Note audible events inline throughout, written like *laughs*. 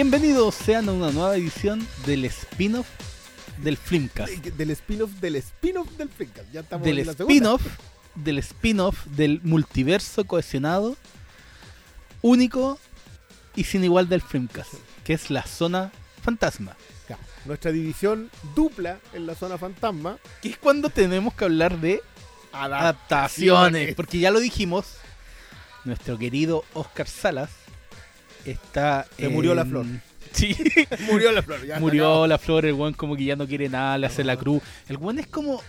Bienvenidos sean a una nueva edición del spin-off del Flimcast. Del spin-off del spin-off del Flimcast. Ya estamos Del en la segunda. spin-off del spin-off del multiverso cohesionado, único y sin igual del Flimcast, que es la zona fantasma. Ya, Nuestra división dupla en la zona fantasma. Que es cuando tenemos que hablar de adaptaciones, porque ya lo dijimos, nuestro querido Oscar Salas está Le murió la flor. *laughs* Sí, *laughs* Murió la flor. ya murió la flor, el weón como que ya no quiere nada, le hace la cruz. El weón es como.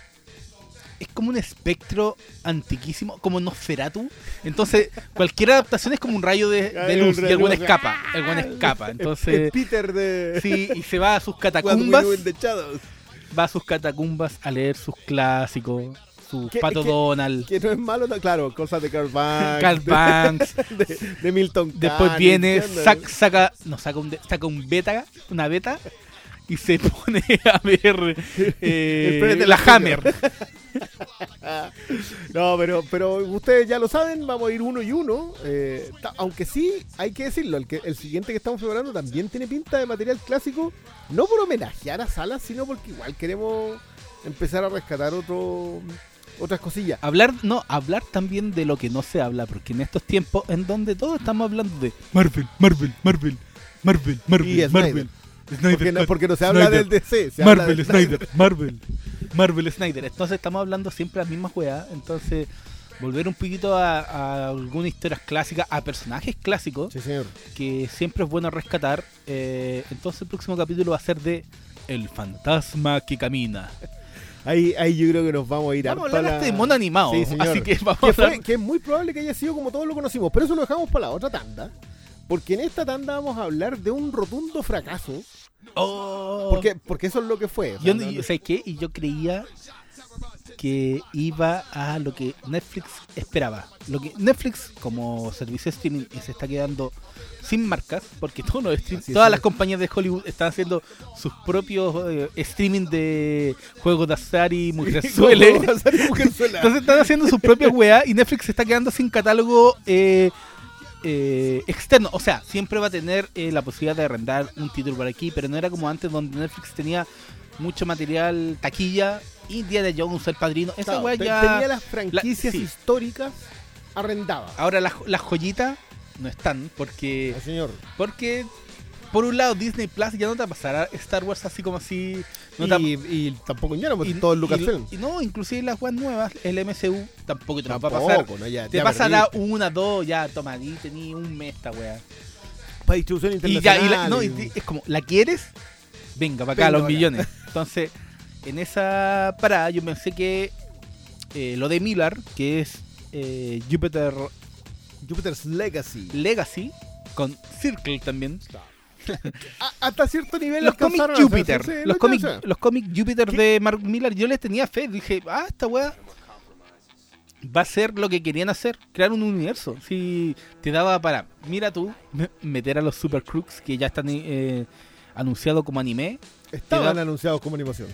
Es como un espectro antiquísimo, como Nosferatu. Entonces, cualquier adaptación es como un rayo de, luz y el rayo. escapa. El weón escapa. Es- Entonces, es Peter de. sí, y se va a sus *laughs* catacumbas. Va a sus catacumbas a leer sus clásicos, su ¿Qué- Pato Donald, Que no es malo, no- claro, cosas de Carl Banks. Carl *laughs* Banks. De, de- Milton Después viene, saca, no, saca un, saca un beta, una beta, y se pone a ver eh, la la Hammer. *laughs* No, pero, pero ustedes ya lo saben, vamos a ir uno y uno. eh, aunque sí, hay que decirlo, el, que, el siguiente que estamos preparando también tiene pinta de material clásico, no por homenajear a Salas, sino porque igual queremos empezar a rescatar otro, otras cosillas. Hablar, no, hablar también de lo que no se habla, porque en estos tiempos en donde todos estamos hablando de Marvel, Marvel, Marvel, Marvel, Marvel, Y Snyder. Marvel, Snyder Porque no, Cut, porque no se habla Snyder, del DC, se habla Marvel, de Snyder, Marvel, Marvel, Snyder. Entonces estamos hablando siempre las mismas weas. Entonces, volver un poquito a, a algunas historias clásicas, a personajes clásicos, Sí, señor. que siempre es bueno rescatar. Eh, entonces el próximo capítulo va a ser de El fantasma que camina. Ahí, ahí yo creo que nos vamos a ir Vamos a hablar la- de mono animado. Sí, señor. así que vamos que, fue- que es muy probable que haya sido como todos lo conocimos, pero eso lo dejamos para la otra tanda. Porque en esta tanda vamos a hablar de un rotundo fracaso. Oh. Porque, porque eso es lo que fue. Yo, no- yo- ¿sabes qué? Y yo creía que iba a lo que Netflix esperaba. Lo que Netflix, como servicio de streaming, se está quedando sin marcas, porque *laughs* todos los stream- es, todas las compañías de Hollywood están haciendo sus propios eh, streaming de juegos de azar y *laughs* mujerzueles. Como Azar y Mujerzuela. Entonces están haciendo sus propias weas y Netflix se está quedando sin catálogo eh, eh, externo. O sea, siempre va a tener eh, la posibilidad de arrendar un título por aquí, pero no era como antes donde Netflix tenía mucho material taquilla. Indiana Jones, el padrino. Esa Claro, wea ya. Tenía las franquicias sí. históricas arrendadas. Ahora las, las joyitas no están porque. Ah, señor. Porque. Por un lado, Disney Plus ya no te pasará Star Wars así como así. No te- y, y tampoco ya no, y- todo el Lucasfilm. y no, inclusive las weas nuevas, el MCU, tampoco te lo va a pasar. Tampoco, no, ya, Te ya pasará una, dos, ya, toma, ahí tení un mes esta weá. para distribución Y ya, y internacional. la- no, es como, ¿la quieres? Venga, para acá, Venga los millones. Entonces, en esa parada yo pensé que eh, lo de Miller, que es eh, Jupiter Jupiter's Legacy. Legacy, con Circle también. *laughs* A- hasta cierto nivel Los cómics Jupiter, sí, los lo cómics los cómics Jupiter ¿Qué? de Mark Miller, yo les tenía fe, dije, ah, esta weá va a ser lo que querían hacer, crear un universo. Si te daba para, mira tú, me- meter a los Super Crooks que ya están eh, anunciados como anime. Estaban da- anunciados como animación.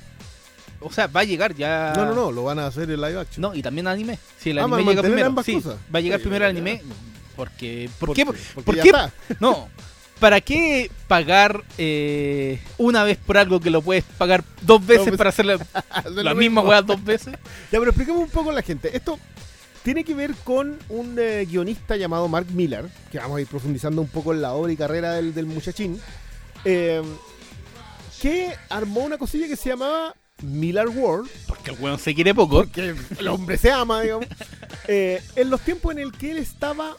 O sea, va a llegar ya. No, no, no, lo van a hacer en live action. No, y también anime. Si el Ah, anime llega primero. Sí, va a llegar Sí, primero el anime. Porque, ¿por ¿Por qué? Porque ¿Por qué? está. *laughs* No. ¿Para qué pagar eh, una vez por algo que lo puedes pagar dos veces veces. para hacer la, *laughs* la misma weá dos veces? *laughs* Ya, pero expliquemos un poco a la gente. Esto tiene que ver con un eh, guionista llamado Mark Miller, que vamos a ir profundizando un poco en la obra y carrera del, del muchachín, eh, que armó una cosilla que se llamaba Miller World, Porque el weón se quiere poco. que el hombre se ama, digamos, *laughs* eh, en los tiempos en el que él estaba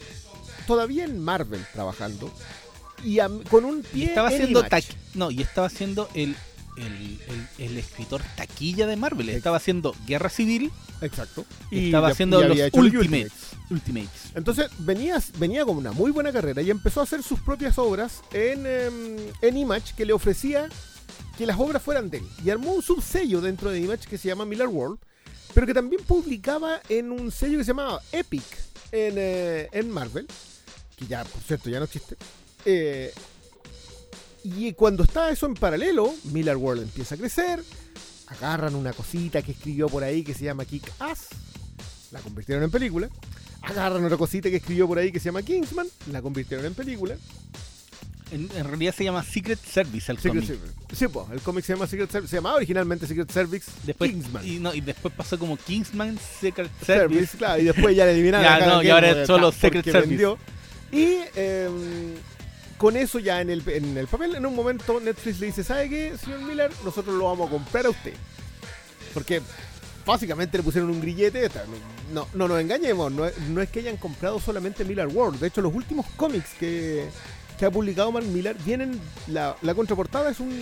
todavía en Marvel trabajando y con un Y pie estaba en haciendo No, y estaba haciendo el el, el- el escritor taquilla de Marvel. Estaba haciendo Guerra Civil, Exacto. estaba de- haciendo los Ultimates. Ultimates. Entonces venía, venía con una muy buena carrera y empezó a hacer sus propias obras en, em, en Image que le ofrecía que las obras fueran de él. Y armó un subsello dentro de Image que se llama Miller World, pero que también publicaba en un sello que se llamaba Epic en, eh, en Marvel, que ya, por cierto, ya no existe. Eh, y cuando está eso en paralelo, Miller World empieza a crecer, agarran una cosita que escribió por ahí que se llama Kick Ass, la convirtieron en película. Agarran otra cosita que escribió por ahí que se llama Kingsman, la convirtieron en película. En, en realidad se llama Secret Service el Secret cómic. Service. Sí, pues, el cómic se llama Secret Service. Se llamaba originalmente Secret Service Después, Kingsman. y, no, y después pasó como Kingsman Secret Service, Service. claro, y después ya le eliminaron. Ya, a no, y ahora es solo Secret Service. vendió. Y em, con eso ya en el, en el papel, en un momento Netflix le dice, ¿sabe qué, señor Miller? Nosotros lo vamos a comprar a usted. Porque básicamente le pusieron un grillete. No, no nos engañemos, no, no es que hayan comprado solamente Miller World. De hecho, los últimos cómics que, que ha publicado Mark Miller vienen, la, la contraportada es un...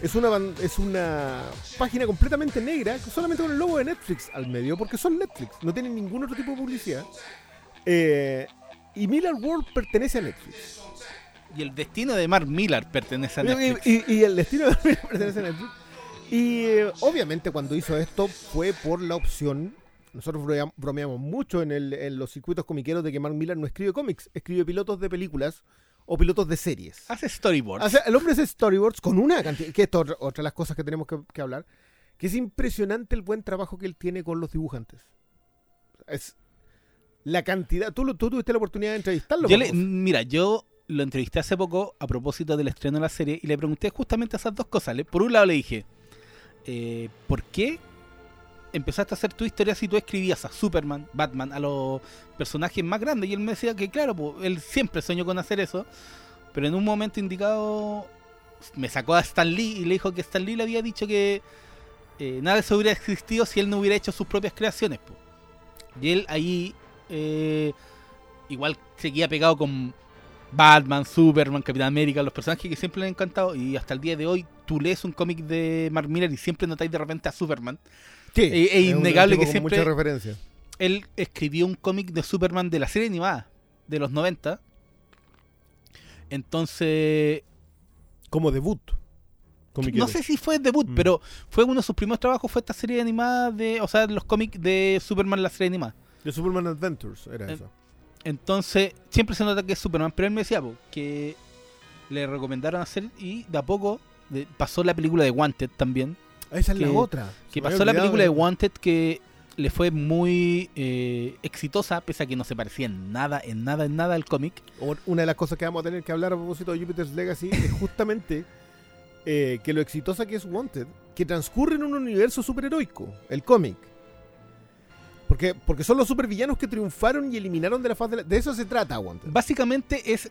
Es una, es una página completamente negra, solamente con el logo de Netflix al medio, porque son Netflix, no tienen ningún otro tipo de publicidad. Eh, y Miller World pertenece a Netflix. Y el destino de Mark Miller pertenece a Netflix. Y, y- y el destino de Miller pertenece a Netflix. Y eh, obviamente cuando hizo esto fue por la opción. Nosotros bromeam- bromeamos mucho en, el- en los circuitos comiqueros de que Mark Miller no escribe cómics, escribe pilotos de películas o pilotos de series. Hace storyboards. Sea, el hombre hace storyboards con una cantidad, que es otra, otra de las cosas que tenemos que, que hablar, que es impresionante el buen trabajo que él tiene con los dibujantes. Es la cantidad, tú, tú tuviste la oportunidad de entrevistarlo. Yo le- mira, yo lo entrevisté hace poco a propósito del estreno de la serie y le pregunté justamente esas dos cosas. Por un lado le dije, eh, ¿por qué empezaste a hacer tu historia si tú escribías a Superman, Batman, a los personajes más grandes? Y él me decía que claro, pues, él siempre soñó con hacer eso, pero en un momento indicado me sacó a Stan Lee y le dijo que Stan Lee le había dicho que eh, nada de eso hubiera existido si él no hubiera hecho sus propias creaciones. po. Y él ahí eh, igual seguía pegado con Batman, Superman, Capitán América, los personajes que siempre le han encantado. Y hasta el día de hoy tú lees un cómic de Mark Miller y siempre notáis de repente a Superman. Sí, es- es innegable que siempre- Mucha referencia. Él escribió un cómic de Superman de la serie animada de los 90. Entonces, Como debut. no sé si fue debut, Mm. pero fue uno de sus primeros trabajos, fue esta serie animada de, o sea, los cómics de Superman, la serie animada. De Superman Adventures, era Eh, eso. Entonces, siempre se nota que es Superman, pero él me decía po, que le recomendaron hacer y de a poco de- pasó la película de Wanted también, Esa es la otra. que Se pasó la película de Wanted que le fue muy eh, exitosa, pese a que no se parecía en nada, en nada, en nada al cómic. Una de las cosas que vamos a tener que hablar a propósito de Jupiter's Legacy es *laughs* justamente eh, que lo exitosa que es Wanted, que transcurre en un universo superheroico, el cómic. Porque, porque son los supervillanos que triunfaron y eliminaron de la faz de la... De eso se trata Wanted. Básicamente es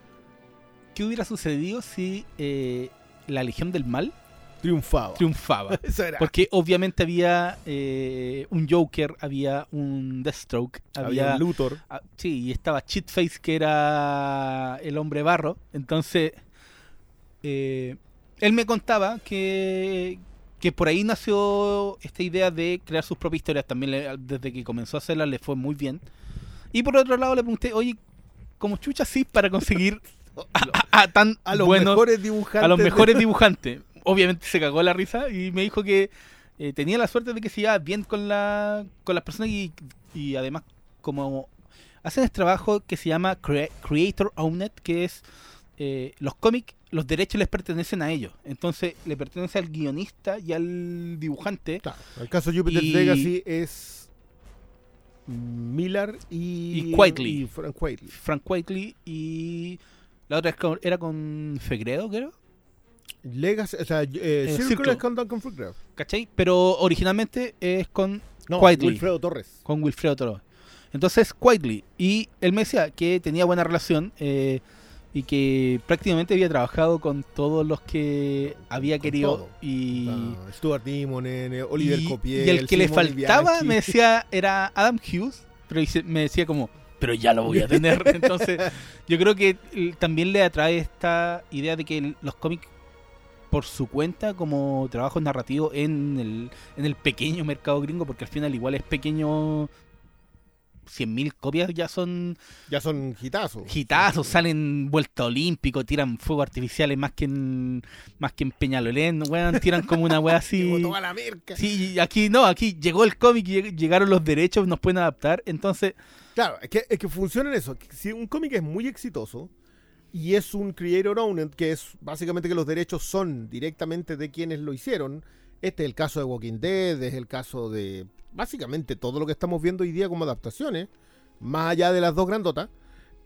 qué hubiera sucedido si eh, la Legión del Mal Triunfaba. triunfaba. *laughs* Eso era. Porque obviamente había eh, un Joker, había un Deathstroke, Había había... un Luthor. sí, y estaba Cheatface, que era el hombre barro. Entonces, eh, él me contaba que, que por ahí nació esta idea de crear sus propias historias. También le- desde que comenzó a hacerlas le fue muy bien. Y por otro lado le pregunté, oye, ¿cómo chucha sí para conseguir *laughs* a, a- a tan A los buenos mejores dibujantes. a los mejores dibujantes. Obviamente se cagó la risa y me dijo que eh, tenía la suerte de que se iba bien con, la, con las personas y, y además como hacen este trabajo que se llama Crea- Creator Owned, que es eh, los cómics, los derechos les pertenecen a ellos. Entonces le pertenece al guionista y al dibujante. Claro, el caso de Jupiter's Y- Legacy es Miller y, Y y Frank Quitely. Frank Whiteley y la otra era con Fegredo, creo. Legacy, o sea, eh, Circle, Circle. es con Duncan Fructgrove. ¿Cachai? Pero originalmente es con No, Quitely. Wilfredo Torres. con Wilfredo Toro. Entonces, Quietly. Y él me decía que tenía buena relación eh, y que prácticamente había trabajado con todos los que había querido. todo. Y, Ah, Stuart Timonen, eh, Oliver y- Copiel, y el que le faltaba, Bianchi. me decía, era Adam Hughes. Pero me decía como, pero ya lo voy a tener. *laughs* Entonces, yo creo que eh, también le atrae esta idea de que los cómics por su cuenta como trabajo narrativo en el, en el pequeño mercado gringo, porque al final igual es pequeño. 100.000 copias ya son Ya son hitazos. hitazos, salen vuelta olímpico, tiran fuegos artificiales más que en más que en Peñalolén, weón, tiran como una weá así. *laughs* toda la merca. Sí, aquí no, aquí llegó el cómic, lleg- llegaron los derechos, nos pueden adaptar, entonces Claro, es que, es que funciona en eso. Si un cómic es muy exitoso y es un creator owned, que es básicamente que los derechos son directamente de quienes lo hicieron, este es el caso de Walking Dead, es el caso de básicamente todo lo que estamos viendo hoy día como adaptaciones, más allá de las dos grandotas.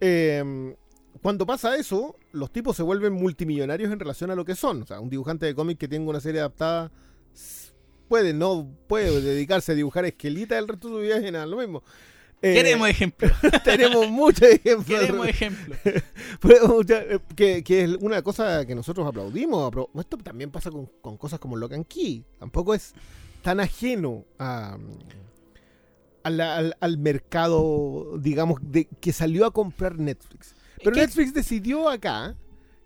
eh, cuando pasa eso, los tipos se vuelven multimillonarios en relación a lo que son. O sea, un dibujante de cómic que tenga una serie adaptada puede no puede dedicarse a dibujar esquelitas el resto de su vida y nada, lo mismo. Eh, queremos ejemplos, *laughs* tenemos muchos ejemplos. queremos ejemplos. *laughs* Eh, que, que es una cosa que nosotros aplaudimos. Esto también pasa con, con cosas como Lock and Key. Tampoco es tan ajeno a, a la- al, al mercado, digamos, de, que salió a comprar Netflix. Pero Netflix decidió acá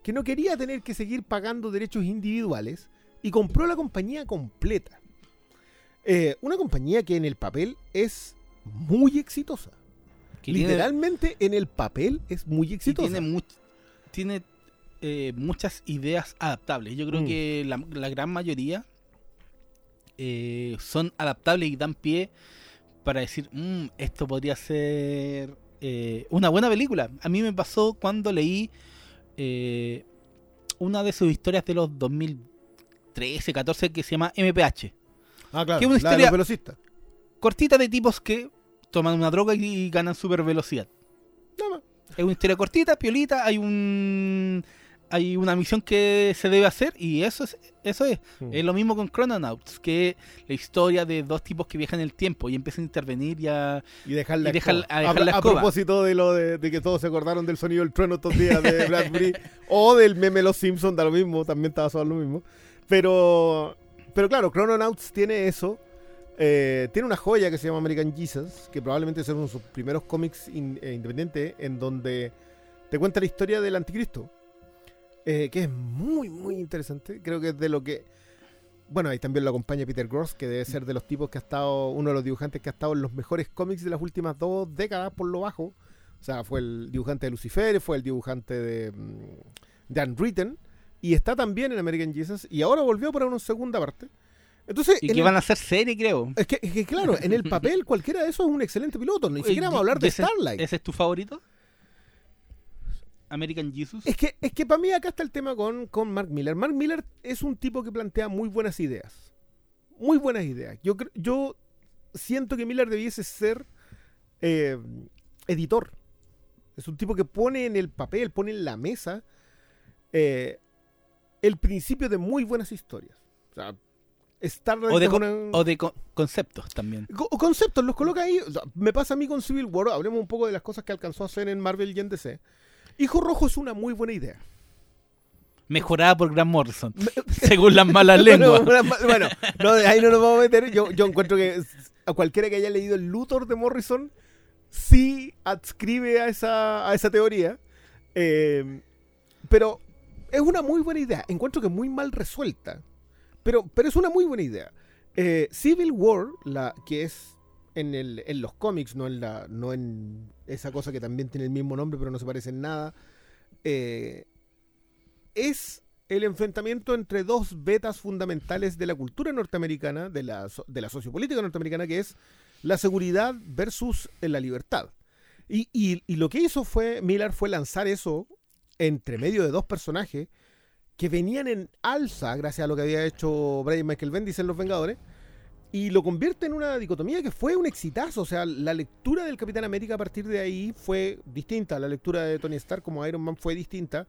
que no quería tener que seguir pagando derechos individuales y compró la compañía completa. Eh, una compañía que en el papel es muy exitosa. Que tiene- Literalmente en el papel es muy exitosa. tiene much- tiene eh, muchas ideas adaptables. Yo creo Mm. que la, la gran mayoría eh, son adaptables y dan pie para decir, "Mm, esto podría ser eh, una buena película. A mí me pasó cuando leí eh, una de sus historias de los 2013, 14 que se llama MPH. Ah, claro. Que es una la de historia- los velocistas. Cortita de tipos que toman una droga y ganan super velocidad. Nada más. Es una historia cortita, piolita, hay un hay una misión que se debe hacer y eso es eso es. Mm. Es lo mismo con Chrononauts, que la historia de dos tipos que viajan el tiempo y empiezan a intervenir ya Y dejar la y dejar- a dejar a, la a escoba. propósito de lo de, de que todos se acordaron del sonido del trueno estos días de *laughs* Bradbury o del meme Los Simpsons, da lo mismo, también estaba en lo mismo. Pero, pero claro, Chrononauts tiene eso. Eh, tiene una joya que se llama American Jesus, que probablemente es uno de sus primeros cómics eh, independientes en donde te cuenta la historia del anticristo. eh, que es muy, muy interesante. Creo que es de lo que... Bueno, ahí también lo acompaña Peter Gross, que debe ser de los tipos que ha estado, uno de los dibujantes que ha estado en los mejores cómics de las últimas dos décadas por lo bajo. O sea, fue el dibujante de Lucifer, fue el dibujante de, mm, de Unwritten, y está también en American Jesus, y ahora volvió para una segunda parte. Entonces, y que el- van a hacer serie, creo. es, que, es que, claro, en el papel cualquiera de esos es un excelente piloto, ni siquiera vamos a hablar de ese- Starlight. ¿Ese es tu favorito? American Jesus. Es que, es que para mí acá está el tema con, con Mark Miller. Mark Miller es un tipo que plantea muy buenas ideas. Muy buenas ideas. Yo, yo siento que Miller debiese ser eh, editor. Es un tipo que pone en el papel, pone en la mesa eh, el principio de muy buenas historias. O sea, Starlight O de, una- o de co- conceptos también. Co- conceptos, los coloca ahí. O sea, me pasa a mí con Civil War. Hablemos un poco de las cosas que alcanzó a hacer en Marvel y en DC. Hijo Rojo es una muy buena idea. Mejorada por Grant Morrison. *laughs* según las malas *laughs* lenguas. Bueno, *laughs* no, ahí no nos vamos a meter. Yo, yo encuentro que a cualquiera que haya leído el Luthor de Morrison, sí adscribe a esa, a esa teoría. Eh, pero es una muy buena idea. Encuentro que muy mal resuelta. Pero, pero es una muy buena idea. Eh, Civil War, la, que es en, el, en los cómics, no en, la, no en esa cosa que también tiene el mismo nombre, pero no se parece en nada. eh, es el enfrentamiento entre dos vetas fundamentales de la cultura norteamericana, de la, de la sociopolítica norteamericana, que es la seguridad versus eh, la libertad. Y, y- y lo que hizo fue, Miller fue lanzar eso entre medio de dos personajes que venían en alza gracias a lo que había hecho Brian Michael Bendis en Los Vengadores, y lo convierte en una dicotomía que fue un exitazo. O sea, la lectura del Capitán América a partir de ahí fue distinta, la lectura de Tony Stark como Iron Man fue distinta,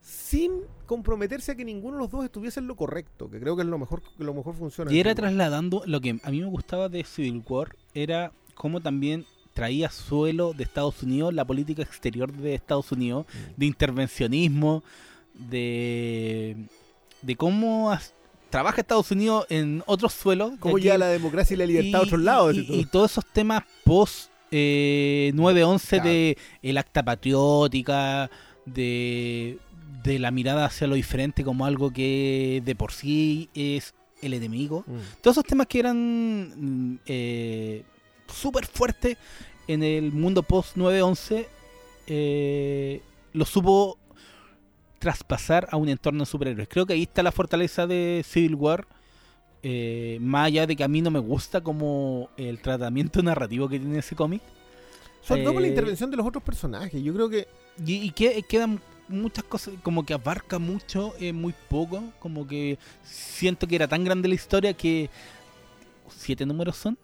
sin comprometerse a que ninguno de los dos estuviese en lo correcto, que creo que es lo mejor, que lo mejor funciona. Y era trasladando, lo que a mí me gustaba de Civil War era cómo también traía suelo de Estados Unidos, la política exterior de Estados Unidos, de intervencionismo, de, de cómo trabaja Estados Unidos en otros suelos. cómo llega la democracia y la libertad a otros lados. y, y todo. y todos esos temas post eh, 9-11 Claro. de el acta patriótica, de, de la mirada hacia lo diferente como algo que de por sí es el enemigo. Mm. Todos esos temas que eran mm, eh, súper fuertes en el mundo post 9-11 eh, lo supo traspasar a un entorno de superhéroes. Creo que ahí está la fortaleza de Civil War. eh, más allá de que a mí no me gusta como el tratamiento *laughs* narrativo que tiene ese cómic. Sobre todo por la Eh, intervención de los otros personajes. Yo creo que Y, y que, quedan muchas cosas, como que abarca mucho en muy poco. Como que siento que era tan grande la historia que. ¿Siete números son?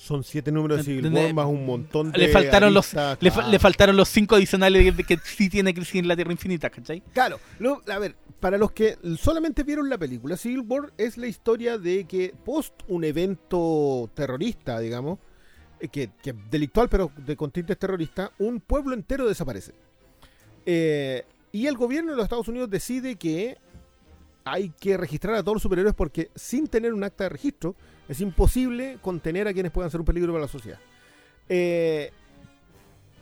Son siete números de Civil ¿Entendés? War más un montón de. Le faltaron los- Le, fa- claro. le faltaron los cinco adicionales de que sí tiene Crisis en la Tierra Infinita, ¿cachai? Claro, lo- a ver, para los que solamente vieron la película, Civil War es la historia de que post un evento terrorista, digamos, eh, que, que delictual pero de con tintes terroristas, un pueblo entero desaparece. Eh, y el gobierno de los Estados Unidos decide que hay que registrar a todos los superhéroes porque sin tener un acta de registro es imposible contener a quienes puedan ser un peligro para la sociedad. Eh,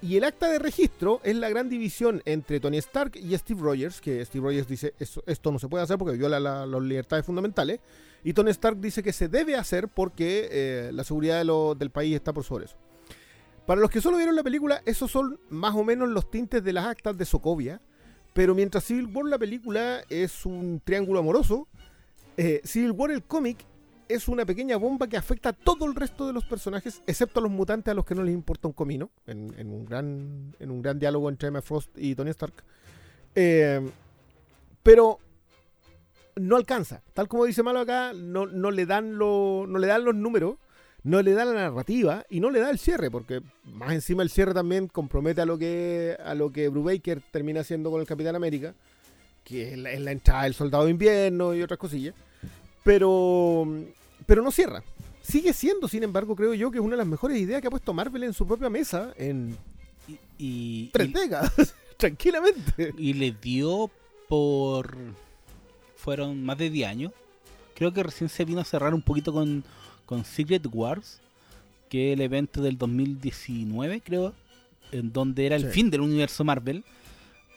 y el acta de registro es la gran división entre Tony Stark y Steve Rogers, que Steve Rogers dice "Eso- esto no se puede hacer porque viola la- las libertades fundamentales, y Tony Stark dice que se debe hacer porque eh, la seguridad del país está por sobre eso. Para los que solo vieron la película, esos son más o menos los tintes de las actas de Sokovia, pero mientras Civil War la película es un triángulo amoroso, eh, Civil War el cómic es una pequeña bomba que afecta a todo el resto de los personajes, excepto a los mutantes a los que no les importa un comino, en, un, gran, en un gran diálogo entre Emma Frost y Tony Stark. Eh, pero no alcanza. Tal como dice Malo acá, no, no, le dan lo- no le dan los números, no le da la narrativa y no le da el cierre, porque más encima el cierre también compromete a lo que, a lo que Brubaker termina haciendo con el Capitán América, que es la, es la entrada del Soldado de Invierno y otras cosillas. Pero, pero no cierra. Sigue siendo, sin embargo, creo yo que es una de las mejores ideas que ha puesto Marvel en su propia mesa en Y, y, tres décadas, *laughs* tranquilamente. y le dio por. Fueron más de 10 años. Creo que recién se vino a cerrar un poquito con, con Secret Wars, que es el evento del 2019, creo, en donde era el Sí. fin del universo Marvel.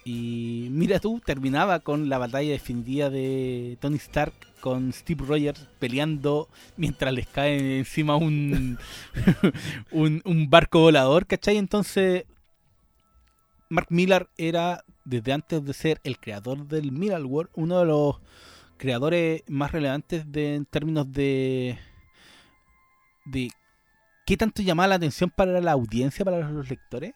Y mira tú, terminaba con la batalla definitiva de Tony Stark con Steve Rogers peleando mientras les cae encima un, *laughs* un, un barco volador, ¿cachai? Entonces, Mark Millar era, desde antes de ser el creador del Millar World, uno de los creadores más relevantes de, en términos de, de qué tanto llamaba la atención para la audiencia, para los lectores.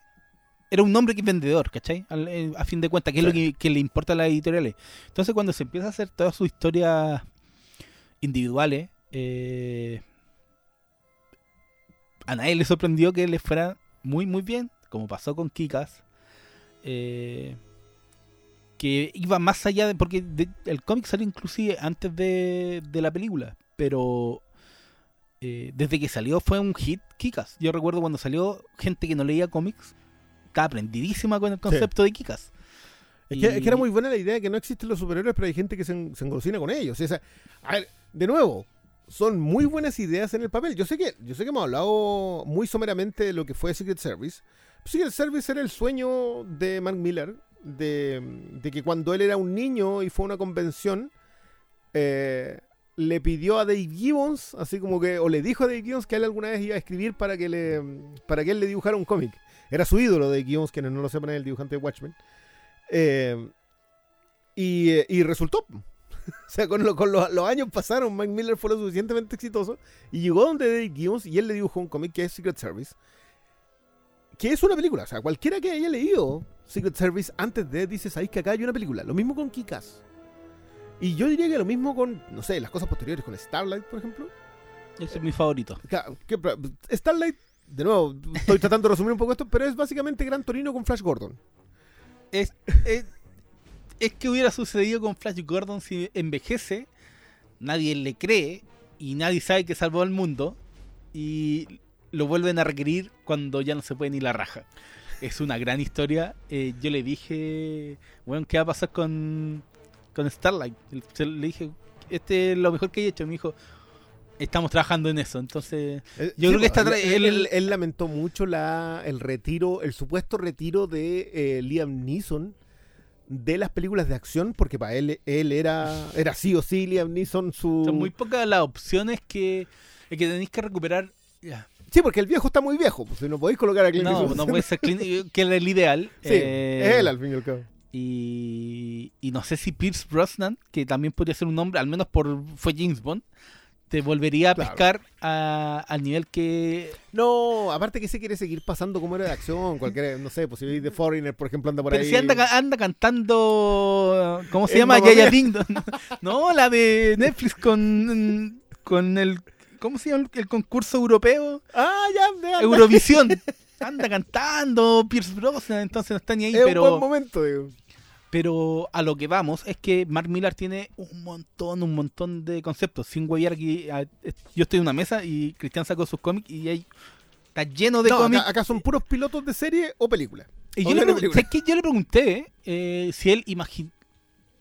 Era un hombre que es vendedor, ¿cachai? Eh, a fin de cuentas, que es lo que, que le importa a las editoriales. Entonces, cuando se empieza a hacer todas sus historias individuales, eh, a nadie le sorprendió que le fuera muy, muy bien, como pasó con Kikas. eh, que iba más allá de. Porque de- el cómic salió inclusive antes de, de la película, pero eh, desde que salió fue un hit Kikas. Yo recuerdo cuando salió, gente que no leía cómics estaba aprendidísima con el concepto de Kikas. Es que, es que era muy buena la idea de que no existen los superhéroes, pero hay gente que se, en- se engolosina con ellos. O sea, a ver, de nuevo, son muy buenas ideas en el papel. Yo sé que, yo sé que hemos hablado muy someramente de lo que fue Secret Service. Secret Service era el sueño de Mark Miller, de, de que cuando él era un niño y fue a una convención, eh, le pidió a Dave Gibbons, así como que, o le dijo a Dave Gibbons que él alguna vez iba a escribir para que, le, para que él le dibujara un cómic. Era su ídolo de Gibbons, quienes no lo sepan, es el dibujante de Watchmen. Eh, y, y resultó. *laughs* o sea, con, lo- con los, los años pasaron, Mike Miller fue lo suficientemente exitoso y llegó donde Dave Gibbons y él le dibujó un cómic que es Secret Service. Que es una película. O sea, cualquiera que haya leído Secret Service antes de dice, sabéis que acá hay una película. Lo mismo con Kikas. Y yo diría que lo mismo con, no sé, las cosas posteriores, con Starlight, por ejemplo. Ese es mi favorito. Que- Starlight, de nuevo, estoy tratando de resumir un poco esto, pero es básicamente Gran Torino con Flash Gordon. Es, es, es que hubiera sucedido con Flash Gordon si envejece, nadie le cree y nadie sabe que salvó al mundo y lo vuelven a requerir cuando ya no se puede ni la raja. Es una gran historia. Eh, yo le dije, bueno, ¿qué va a pasar con, con Starlight? Le dije, este es lo mejor que he hecho. Me dijo, estamos trabajando en eso. Entonces, Eh, Yo creo que po, está él, él- él- lamentó mucho la, el retiro, el supuesto retiro de eh, Liam Neeson de las películas de acción, porque para él, él era, era sí o sí Liam Neeson su... Son muy pocas las opciones que, que tenéis que recuperar. Ya. Sí, porque el viejo está muy viejo, pues si no podéis colocar a Clint No, Eastwood. no puede ser Clint, que era el ideal. *laughs* Sí, Eh, es él al fin y al cabo. y, y no sé si Pierce Brosnan, que también podría ser un nombre, al menos por fue James Bond, te volvería a Claro. pescar a- al nivel que No, aparte que se quiere seguir pasando como era de acción, cualquier, no sé, pues si veis The Foreigner, por ejemplo, anda por Pero ahí. si anda, ca- anda cantando. ¿Cómo se llama? Yaya Mia. Ding Dong. *laughs* No, la de Netflix con. Con el. ¿Cómo se llama? El concurso europeo. Ah, ya, de anda. Eurovisión. Anda cantando Pierce Brosnan, entonces no está ni ahí, Es un buen pero. momento, digo. Pero a lo que vamos es que Mark Millar tiene un montón, un montón de conceptos. Sin huevear aquí. yo estoy en una mesa y Cristian sacó sus cómics y ahí está lleno de No, cómics. acá, acá son puros pilotos de serie o película. Y O yo le, película. ¿sabes qué? yo le pregunté eh, si él imagina.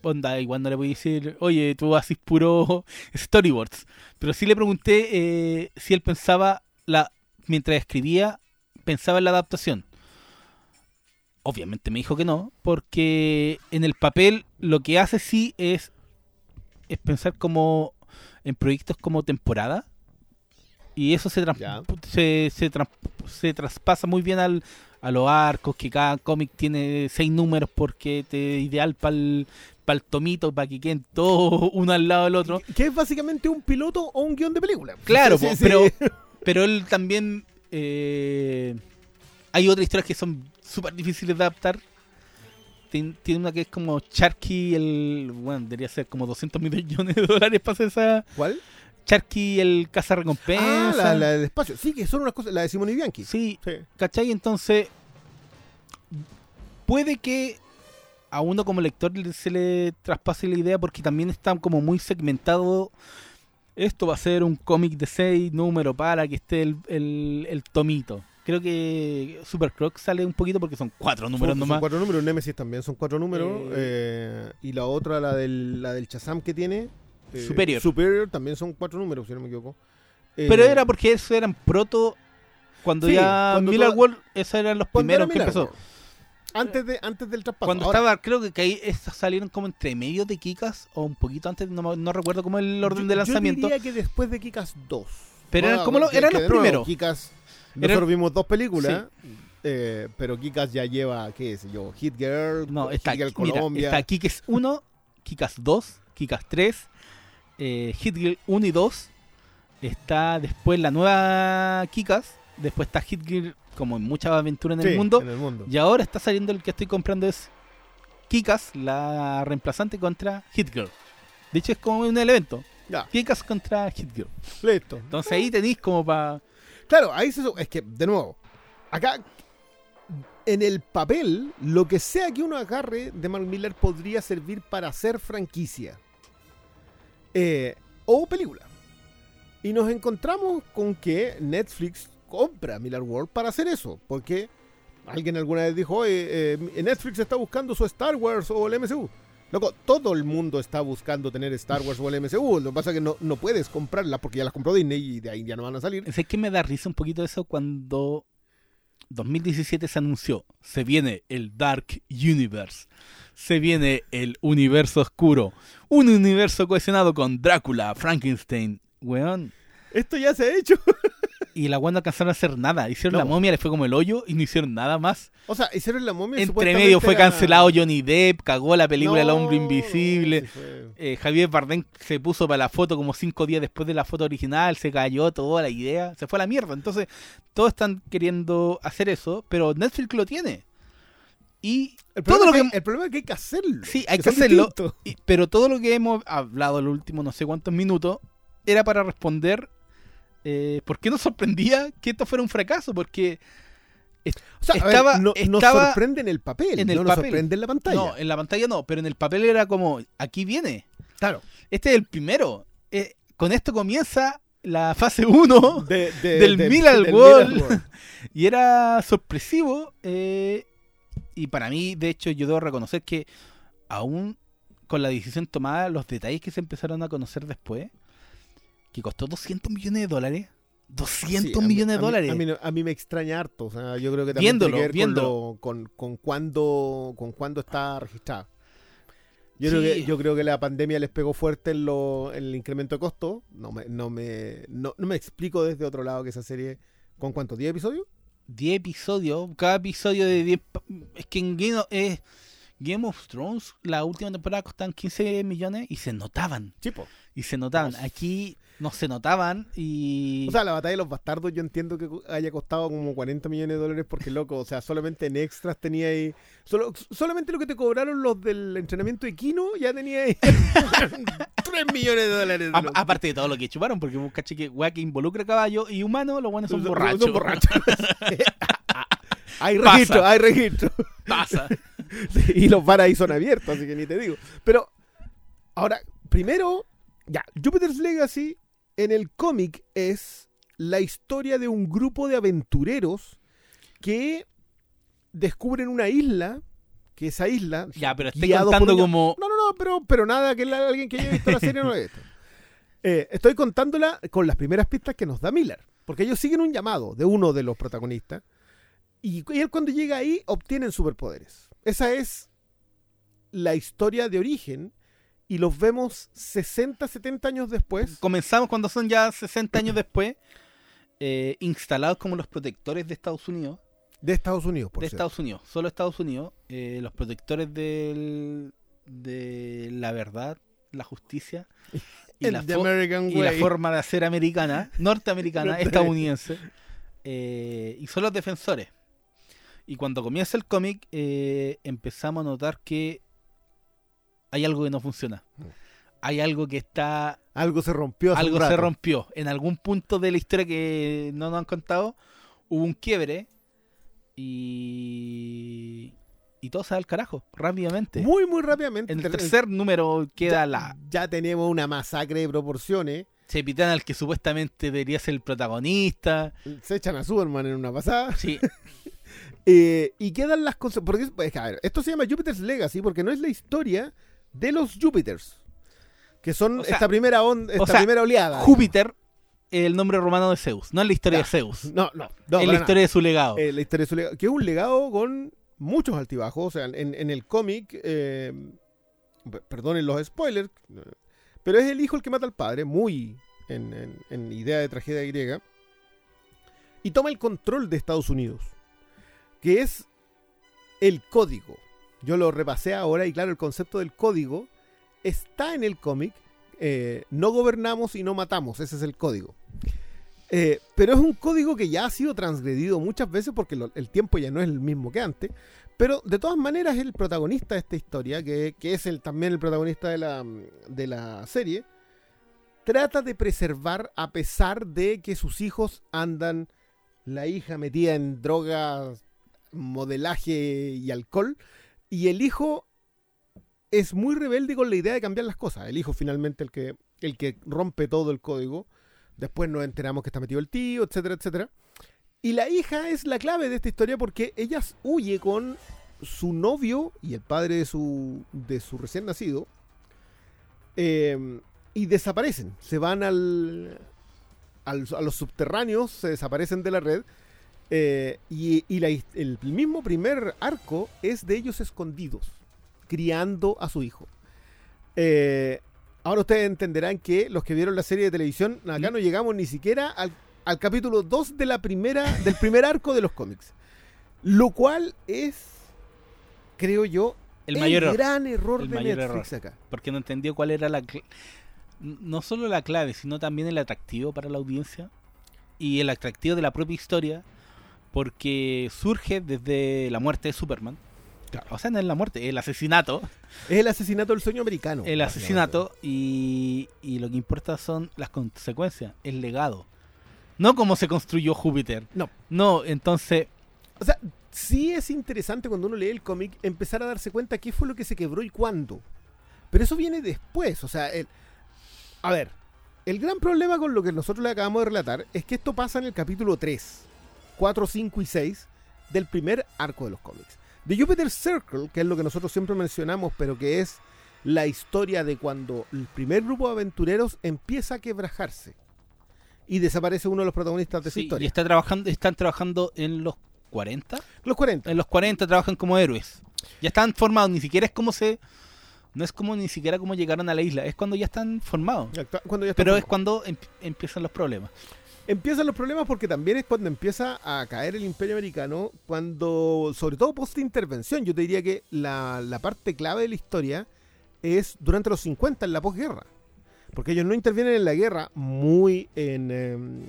Onda, igual no le voy a decir, oye, tú haces puro *laughs* storyboards. Pero sí le pregunté eh, si él pensaba, la mientras escribía, pensaba en la adaptación. Obviamente me dijo que no, porque en el papel lo que hace sí es, es pensar como en proyectos como temporada. Y eso se, se, se, se traspasa muy bien al, a los arcos, que cada cómic tiene seis números porque te ideal para el tomito, para que queden todos *laughs* uno al lado del otro. Que es básicamente un piloto o un guion de película. Claro, Sí, po, sí, pero, pero él también... eh, hay otras historias que son súper difíciles de adaptar. Tien- Tiene una que es como Sharky, el... Bueno, debería ser como 200 millones de *laughs* dólares para hacer esa... ¿Cuál? Sharky, el caza recompensa. Ah, la, la del espacio. Sí, que son unas cosas. La de Simone Bianchi. Sí, Sí. ¿Cachai? Entonces, puede que a uno como lector le- se le traspase la idea porque también está como muy segmentado. Esto va a ser un cómic de seis números para que esté el, el- el tomito. Creo que Super Croc sale un poquito porque son cuatro números son, son nomás. cuatro números. Nemesis también son cuatro números. Eh, eh, y la otra, la del, la del Chazam que tiene. eh, Superior. Superior también son cuatro números, si no me equivoco. Eh, Pero era porque eso eran proto. Cuando Sí, ya cuando Miller toda- World, esos eran los primeros que empezó. World. Antes, de, antes del traspaso. Cuando Ahora, estaba, creo que, que ahí salieron como entre medio de Kikas o un poquito antes, no, no recuerdo cómo el orden yo- de lanzamiento. Yo diría que después de Kikas 2. Pero eran Bueno, como lo- eran los primeros. Kikas, nosotros vimos dos películas. eh, pero Kikas ya lleva, qué sé yo, Hit Girl, No, Hit está, mira, Colombia. está Kikas 1, Kikas 2, Kikas 3, eh, Hit Girl 1 y 2. Está después la nueva Kikas. Después está Hit Girl como en muchas aventuras en Sí, el mundo. en el mundo. Y ahora está saliendo el que estoy comprando es Kikas, la reemplazante contra Hit Girl. De hecho es como un evento. Ya, Kikas contra Hit Girl. listo. Entonces ahí tenéis como para... Claro, ahí se... Es que, de nuevo, acá, en el papel, lo que sea que uno agarre de Mark Miller podría servir para hacer franquicia. Eh, o película. Y nos encontramos con que Netflix compra Miller World para hacer eso. Porque alguien alguna vez dijo, oye, eh, Netflix está buscando su Star Wars o el MCU. Loco, todo el mundo está buscando tener Star Wars o el MCU. Lo que pasa es que no, no puedes comprarlas porque ya las compró Disney y de ahí ya no van a salir. Sé que me da risa un poquito eso cuando 2017 se anunció, se viene el Dark Universe, se viene el universo oscuro, un universo cohesionado con Drácula, Frankenstein, weón. Esto ya se ha hecho. *laughs* Y la Wanda alcanzaron a hacer nada, hicieron No, la momia, le fue como el hoyo y no hicieron nada más. O sea, hicieron la momia. Entre medio fue era- cancelado Johnny Depp, cagó la película El Hombre Invisible. Eh, Javier Bardem se puso para la foto como cinco días después de la foto original, se cayó toda la idea, se fue a la mierda. Entonces, todos están queriendo hacer eso, pero Netflix lo tiene. Y El todo problema, lo es que, que, el problema es que hay que hacerlo. Sí, hay que son hacerlo. y- pero todo lo que hemos hablado en los últimos no sé cuántos minutos era para responder eh, por qué nos sorprendía que esto fuera un fracaso, porque O sea, ver, estaba- no, nos sorprende en el papel, en el no papel. nos sorprende en la pantalla. no, en la pantalla no, pero en el papel era como, aquí viene, claro. este es el primero. Eh, con esto comienza la fase 1 *laughs* De- de- del de-. Miller World. y era sorpresivo. eh, y para mí, de hecho, yo debo reconocer que aún con la decisión tomada, los detalles que se empezaron a conocer después, que costó 200 millones de dólares. 200 Sí, a mí- millones a de mí- dólares. A mí, no- a mí me extraña harto. O sea, yo creo que también Viéndolo, tiene que ver viéndolo. con, lo- con, con cuándo, con cuándo está registrada. Yo, creo que, yo creo que la pandemia les pegó fuerte en, lo, en el incremento de costo. No me, no, me, no, no me explico desde otro lado que esa serie, ¿con cuántos? ¿10 episodios? 10 episodios, cada episodio de 10... pa- Es que en Game of, eh, Game of Thrones, la última temporada costaban 15 millones y se notaban. Chipo. Y se notaban. No. Aquí no se notaban y... O sea, la batalla de los bastardos yo entiendo que haya costado como 40 millones de dólares porque, loco, o sea, solamente en extras tenía ahí... Solo, solamente lo que te cobraron los del entrenamiento equino ya tenía ahí *laughs* 3 millones de dólares. A- aparte de todo lo que chuparon, porque un caché que weá que involucra caballo y humano, los buenos son borrachos. son borrachos. *laughs* hay Pasa. registro, hay registro. Pasa. Sí, *laughs* y los bares ahí son abiertos, así que ni te digo. Pero, ahora, primero, ya, Jupiter's Legacy en el cómic es la historia de un grupo de aventureros que descubren una isla, que esa isla... Ya, pero estoy contando un- como... No, no, no, pero, pero nada, que la- alguien que haya visto la serie no lo visto. *laughs* Eh, estoy contándola con las primeras pistas que nos da Miller, porque ellos siguen un llamado de uno de los protagonistas, y, y él cuando llega ahí obtienen superpoderes. Esa es la historia de origen, y los vemos 60, 70 años después. Comenzamos cuando son ya 60 años después, eh, instalados como los protectores de Estados Unidos. De Estados Unidos, por de cierto. Estados Unidos, solo Estados Unidos, eh, los protectores del, de la verdad, la justicia y, la, y la forma de hacer americana, norteamericana, *laughs* Norte- estadounidense, eh, y son los defensores. Y cuando comienza el cómic, eh, empezamos a notar que hay algo que no funciona. Mm. Hay algo que está Algo se rompió. algo se rompió. En algún punto de la historia que no nos han contado, hubo un quiebre y. Y todo se va al carajo, rápidamente. Muy, muy rápidamente. en el Ter- tercer número queda ya, la. ya tenemos una masacre de proporciones. Chepitán al que supuestamente debería ser el protagonista. Se echan a Superman en una pasada. Sí, *laughs* Eh, y quedan las cosas. Porque, pues, a ver, esto se llama Jupiter's Legacy porque no es la historia de los Jupiters. Que son O sea, esta primera onda, esta sea, primera oleada. Júpiter, el nombre romano de Zeus. No es la historia de Zeus. No, no, no. es para la historia de su legado. Eh, la historia de su legado. Que es un legado con muchos altibajos. O sea, en, en el cómic. eh, perdonen los spoilers. eh, Pero es el hijo el que mata al padre. Muy en, en- en idea de tragedia griega. Y toma el control de Estados Unidos. Que es el código. Yo lo repasé ahora y claro, el concepto del código está en el cómic. eh, no gobernamos y no matamos, ese es el código. Eh, pero es un código que ya ha sido transgredido muchas veces porque el tiempo ya no es el mismo que antes. Pero de todas maneras el protagonista de esta historia, que, que es el, también el protagonista de la, de la serie, trata de preservar a pesar de que sus hijos andan, la hija metida en drogas, modelaje y alcohol, y el hijo es muy rebelde con la idea de cambiar las cosas. El hijo finalmente el que, el que rompe todo el código. Después nos enteramos que está metido el tío, etcétera, etcétera. Y la hija es la clave de esta historia porque ella huye con su novio y el padre de su, de su recién nacido. eh, y desaparecen. Se van al, al- a los subterráneos, se desaparecen de la red. Eh, y y la his- el mismo primer arco es de ellos escondidos, criando a su hijo. Eh, ahora ustedes entenderán que los que vieron la serie de televisión, acá no llegamos ni siquiera al, al capítulo 2 de la primera, del primer arco de los cómics. Lo cual es, creo yo, el mayor error. gran error El de mayor Netflix acá. Porque no entendió cuál era la. No solo la clave, sino también el atractivo para la audiencia. Y el atractivo de la propia historia. Porque surge desde la muerte de Superman. O sea, no es la muerte, el asesinato. Es el asesinato del sueño americano. El asesinato y, y lo que importa son las consecuencias, el legado. No cómo se construyó Júpiter. No. No, entonces, O sea, sí es interesante cuando uno lee el cómic empezar a darse cuenta qué fue lo que se quebró y cuándo. Pero eso viene después. O sea, el- a ver, el gran problema con lo que nosotros le acabamos de relatar es que esto pasa en el capítulo 3, 4, 5 y 6 del primer arco de los cómics. The Jupiter Circle, que es lo que nosotros siempre mencionamos, pero que es la historia de cuando el primer grupo de aventureros empieza a quebrajarse y desaparece uno de los protagonistas de su sí, y historia. está trabajando, están trabajando en los 40. Los 40. En los 40 trabajan como héroes. Ya están formados, ni siquiera es como se... No es como ni siquiera como llegaron a la isla, es cuando ya están formados. Cuando ya Pero es cuando em- empiezan los problemas. Empiezan los problemas porque también es cuando empieza a caer el imperio americano, cuando, sobre todo post-intervención, yo te diría que la, parte clave de la historia es durante los 50, en la posguerra. Porque ellos no intervienen en la guerra muy en, em,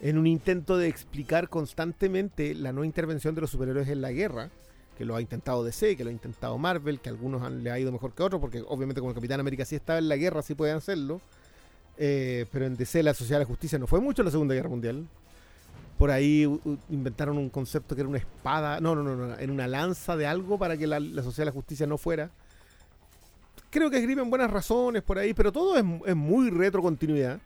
en un intento de explicar constantemente la no intervención de los superhéroes en la guerra, que lo ha intentado DC, que lo ha intentado Marvel, que algunos han- le ha ido mejor que otros, porque obviamente como el Capitán América sí estaba en la guerra, sí pueden hacerlo. Eh, pero en DC la Sociedad de la Justicia no fue mucho en la Segunda Guerra Mundial. Por ahí inventaron un concepto que era una espada, no, no, no, no, era una lanza de algo para que la, Sociedad de la Justicia no fuera. Creo que escriben buenas razones por ahí, pero todo es, es muy retrocontinuidad.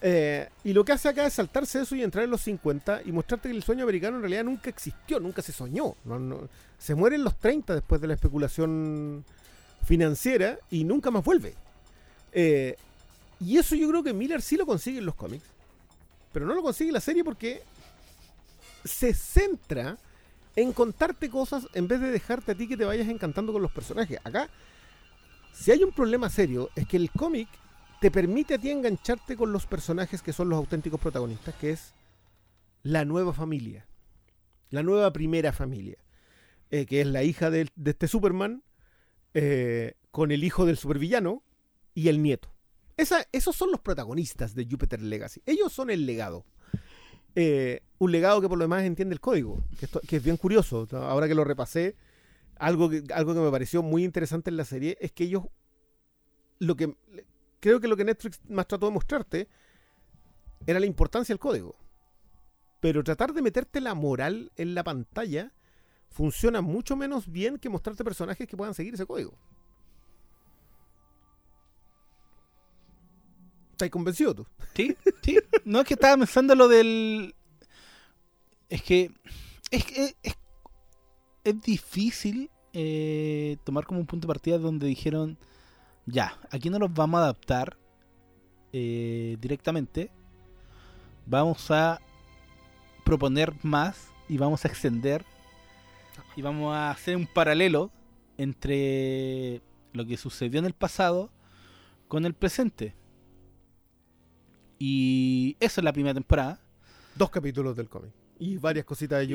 Eh, y lo que hace acá es saltarse eso y entrar en los 50 y mostrarte que el sueño americano en realidad nunca existió, nunca se soñó. No- no- se muere en los 30 después de la especulación financiera y nunca más vuelve. Eh, y eso yo creo que Miller sí lo consigue en los cómics. Pero no lo consigue la serie porque se centra en contarte cosas en vez de dejarte a ti que te vayas encantando con los personajes. Acá, si hay un problema serio, es que el cómic te permite a ti engancharte con los personajes que son los auténticos protagonistas, que es la nueva familia. La nueva primera familia. eh, que es la hija de, este Superman, eh, con el hijo del supervillano y el nieto. Esos son los protagonistas de Jupiter Legacy. Ellos son el legado. Eh, un legado que por lo demás entiende el código, que, que es bien curioso. Ahora que lo repasé, algo que, algo que me pareció muy interesante en la serie es que ellos, lo que creo que lo que Netflix más trató de mostrarte era la importancia del código. Pero tratar de meterte la moral en la pantalla funciona mucho menos bien que mostrarte personajes que puedan seguir ese código. ¿Estás convencido tú? Sí, *laughs* sí. No es que estaba pensando lo del. Es que. Es que es, es difícil eh, tomar como un punto de partida donde dijeron: Ya, aquí no los vamos a adaptar eh, directamente. Vamos a proponer más y vamos a extender. Y vamos a hacer un paralelo entre lo que sucedió en el pasado con el presente. Y eso es la primera temporada. Dos capítulos del cómic. Y varias cositas de.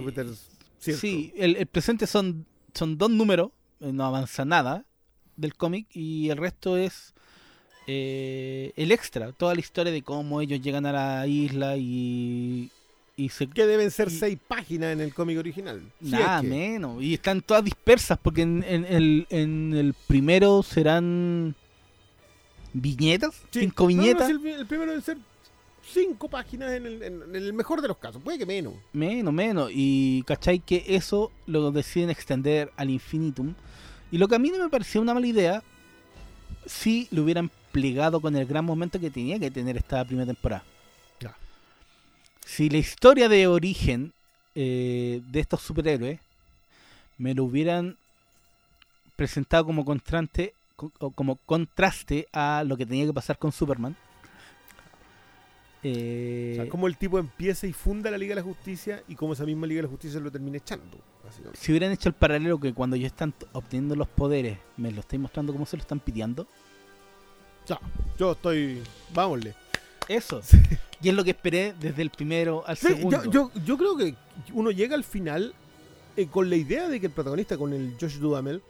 ¿cierto? Sí, el, el presente son, son dos números, eh, no avanza nada del cómic y el resto es eh, el extra, toda la historia de cómo ellos llegan a la isla y, y se... Que deben ser Y- seis páginas en el cómic original. Si Nada es que- menos, y están todas dispersas porque en, en el, en el primero serán viñetas, Sí. cinco No, no, viñetas, si el, el primero deben ser cinco páginas en el, en- en el mejor de los casos. Puede que menos. Menos, menos. Y cachai que eso lo deciden extender al infinitum. Y lo que a mí no me pareció una mala idea, si lo hubieran plegado con el gran momento que tenía que tener esta primera temporada. Ya. Si la historia de origen eh, de estos superhéroes me lo hubieran presentado como contraste, como contraste a lo que tenía que pasar con Superman. Eh, O sea, cómo el tipo empieza y funda la Liga de la Justicia y cómo esa misma Liga de la Justicia lo termina echando. si hubieran hecho el paralelo que cuando ellos están obteniendo los poderes, me lo estáis mostrando cómo se lo están pidiendo. O sea, yo estoy. Vámonos. Eso. *laughs* Y es lo que esperé desde el primero al Sí, segundo. yo, yo, yo creo que uno llega al final eh, con la idea de que el protagonista, con el Josh Duhamel,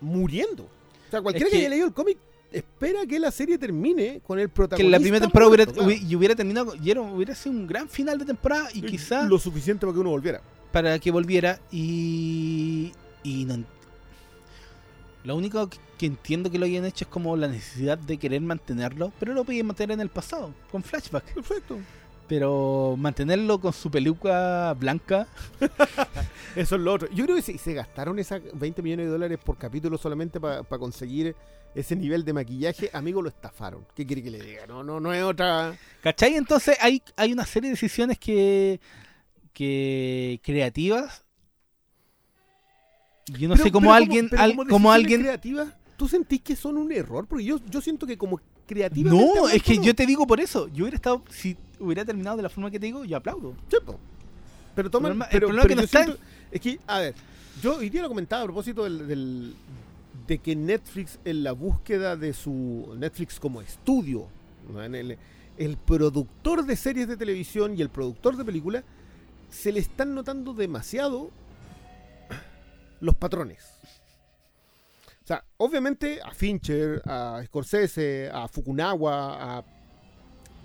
muriendo. O sea, cualquiera Es que, que- haya leído el cómic espera que la serie termine con el que protagonista. en la primera temporada hubiera, claro. hubiera terminado y era- hubiera sido un gran final de temporada y quizás Lo suficiente para que uno volviera. para que volviera y y no lo único que, que entiendo que lo hayan hecho es como la necesidad de querer mantenerlo pero lo podían mantener en el pasado con flashback Perfecto. Pero mantenerlo con su peluca blanca *laughs* Eso es lo otro. Yo creo que si se gastaron esas 20 millones de dólares por capítulo solamente para conseguir ese nivel de maquillaje, amigo, lo estafaron. ¿Qué quiere que le diga? No, no, no es otra. ¿Cachai? Entonces hay, hay una serie de decisiones que, que creativas. Yo no Pero- sé cómo alguien, al- como alguien. creativas, ¿tú sentís que son un error? Porque yo, yo siento que como creativamente. No, es que yo te digo por eso. Yo hubiera estado, si hubiera terminado de la forma que te digo, yo aplaudo. Sí, po. Pero toma. El problema- el problema pero que no yo está siento- Es que, a ver, Yo hoy día lo comentaba a propósito del, del- de que Netflix en la búsqueda de su Netflix como estudio, ¿no? En el, el productor de series de televisión y el productor de películas, se le están notando demasiado los patrones. Sea, obviamente a Fincher, a Scorsese, a Fukunawa, a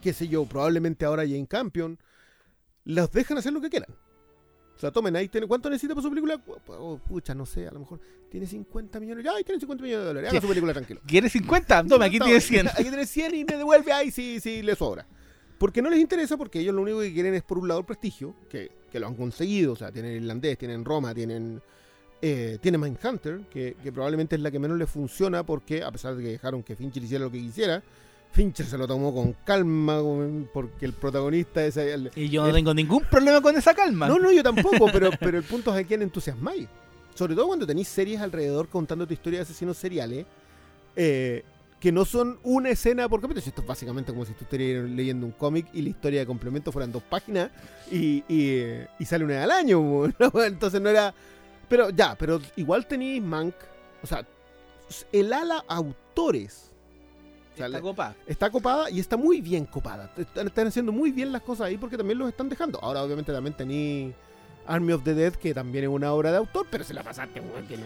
qué sé yo, probablemente ahora Jane Campion, los dejan hacer lo que quieran. O sea, tomen ahí, tiene- ¿cuánto necesita para su película? Oh, pucha, no sé, a lo mejor tiene 50 millones. Ahí tiene 50 millones de dólares. Haga su película tranquilo. ¿Quieres 50? Toma, aquí No, tienes *laughs* 100. Aquí tienes 100 y me devuelve ahí sí, sí, le sobra. Porque no les interesa, porque ellos lo único que quieren es, por un lado, el prestigio, que, que lo han conseguido. O sea, tienen Irlandés, tienen Roma, tienen. Eh, tienen Mindhunter, que, que probablemente es la que menos les funciona, porque a pesar de que dejaron que Fincher hiciera lo que quisiera, Fincher se lo tomó con calma, porque el protagonista es el, Y yo no el- tengo ningún problema con esa calma. no, no, yo tampoco, pero, pero el punto es a quién entusiasmáis. Sobre todo cuando tenéis series alrededor contando tu historia de asesinos seriales, eh, que no son una escena por capítulo. Esto es básicamente como si tú estuvieras leyendo un cómic y la historia de complemento fueran dos páginas y, y, eh, y sale una al año. *laughs* ¿no? Entonces no era... Pero ya, pero igual tenéis Mank, o sea, el ala autores. O sea, Está le- copa. está copada y está muy bien copada. Están, están haciendo muy bien las cosas ahí porque también los están dejando. Ahora, obviamente, también tení Army of the Dead, que también es una obra de autor, pero se la pasaste, weón, que, no-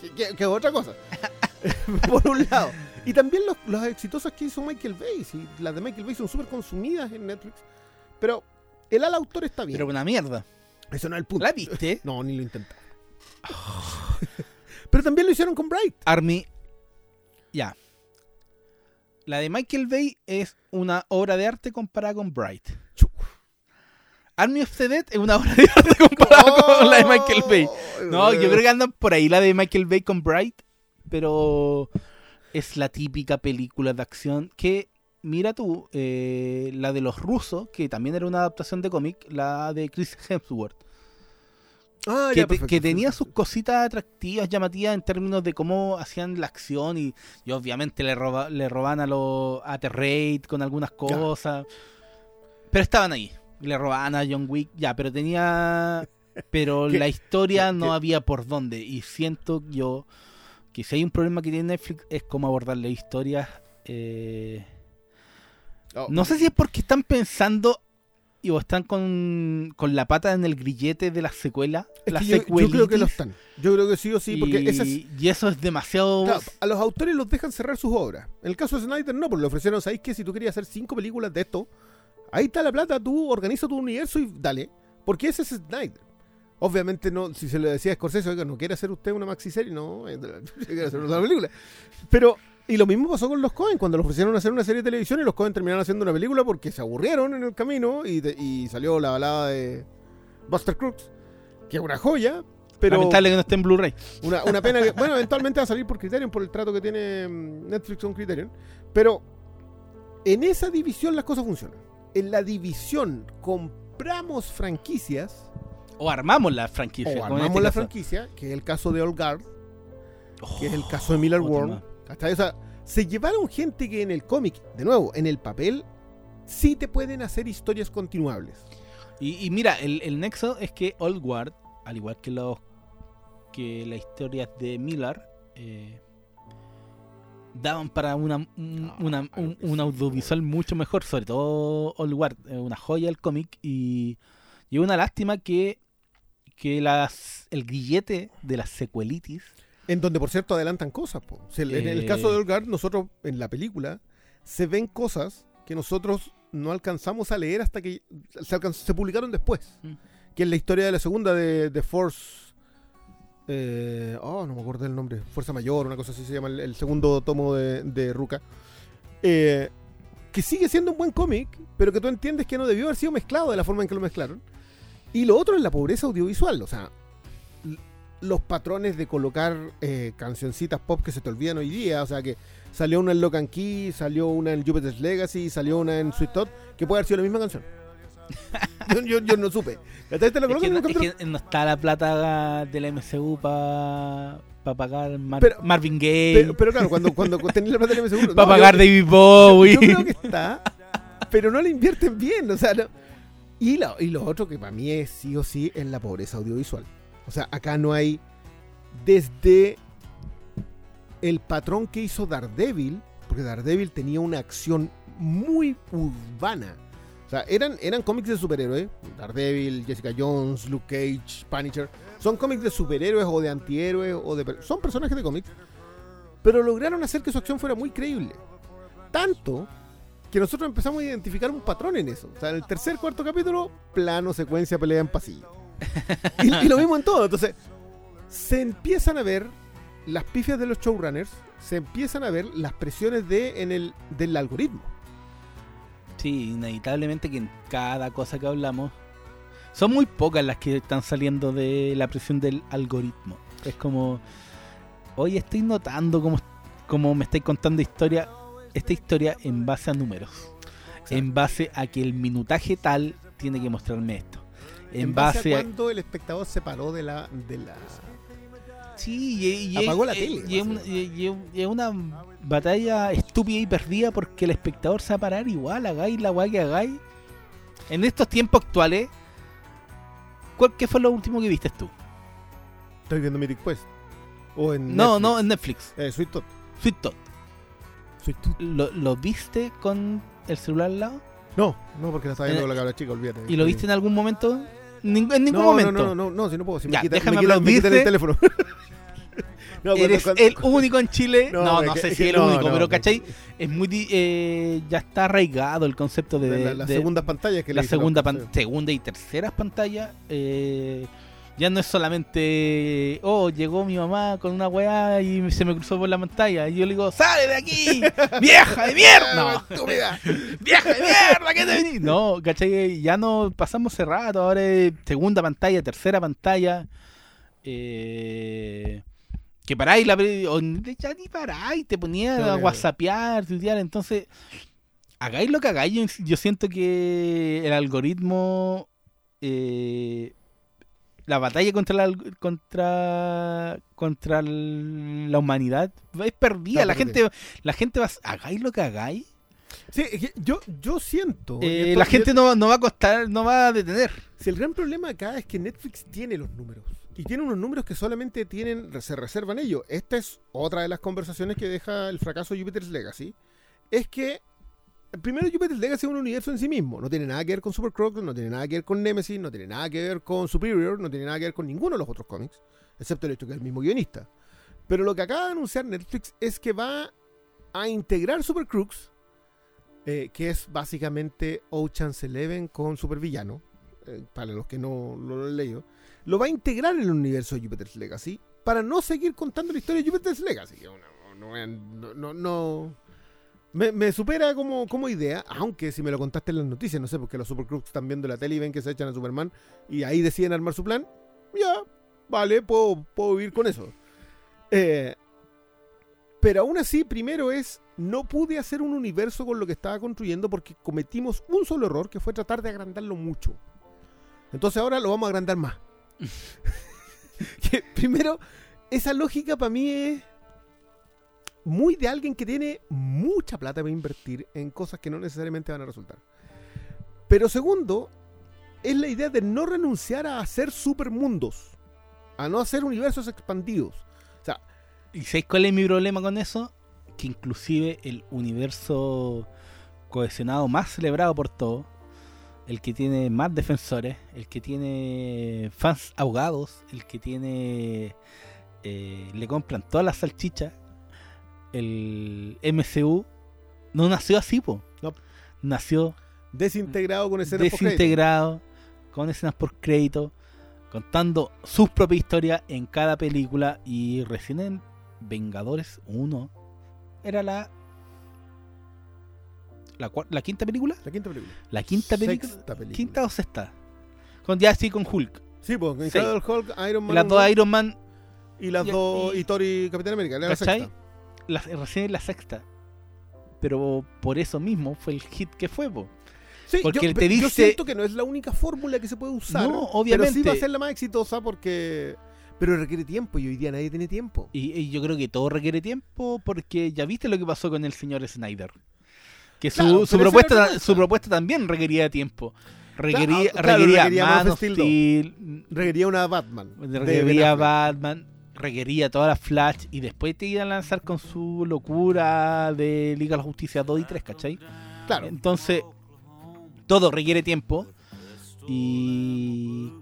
que- que- que es otra cosa. *laughs* *laughs* Por un lado. Y también los, los exitosas que hizo Michael Bay. sí, las de Michael Bay son súper consumidas en Netflix. Pero el ala autor está bien. Pero una mierda. Eso no es el punto. ¿La viste? *laughs* No, ni lo *laughs* pero también lo hicieron con Bright. Army. Ya. La de Michael Bay es una obra de arte comparada con Bright. Army of the Dead es una obra de arte comparada con la de Michael Bay. No, yo creo que andan por ahí la de Michael Bay con Bright, pero es la típica película de acción que, mira tú, eh, la de los rusos, que también era una adaptación de cómic, la de Chris Hemsworth, Ah, que, ya, te- perfecto, que sí, tenía sus cositas atractivas, llamativas en términos de cómo hacían la acción y, y obviamente le, roba, le roban a los a The Raid con algunas cosas, pero estaban ahí. Le robaban a John Wick, ya, pero tenía... Pero *laughs* la historia no ¿Qué? había por dónde. Y siento yo que si hay un problema que tiene Netflix es cómo abordarle historias. eh, Oh, No sé si es porque están pensando y o están con, con la pata en el grillete de la secuela. es la que yo, yo creo que lo están. Yo creo que sí o sí, porque y, eso es demasiado. Claro, a los autores los dejan cerrar sus obras. En el caso de Snyder, no, porque le ofrecieron, ¿sabéis que Si tú querías hacer cinco películas de esto, ahí está la plata, tú organiza tu universo y dale. Porque ese es Snyder. Obviamente, no, si se le decía a Scorsese, oiga, ¿no quiere hacer usted una maxi serie? No, *laughs* quiere hacer una película. Pero, y lo mismo pasó con los Cohen, cuando le ofrecieron hacer una serie de televisión y los Cohen terminaron haciendo una película porque se aburrieron en el camino y, de- y salió la balada de Buster Crooks, que es una joya. Pero Lamentable que no esté en Blu-ray. una, una pena que, bueno, eventualmente va a salir por Criterion, por el trato que tiene mm, Netflix con Criterion. Pero en esa división las cosas funcionan. En la división compramos franquicias O armamos la franquicia. o armamos este la caso. franquicia, que es el caso de Old Guard, que es el Oh, caso de Miller World. Se llevaron gente que en el cómic, de nuevo, en el papel, sí te pueden hacer historias continuables. Y, y mira, el, el nexo es que Old Guard, al igual que los que las historias de Miller, eh, daban para una, un, Ah, una- un- un audiovisual mucho mejor, sobre todo Old Guard, una joya del cómic y, y una lástima que, que las, el grillete de las secuelitis En donde, por cierto, adelantan cosas. po. O sea, En el Eh. caso de Old Guard, nosotros en la película se ven cosas que nosotros no alcanzamos a leer hasta que se, publicaron después. Mm. Que es la historia de la segunda de, de Force. eh, oh, no me acuerdo del nombre. Fuerza Mayor, una cosa así se llama el, el segundo tomo de, de Ruka. Eh, que sigue siendo un buen cómic, pero que tú entiendes que no debió haber sido mezclado de la forma en que lo mezclaron. Y lo otro es la pobreza audiovisual. O sea, los patrones de colocar eh, cancioncitas pop que se te olvidan hoy día. O sea, que salió una en Lock and Key, salió una en Jupiter's Legacy, salió una en Sweet Tot, que puede haber sido la misma canción. *laughs* yo, yo- yo no supe. No, un es capítulo- que no está la plata de la MCU para pagar Mar- Pero- Marvin Gaye, pero, pero claro, cuando, cuando *laughs* tenés la plata del MSU, para no, pagar yo- David Bowie. Yo creo que está, pero no la invierten bien, o sea, no. Y, lo, y lo otro que para mí es sí o sí es la pobreza audiovisual. O sea, acá no hay desde el patrón que hizo Daredevil, porque Daredevil tenía una acción muy urbana. O sea, eran, eran cómics de superhéroes. Daredevil, Jessica Jones, Luke Cage, Punisher. Son cómics de superhéroes o de antihéroes o de... Son personajes de cómics. Pero lograron hacer que su acción fuera muy creíble. Tanto que nosotros empezamos a identificar un patrón en eso. O sea, en el tercer, cuarto capítulo, plano, secuencia, pelea en pasillo. Y, y lo mismo en todo. Entonces, se empiezan a ver las pifias de los showrunners, se empiezan a ver las presiones de, en el, del algoritmo. Sí, inevitablemente que en cada cosa que hablamos son muy pocas las que están saliendo de la presión del algoritmo. Es como, hoy estoy notando como, como me estáis contando historia, esta historia en base a números, en base a que el minutaje tal tiene que mostrarme esto. En, base, a, cuando el espectador se paró de la, de la Sí, y, y- Apagó la tele, Y es una, batalla estúpida y perdida porque el espectador se va a parar igual, hagáis la weá que hagáis. En estos tiempos actuales, ¿cuál, ¿qué fue lo último que viste tú? Estoy viendo Mythic Quest. O en No, Netflix. no, en Netflix. Eh, Sweet Tot. Sweet Tot. Sweet Tot. ¿Lo, lo viste con el celular al lado? No, no, porque la estaba viendo Eh, la cabra chica, olvídate. ¿Y lo viste en algún momento? Ning- en ningún no, momento. No, no, no, no, si no puedo. Si me Ya, quitan, déjame me quitan- me quitan el teléfono. *laughs* No, Eres cuando- el único en Chile. No, No, es que- sé es si que el único, pero. ¿cachai? Es muy. di- eh, ya está arraigado el concepto de. de la, las de- segundas pantallas que la dicen segunda, pan- segunda y terceras pantallas. eh, ya no es solamente. Oh, llegó mi mamá con una weá y se me cruzó por la pantalla. Y yo le digo, ¡sale de aquí! *laughs* ¡Vieja de mierda! No. ¡Vieja de mierda! ¿Qué te venís? No, ¿cachai? Ya no pasamos cerrado. Ahora es segunda pantalla, tercera pantalla. Eh, que paráis la o ya ni paráis, te ponías No, a whatsappear, tuitear, entonces hagáis lo que hagáis, yo, yo siento que el algoritmo eh, la batalla contra la contra contra la humanidad es perdida, la perdida. gente la gente va a- hagáis lo que hagáis, Sí, yo, yo siento. eh, esto- la gente no, no va a costar, no va a detener. Si el gran problema acá es que Netflix tiene los números. Y tiene unos números que solamente tienen, se reservan ellos. Esta es otra de las conversaciones que deja el fracaso de Jupiter's Legacy. Es que, primero, Jupiter's Legacy es un universo en sí mismo. No tiene nada que ver con Super Crocodile, no tiene nada que ver con Nemesis, no tiene nada que ver con Superior, no tiene nada que ver con ninguno de los otros cómics. Excepto el hecho que es el mismo guionista. Pero lo que acaba de anunciar Netflix es que va a integrar Super Crooks, eh, que es básicamente Ocean's Eleven con Supervillano, eh, para los que no, lo han leído, lo va a integrar en el universo de Jupiter's Legacy para no seguir contando la historia de Jupiter's Legacy. no, no, no- no- me, me supera como, como idea, aunque si me lo contaste en las noticias, no sé, porque los Super Crooks están viendo la tele y ven que se echan a Superman y ahí deciden armar su plan, ya, vale, puedo, puedo vivir con eso. Eh, pero aún así, primero es, no pude hacer un universo con lo que estaba construyendo porque cometimos un solo error, que fue tratar de agrandarlo mucho. Entonces ahora lo vamos a agrandar más. *laughs* *laughs* Que primero, esa lógica para mí es muy de alguien que tiene mucha plata para invertir en cosas que no necesariamente van a resultar. Pero segundo, es la idea de no renunciar a hacer supermundos, a no hacer universos expandidos. O sea, ¿Y sabéis cuál es mi problema con eso? Que inclusive el universo cohesionado más celebrado por todos, el que tiene más defensores, el que tiene fans ahogados, el que tiene... eh, le compran todas las salchichas, el MCU, no nació así, po. No. Nació desintegrado con escenas desintegrado, con escenas por crédito, contando sus propias historias en cada película y recién en Vengadores 1 era la la, la quinta película, La quinta película. la quinta película, Sexta película. quinta o sexta, con ya sí con Hulk, Sí, pues. Incredible Hulk, Iron Man las dos 1, Iron Man, y las y- dos y- y, Thor y Capitán América. La ¿cachai? sexta. La- recién en la sexta, pero por eso mismo fue el hit que fue, po. Sí, Porque yo, él te yo dice- siento que no es la única fórmula que se puede usar. No, Pero sí obviamente. va a ser la más exitosa porque. Pero requiere tiempo y hoy día nadie tiene tiempo. Y, y yo creo que todo requiere tiempo porque ya viste lo que pasó con el señor Snyder. Que su, Claro, su propuesta, su propuesta también requería tiempo. Requería, Claro, claro, requería requería Man Man of of Steel Steel, Requería una Batman. requería. Batman, requería todas las Flash y después te iban a lanzar con su locura de Liga de la Justicia 2 y 3, ¿cachai? Claro. Entonces, todo requiere tiempo y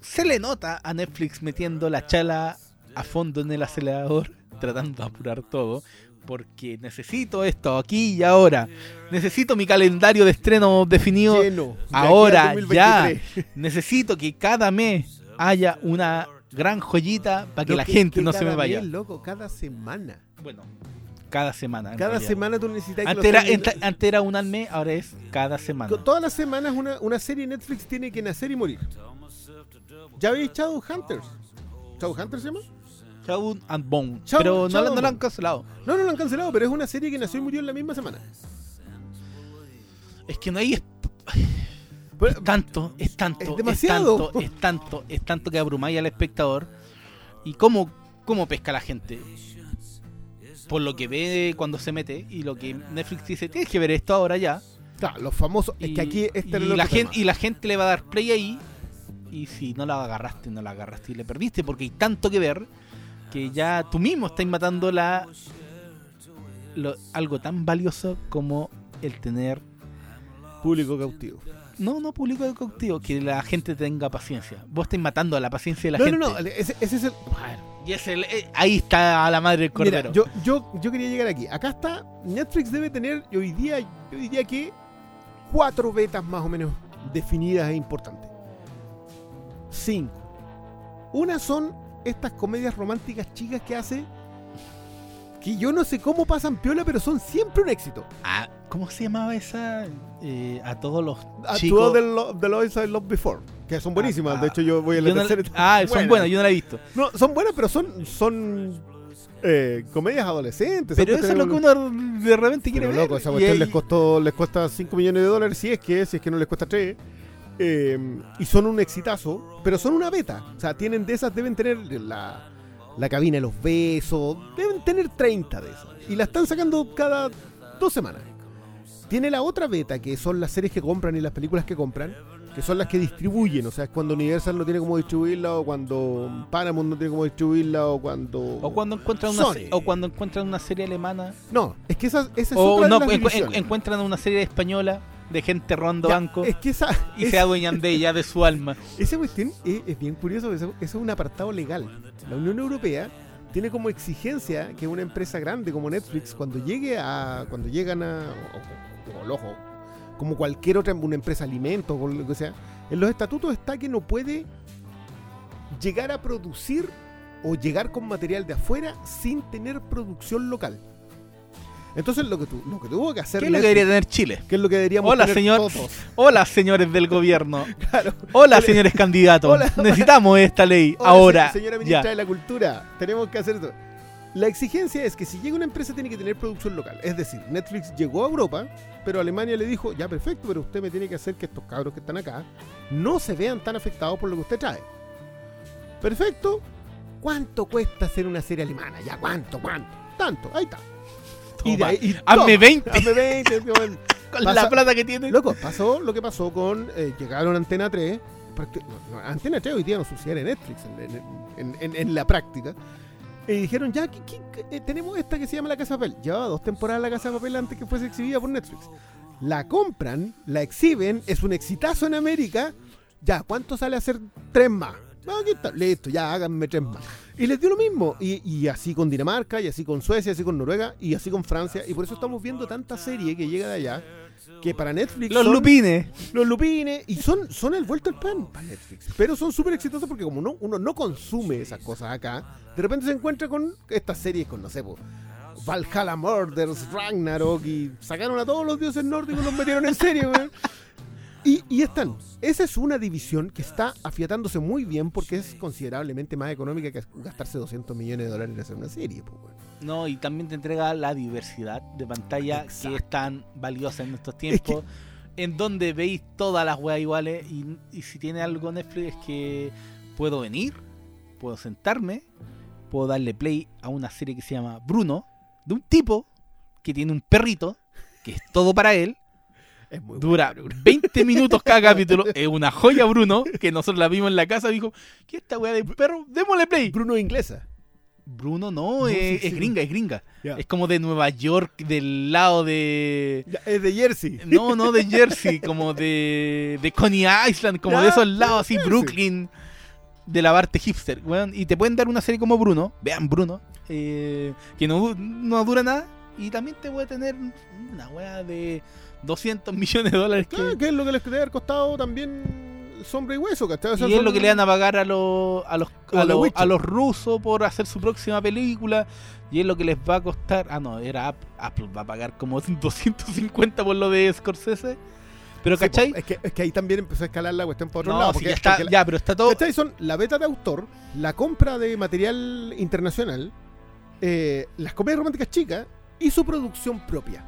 se le nota a Netflix metiendo la chala a fondo en el acelerador, *laughs* tratando de apurar todo, porque necesito esto aquí y ahora. Necesito mi calendario de estreno definido Lleno. de ahora, ya. 2023. *laughs* Necesito que cada mes haya una gran joyita para que la gente no se me vaya. mes, loco, cada semana. Bueno, cada semana. en Cada realidad. semana tú necesitas Antes era, antes era un al mes, ahora es cada semana. Todas las semanas una, una serie Netflix tiene que nacer y morir. ¿Ya veis Shadowhunters? ¿Shadowhunters se llama? Shadow and Bone. Shadow- pero no, la- Shadow no la han cancelado. No, no lo han cancelado, pero es una serie que nació y murió en la misma semana. Es que no hay. Es, Pero- es tanto, es tanto. Es demasiado. tanto, es tanto, es tanto que abrumáis al espectador. ¿Y cómo, cómo pesca la gente? Por lo que ve cuando se mete y lo que Netflix dice, tienes que ver esto ahora ya. Claro, los famosos. es Y, que aquí este y el la gente, y la gente le va a dar play ahí. Y si no la agarraste, no la agarraste y le perdiste. Porque hay tanto que ver que ya tú mismo estás matando la, lo- algo tan valioso como el tener Público cautivo. No, no público de cautivo, que la gente tenga paciencia. Vos estáis matando a la paciencia de la No, gente. no, no, ese, ese es el. Y es el, eh, ahí está la madre del Mira, cordero. yo, yo, yo quería llegar aquí. Acá está. Netflix debe tener hoy día, yo diría que cuatro betas más o menos definidas e importantes. Cinco. Una son estas comedias románticas chicas que hace. Que yo no sé cómo pasan piola, pero son siempre un éxito. Ah, ¿Cómo se llamaba esa? Eh, a todos los A chicos. de lo, de Lois I Loved Before. Que son buenísimas. Ah, de hecho, yo voy a la no- tercera. ah, son Buenas. yo no la he visto. No, son buenas, pero son. son eh, comedias adolescentes. Pero eso es lo que uno de repente quiere ver. loco, esa cuestión les costó, les cuesta 5 millones de dólares, si es que, si es que no les cuesta 3. y son un exitazo, pero son una beta. O sea, tienen de esas, deben tener la, la cabina de los besos, deben tener 30 de esas. Y la están sacando cada dos semanas. Tiene la otra beta, que son las series que compran y las películas que compran, que son las que distribuyen. O sea, es cuando Universal no tiene cómo distribuirla, o cuando Paramount no tiene cómo distribuirla, o cuando. o cuando encuentran una se- o cuando encuentran una serie alemana No, es que esa, esa es o otra de no las divisiones. encuentran una serie española de gente robando Ya, banco Es que esa, y es- se adueñan de ella de su alma. *laughs* esa cuestión es, es bien curioso, eso es un apartado legal. La Unión Europea tiene como exigencia que una empresa grande como Netflix, cuando llegue a. cuando llegan a. o, como cualquier otra una empresa de alimentos o lo que sea, en los estatutos está que no puede llegar a producir o llegar con material de afuera sin tener producción local. Entonces lo que, tu- lo que tuvo que hacer ¿Qué es lo que debería tener Chile? que es lo que deberíamos Hola, tener señor. todos. Hola, señores del gobierno. *laughs* Claro. Hola, señores candidatos. Hola. Necesitamos esta ley Hola, ahora. se- Señora ya. ministra de la Cultura, tenemos que hacer esto. La exigencia es que si llega una empresa tiene que tener producción local. Es decir, Netflix llegó a Europa, pero Alemania le dijo, ya perfecto, pero usted me tiene que hacer que estos cabros que están acá no se vean tan afectados por lo que usted trae. Perfecto. ¿Cuánto cuesta hacer una serie alemana? Ya, ¿cuánto? ¿Cuánto? Tanto, ahí está. Toma, y hazme toma, 20. Hazme 20. *laughs* weón. Con pasa- la plata que tiene. Loco, pasó lo que pasó con. eh, llegaron a Antena 3. prácti- no, no, Antena 3 hoy día no sucede en Netflix, en, en- en- en la práctica. Y dijeron, ya, ¿qué- qué- eh, tenemos esta que se llama La Casa de Papel. Llevaba dos temporadas La Casa de Papel antes que fuese exhibida por Netflix. La compran, la exhiben, es un exitazo en América. Ya, ¿cuánto sale hacer tres más? Aquí está, listo, ya háganme tres más. Y les dio lo mismo. Y, y así con Dinamarca, y así con Suecia, y así con Noruega, y así con Francia. Y por eso estamos viendo tanta serie que llega de allá. Que para Netflix. Los son- lupines. los lupines y son, son el vuelto al pan para Netflix. Pero son súper exitosos porque como no, uno no consume esas cosas acá, de repente se encuentra con estas series con, no sé, po, Valhalla Murders, Ragnarok y sacaron a todos los dioses nórdicos y los metieron en serie, weón. Y, y están. Esa es una división que está afiatándose muy bien porque es considerablemente más económica que gastarse 200 millones de dólares en hacer una serie. weón. No, y también te entrega la diversidad de pantalla Exacto. que es tan valiosa en estos tiempos. En donde veis todas las weas iguales. Y, y si tiene algo Netflix es que puedo venir, puedo sentarme, puedo darle play a una serie que se llama Bruno, de un tipo que tiene un perrito, que es todo para él. Es muy Dura bueno, Bruno. 20 minutos cada *laughs* capítulo. Es una joya, Bruno, que nosotros la vimos en la casa. Dijo, ¿qué es esta weá de perro? Démosle play. Bruno inglesa. Bruno no, es, sí, es sí. gringa, es gringa. Es como de Nueva York, del lado de... Es de Jersey. No, no de Jersey, como de, de Coney Island, como de esos lados, así. Brooklyn, de la parte hipster. y te pueden dar una serie como Bruno, vean Bruno, eh, que no, no dura nada, y también te puede tener una wea de 200 millones de dólares. Que, Claro, que es lo que les debe haber costado también Sombra y Hueso, ¿cachai? O sea, y es son- lo que le van a pagar a los, a los, a los, Witcher. a los rusos por hacer su próxima película. Y es lo que les va a costar. Ah, no, era App- Apple, va a pagar como *laughs* 250 por lo de Scorsese. Pero, Sí, ¿cachai? es, que, es que ahí también empezó a escalar la cuestión por otro No, lado. si porque- ya está, porque la- ya, pero está todo. ¿Cachai? Son la beta de autor, la compra de material internacional, eh, las comedias románticas chicas y su producción propia.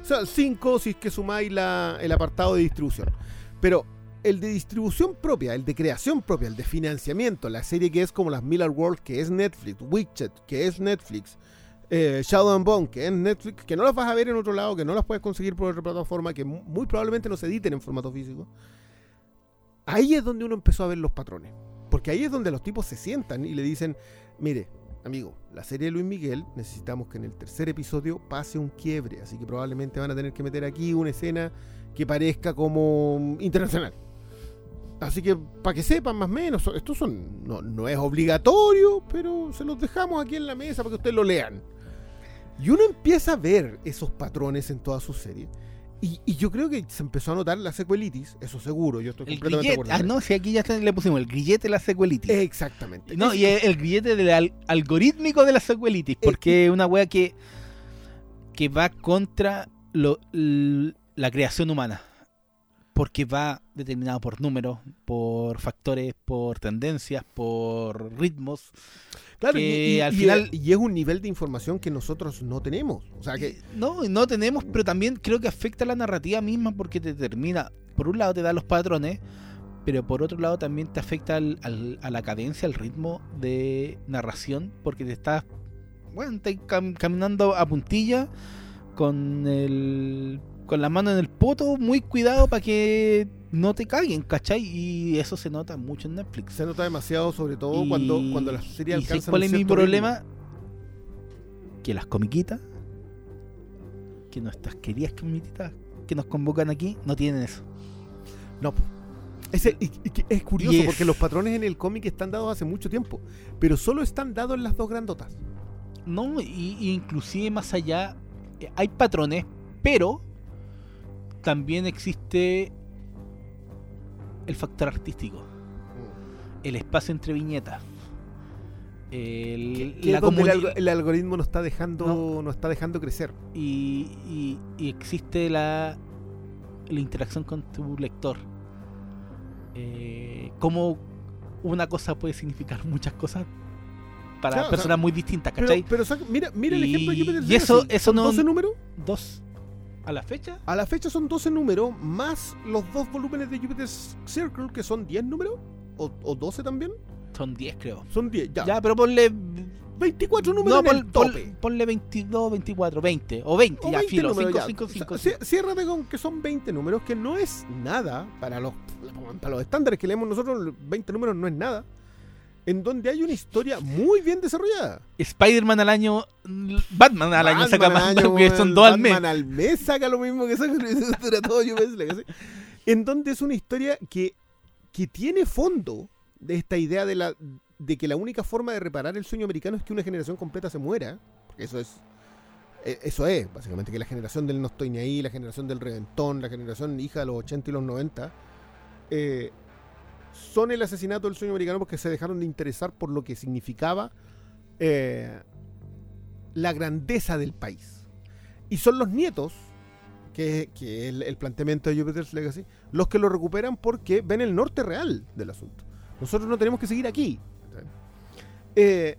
O sea, cinco si es que sumáis la- el apartado de distribución. Pero el de distribución propia, el de creación propia, el de financiamiento, la serie que es como las Miller World, que es Netflix, Witcher, que es Netflix, eh, Shadow and Bone, que es Netflix, que no las vas a ver en otro lado, que no las puedes conseguir por otra plataforma, que mu- muy probablemente no se editen en formato físico. Ahí es donde uno empezó a ver los patrones. Porque ahí es donde los tipos se sientan y le dicen, mire, amigo, la serie de Luis Miguel necesitamos que en el tercer episodio pase un quiebre. Así que probablemente van a tener que meter aquí una escena que parezca como internacional. Así que para que sepan más o menos, esto son, no, no es obligatorio, pero se los dejamos aquí en la mesa para que ustedes lo lean. Y uno empieza a ver esos patrones en toda su serie. Y, y yo creo que se empezó a notar la secuelitis, eso seguro, yo estoy El completamente de grillete. acuerdo. Ah, no, si aquí ya le pusimos el grillete de la secuelitis. Exactamente. no, y el, el grillete del al- algorítmico de la secuelitis. Eh, Porque es una wea que, que va contra lo- la creación humana. Porque va determinado por números, por factores, por tendencias, por ritmos. Claro, y, que y- al final- y es un nivel de información que nosotros no tenemos. O sea que No, no tenemos, pero también creo que afecta a la narrativa misma porque te determina, por un lado te da los patrones, pero por otro lado también te afecta al- al- a la cadencia, al ritmo de narración, porque te estás, bueno, cam- caminando a puntilla con el con la mano en el poto, muy cuidado para que no te caguen, ¿cachai? Y eso se nota mucho en Netflix. se nota demasiado, sobre todo Y- cuando, cuando la serie ¿Y alcanza sabes cuál un es mi problema? Que las comiquitas, que nuestras queridas comiquitas que nos convocan aquí, no tienen eso. No. que es curioso es- porque los patrones en el cómic están dados hace mucho tiempo, pero solo están dados en las dos grandotas. No, y, y inclusive más allá, eh, hay patrones, pero también existe el factor artístico, el espacio entre viñetas. El, Que la el, algoritmo no está dejando, No. está dejando crecer. y, y- y existe la, la interacción con tu lector. Eh, cómo una cosa puede significar muchas cosas para Claro, o sea, personas muy distintas, Pero, ¿cachai? pero mira, mira el Y- ejemplo de Jupiter y eso- eso no- 12 números. Dos a la fecha. A la fecha son 12 números, más los dos volúmenes de Jupiter's Circle, que son 10 números, o, o 12 también. Son 10 creo. Son 10, ya. Ya, pero ponle 24 números no, en pon- el pon- tope. ponle 22, 24, 20 o 20, O ya 20 filo, números 5 ya. 5 O 5. sea, cí- Ciérrate con que son 20 números, que no es nada para los, para los estándares que leemos nosotros, 20 números no es nada. En donde hay una historia muy bien desarrollada. Spider-Man al año, Batman al año Batman saca al más, año, porque son dos al mes. Batman al mes saca lo mismo que saca *laughs* dura todo Jupiter's Legacy. En donde es una historia que, que tiene fondo de esta idea de la de que la única forma de reparar el sueño americano es que una generación completa se muera. Porque eso es. eh, Eso es, básicamente, que la generación del no estoy ni ahí, la generación del reventón, la generación hija de los 80 y los 90, eh, son el asesinato del sueño americano porque se dejaron de interesar por lo que significaba eh, la grandeza del país. Y son los nietos, que, que el planteamiento de Jupiter's Legacy, los que lo recuperan porque ven el norte real del asunto. Nosotros no tenemos que seguir aquí. Eh,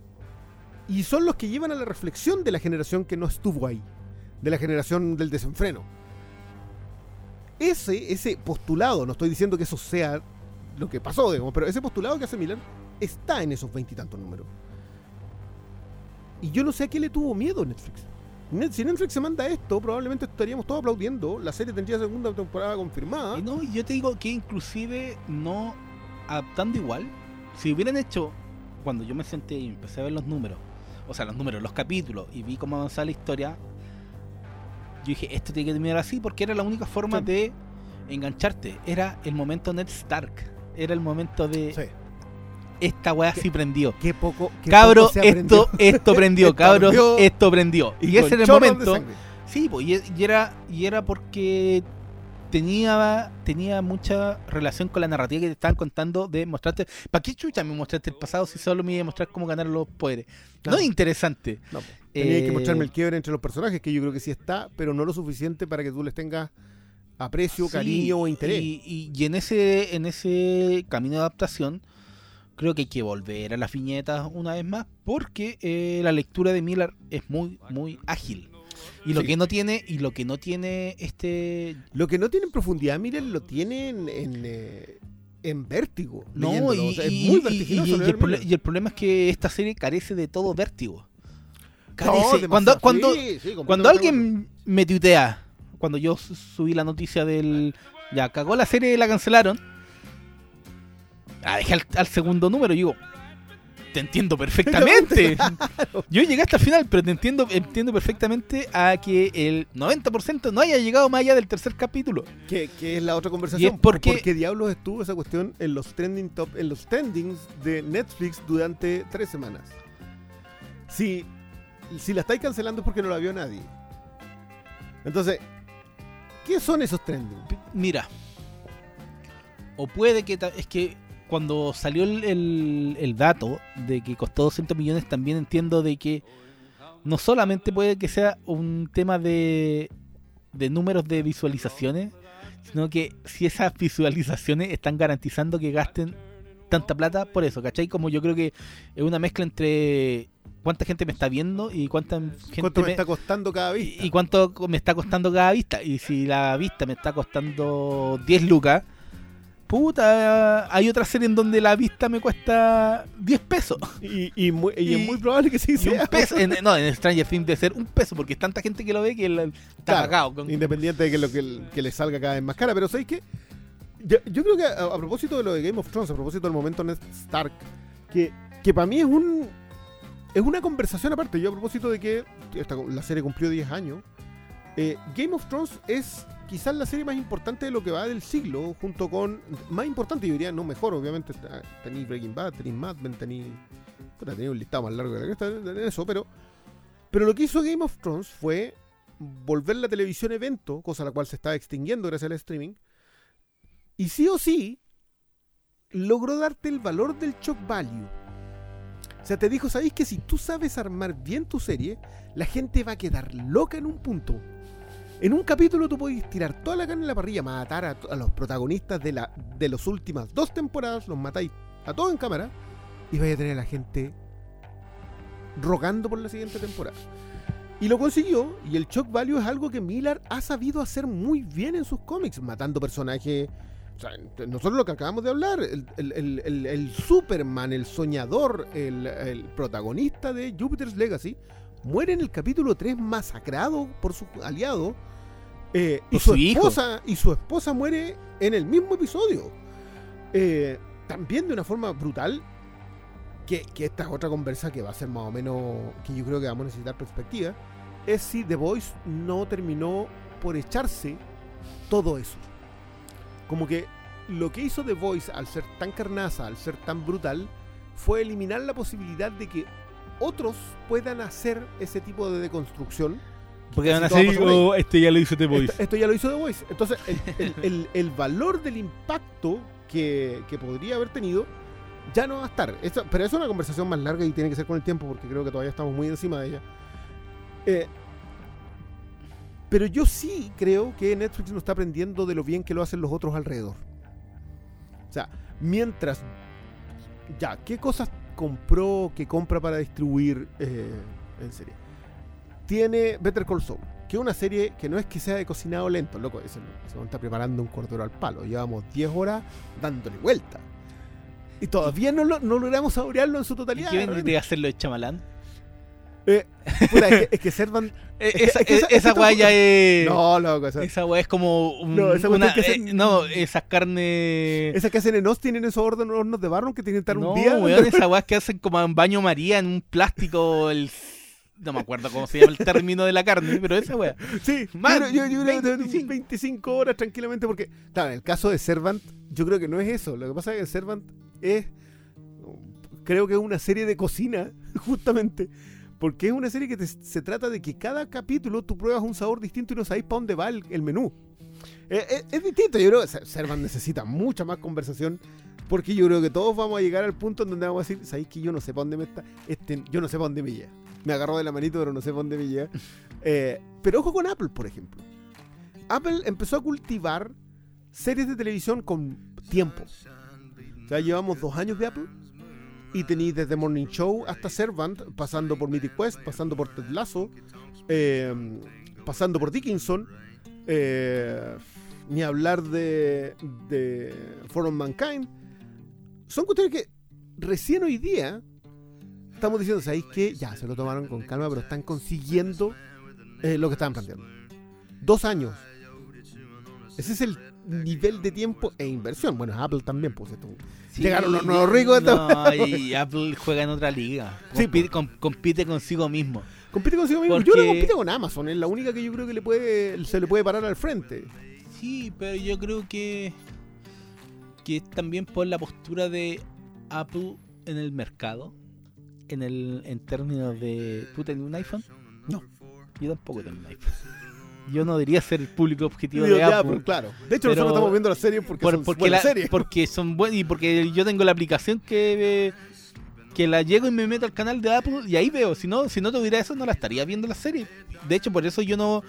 y son los que llevan a la reflexión de la generación que no estuvo ahí, de la generación del desenfreno. Ese, ese postulado, no estoy diciendo que eso sea lo que pasó, digamos, pero ese postulado que hace Miller está en esos veintitantos números. Y yo no sé a qué le tuvo miedo Netflix. Net- Si Netflix se manda esto, probablemente estaríamos todos aplaudiendo. La serie tendría segunda temporada confirmada. Y no, yo te digo que inclusive no adaptando igual, si hubieran hecho, cuando yo me senté y empecé a ver los números, o sea, los números, los capítulos, y vi cómo avanzaba la historia, yo dije, esto tiene que terminar así porque era la única forma Sí. de engancharte. Era el momento Ned Stark. Era el momento de Sí. esta weá sí prendió. Qué poco. qué Cabro, poco se esto, esto prendió, *laughs* cabros, esto prendió. Y, ese era el momento. Sí, pues, y, era, y era porque tenía, tenía mucha relación con la narrativa que te estaban contando de mostrarte. ¿Para qué chucha me mostraste el pasado si solo me iba a mostrar cómo ganar los poderes? No, No. es interesante. No, po. Tenía Eh, que mostrarme el quiebre entre los personajes, que yo creo que sí está, pero no lo suficiente para que tú les tengas aprecio, Sí, cariño o interés. Y, y- y en ese, en ese camino de adaptación, creo que hay que volver a las viñetas una vez más, porque eh, la lectura de Miller es muy, muy ágil. Y lo Sí. que no tiene, y lo que no tiene este Lo que no tiene en profundidad, miren, lo tiene en, en, eh, en vértigo. No, y, O sea, es y- muy vertiginoso. y- el prole- Miller. y el problema es que esta serie carece de todo vértigo. No, Carece. demasiado. cuando cuando, Sí, sí, cuando alguien me tuitea, cuando yo su- subí la noticia del. Ya, cagó la serie, la cancelaron. La dejé al, al segundo número y digo. Te entiendo perfectamente. *laughs* Yo llegué hasta el final, pero te entiendo, entiendo perfectamente a que el 90% no haya llegado más allá del tercer capítulo. Que, que es la otra conversación. Y porque- ¿Por qué diablos estuvo esa cuestión en los trending top, en los trendings de Netflix durante tres semanas? Si, si la estáis cancelando es porque no la vio nadie. Entonces, ¿qué son esos trending? Mira. O puede que... Es que cuando salió el, el- el dato de que costó 200 millones, también entiendo de que no solamente puede que sea un tema de, de números de visualizaciones, sino que si esas visualizaciones están garantizando que gasten tanta plata por eso, ¿cachai? Como yo creo que es una mezcla entre cuánta gente me está viendo y cuánta gente ¿Cuánto me me- está costando cada vista? y, cuánto me está costando cada vista. Y si la vista me está costando 10 lucas, puta, hay otra serie en donde la vista me cuesta 10 pesos. Y, y muy- y Y- es muy probable que sí sea. un peso, en- *laughs* no, en Stranger Things debe ser un peso, porque es tanta gente que lo ve que el- está Claro, con- Independiente de que lo que, que le salga cada vez más cara. Pero ¿sabéis qué? Yo, yo creo que a, a propósito de lo de Game of Thrones, a propósito del momento Ned Stark, que, que para mí es un es una conversación aparte. Yo a propósito de que esta- la serie cumplió 10 años, eh, Game of Thrones es quizás la serie más importante de lo que va del siglo, junto con, más importante yo diría, no mejor, obviamente, tenéis Breaking Bad, tenéis Mad Men, tenéis un listado más largo que la cresta en eso, pero, pero lo que hizo Game of Thrones fue volver la televisión evento, cosa la cual se estaba extinguiendo gracias al streaming, y sí o sí logró darte el valor del shock value. O sea, te dijo, ¿sabéis que si tú sabes armar bien tu serie, la gente va a quedar loca en un punto? En un capítulo tú podés tirar toda la carne en la parrilla, matar a, los protagonistas de, la, de las últimas dos temporadas, los matáis a todos en cámara, y vais a tener a la gente rogando por la siguiente temporada. Y lo consiguió, y el shock value es algo que Miller ha sabido hacer muy bien en sus cómics, matando personajes. O sea, nosotros lo que acabamos de hablar, el, el- el- Superman, el soñador, el, el protagonista de Jupiter's Legacy, muere en el capítulo 3 masacrado por su aliado. eh, y su, su hijo. esposa y su esposa muere en el mismo episodio. Eh, también de una forma brutal. Que, que esta es otra conversa que va a ser más o menos. que yo creo que vamos a necesitar perspectiva. Es si The Voice no terminó por echarse todo eso. Como que lo que hizo The Voice al ser tan carnaza, al ser tan brutal, fue eliminar la posibilidad de que otros puedan hacer ese tipo de deconstrucción. Porque van a ahí. oh, este ya lo hizo The Voice. Esto, esto ya lo hizo The Voice. Entonces, el, el- el- el valor del impacto que, que podría haber tenido ya no va a estar. Esto- pero es una conversación más larga y tiene que ser con el tiempo porque creo que todavía estamos muy encima de ella. Eh, pero yo sí creo que Netflix no está aprendiendo de lo bien que lo hacen los otros alrededor. O sea, mientras. Ya, ¿qué cosas compró, que compra para distribuir eh, en serie? Tiene Better Call Saul, que es una serie que no es que sea de cocinado lento, loco, se está preparando un cordero al palo. Llevamos 10 horas dándole vuelta. Y todavía no, lo- no logramos saborearlo en su ¿Y totalidad. qué realmente. vendría a hacerlo de Chamalán? Eh, puta, es, que, es que. *laughs* Eh, que- esa es que esa- esa, esa weá ya es. No, loco, esa, Esa weá es como. un- No, esa una, que eh, se- no, esas carnes. esa que hacen en Austin en esos hornos, hornos de barro que tienen que estar no, un día. weón, esas weas que hacen como en baño María en un plástico. El, no me acuerdo cómo se llama el término de la carne, pero esa weá. Sí, Más, yo, yo, yo creo que 25. 25 horas tranquilamente porque, claro, en el caso de Servant, yo creo que no es eso. Lo que pasa es que Servant es, creo que es una serie de cocina, *laughs* justamente, porque es una serie que te- se trata de que cada capítulo tú pruebas un sabor distinto y no sabes para dónde va el, el menú. Eh, eh, es distinto, yo creo que Ser- Servant necesita mucha más conversación. Porque yo creo que todos vamos a llegar al punto en donde vamos a decir, ¿sabéis que yo no sé para dónde me está? Este, yo no sé para dónde me llega. Me agarró de la manito, pero no sé para dónde me llega. *laughs* Eh, pero ojo con Apple, por ejemplo. Apple empezó a cultivar series de televisión con tiempo. O sea, llevamos dos años de Apple y tenéis desde Morning Show hasta Servant, pasando por Mythic Quest, pasando por Ted Lasso, eh, pasando por Dickinson, eh, ni hablar de, de For All Mankind. Son cuestiones que recién hoy día estamos diciendo, ¿sabéis qué? Ya, se lo tomaron con calma, pero están consiguiendo eh, lo que estaban planteando. Dos años. Ese es el nivel de tiempo e inversión. Bueno, Apple también, pues esto. Llegaron los nuevos ricos, No, y Apple juega en otra liga. *laughs* Sí, Compite, com- compite consigo mismo. Compite consigo mismo. Yo no compite con Amazon, es la única que yo creo que le puede, se le puede parar al frente. Sí, pero yo creo que que es también por la postura de Apple en el mercado, en el en términos de ¿tú tienes un iPhone? No. Yo tampoco tengo un iPhone. Yo no debería ser el público objetivo de ya, Apple. pues, claro. De hecho, nosotros estamos viendo la serie porque Por- son porque, buenas la- series. porque son buenas y porque yo tengo la aplicación que eh, que la llego y me meto al canal de Apple y ahí veo. Si no, si no tuviera eso, no la estaría viendo la serie. De hecho, por eso yo no,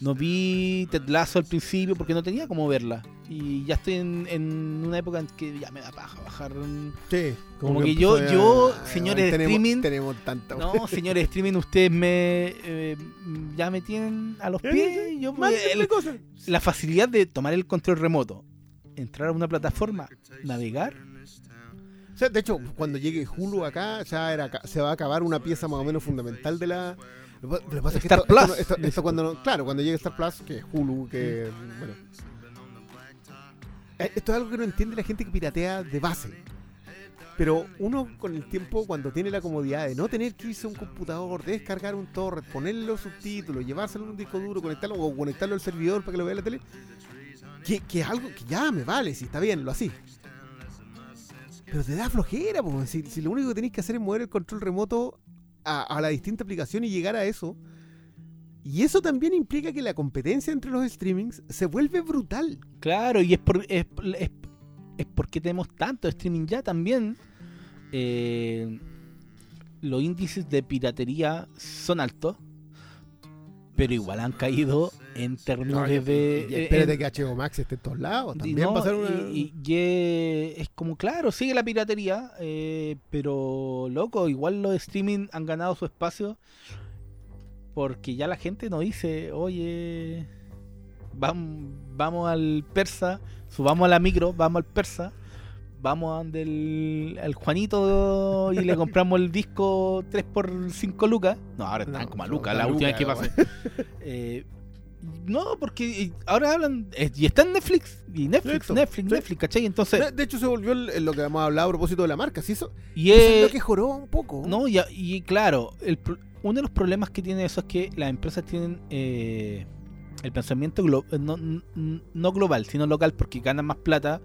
no vi Ted Lasso al principio, porque no tenía cómo verla. Y ya estoy en, en una época en que ya me da paja bajar. un- Sí, Como que yo- a- yo, señores de tenemos, streaming, Tenemos tanta. No, señores de streaming, ustedes me eh, ya me tienen a los pies. Yo el- la facilidad de tomar el control remoto, entrar a una plataforma, navegar. O sea, de hecho, cuando llegue Hulu acá, ya era, se va a acabar una pieza más o menos fundamental de la. Lo lo pasa es que Star esto- Plus. esto- esto cuando claro, cuando llegue Star Plus, que es Hulu, que. Bueno. Eh, Esto es algo que no entiende la gente que piratea de base. Pero uno con el tiempo, cuando tiene la comodidad de no tener que irse a un computador, descargar un torrent, ponerle los subtítulos, llevárselo a un disco duro, conectarlo o conectarlo al servidor para que lo vea la tele, que, que es algo que ya me vale, si está bien, lo así. Pero te da flojera, po, si, si lo único que tenéis que hacer es mover el control remoto a, la distinta aplicación y llegar a eso. Y eso también implica que la competencia entre los streamings se vuelve brutal. Claro, y es, por, es, es, es porque tenemos tanto streaming ya también. eh, los índices de piratería son altos, pero igual han caído en términos de... de- Y espérate en- que HBO Max esté en todos lados. También no, va a ser una... y- y- eh, es como, claro, sigue la piratería, eh, pero loco, igual los streaming han ganado su espacio porque ya la gente no dice, oye, vamos, vamos al persa, subamos a la micro, vamos al persa, vamos a donde el, al Juanito y le compramos el disco 3 por 5 lucas. No, ahora están No, como a lucas, la última vez que pasé. Eh, no, porque eh, ahora hablan, eh, y está en Netflix, y Netflix, Netflix, sí. Netflix, ¿cachai? Entonces, de, hecho, se volvió el- lo que hemos hablado a propósito de la marca. ¿sí? Eso, y eso es es, lo que joró un poco. No, y, y claro, el uno de los problemas que tiene eso es que las empresas tienen eh, el pensamiento glo- eh, no, no global, sino local, porque ganan más plata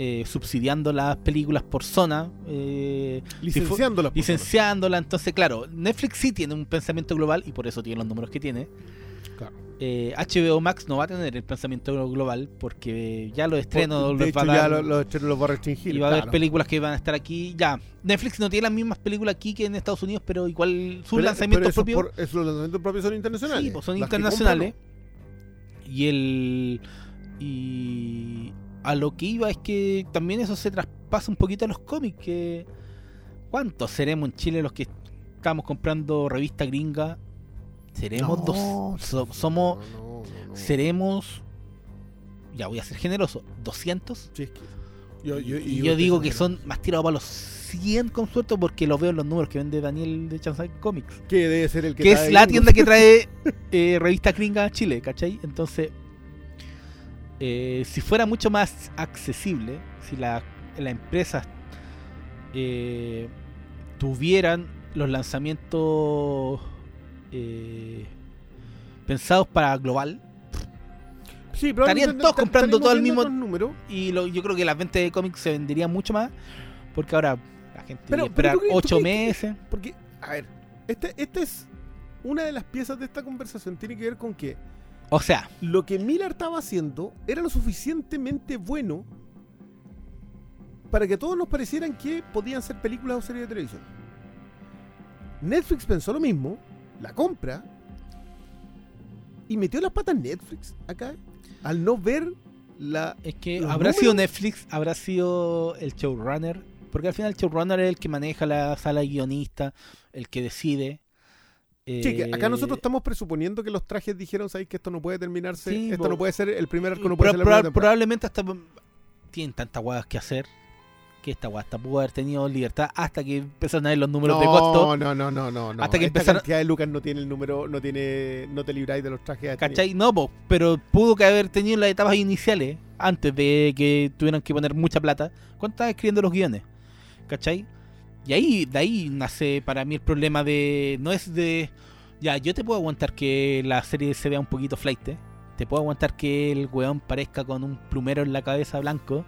eh, subsidiando las películas por zona, eh, Licenciándolas. por licenciándola. Entonces, claro, Netflix sí tiene un pensamiento global y por eso tiene los números que tiene. Claro. Eh, HBO Max no va a tener el pensamiento global porque ya los estrenos de hecho, va a ya dar- los, los estrenos los va a restringir. y va a haber películas que van a estar aquí. Ya, Netflix no tiene las mismas películas aquí que en Estados Unidos, pero igual sus Pero- lanzamientos pero propios. por- esos lanzamientos propios son internacionales. Sí, pues son Las internacionales. Y el. Y. A lo que iba es que también eso se traspasa un poquito a los cómics. que ¿Cuántos seremos en Chile los que estamos comprando revista gringa? Seremos No, dos. so- somos. no, no. Seremos. Ya voy a ser generoso. ¿200? Sí, es que- Yo, yo- Y yo yo digo que son más tirados para los 100 con suerte porque lo veo en los números que vende Daniel de Chansai Comics. Que debe ser el que Que trae es la tienda que trae *laughs* eh, revista gringa a Chile, ¿cachai? Entonces, eh, si fuera mucho más accesible, si la- las empresas eh, tuvieran los lanzamientos eh, pensados para global, Sí, estarían todos comprando todo el mismo- otros números. y lo- yo creo que las ventas de cómics se venderían mucho más, porque ahora la gente Pero- tiene que esperar pero tú crees- tú 8 crees que- meses. Porque, a ver, este, esta es una de las piezas de esta conversación. Tiene que ver con que O sea, lo que Miller estaba haciendo era lo suficientemente bueno para que todos nos parecieran que podían ser películas o series de televisión. Netflix pensó lo mismo, la compra y metió las patas Netflix acá al no ver la Es que habrá sido Netflix, habrá sido el showrunner, porque al final el showrunner es el que maneja la sala guionista, el que decide. Sí, que acá Eh, nosotros estamos presuponiendo que los trajes dijeron, ¿sabéis que esto no puede terminarse? Sí, esto no puede ser el primer arco, no puede ser la pro- primera temporada". probablemente hasta tienen tantas guadas que hacer que esta guada hasta pudo haber tenido libertad hasta que empezaron a ver los números no, de costo. No, no, no, no, no. Hasta que Esta empezaron- cantidad de Lucas no tiene el número, no tiene, no te libráis de los trajes. ¿Cachai? No, po, pero pudo que haber tenido las etapas iniciales antes de que tuvieran que poner mucha plata. ¿Cuánto estaban escribiendo los guiones? ¿Cachai? Y ahí, de ahí nace para mí el problema de. No es de. Ya, yo te puedo aguantar que la serie se vea un poquito flight. Te puedo aguantar que el weón parezca con un plumero en la cabeza blanco.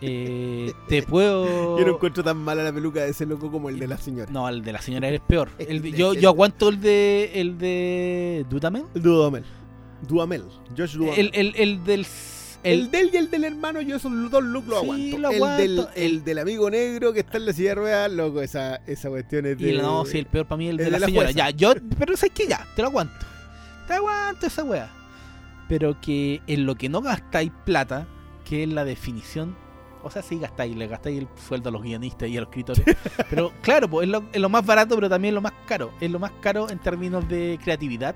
Eh, *laughs* te puedo. Yo no encuentro tan mala la peluca de ese loco como el de la señora. No, el de la señora es peor. El de- yo, yo aguanto el de. El de. Dudamel. Duhamel. Duhamel. Josh Duhamel. El, el, el del. El, El, del y el del hermano, yo esos dos looks lo Sí, aguanto. lo el, aguanto. Del, El- el del amigo negro que está en la silla de ruedas, loco, esa, esa cuestión es de... Y no, sí, el peor para mí es el de, el la, señora. jueza. Ya, yo, pero sabes que ya, te lo aguanto. Te aguanto esa wea. Pero que en lo que no gastáis plata, que es la definición. O sea, sí gastáis, le gastáis el sueldo a los guionistas y a los escritores. *laughs* pero claro, pues es lo, es lo más barato, pero también lo más caro. Es lo más caro en términos de creatividad.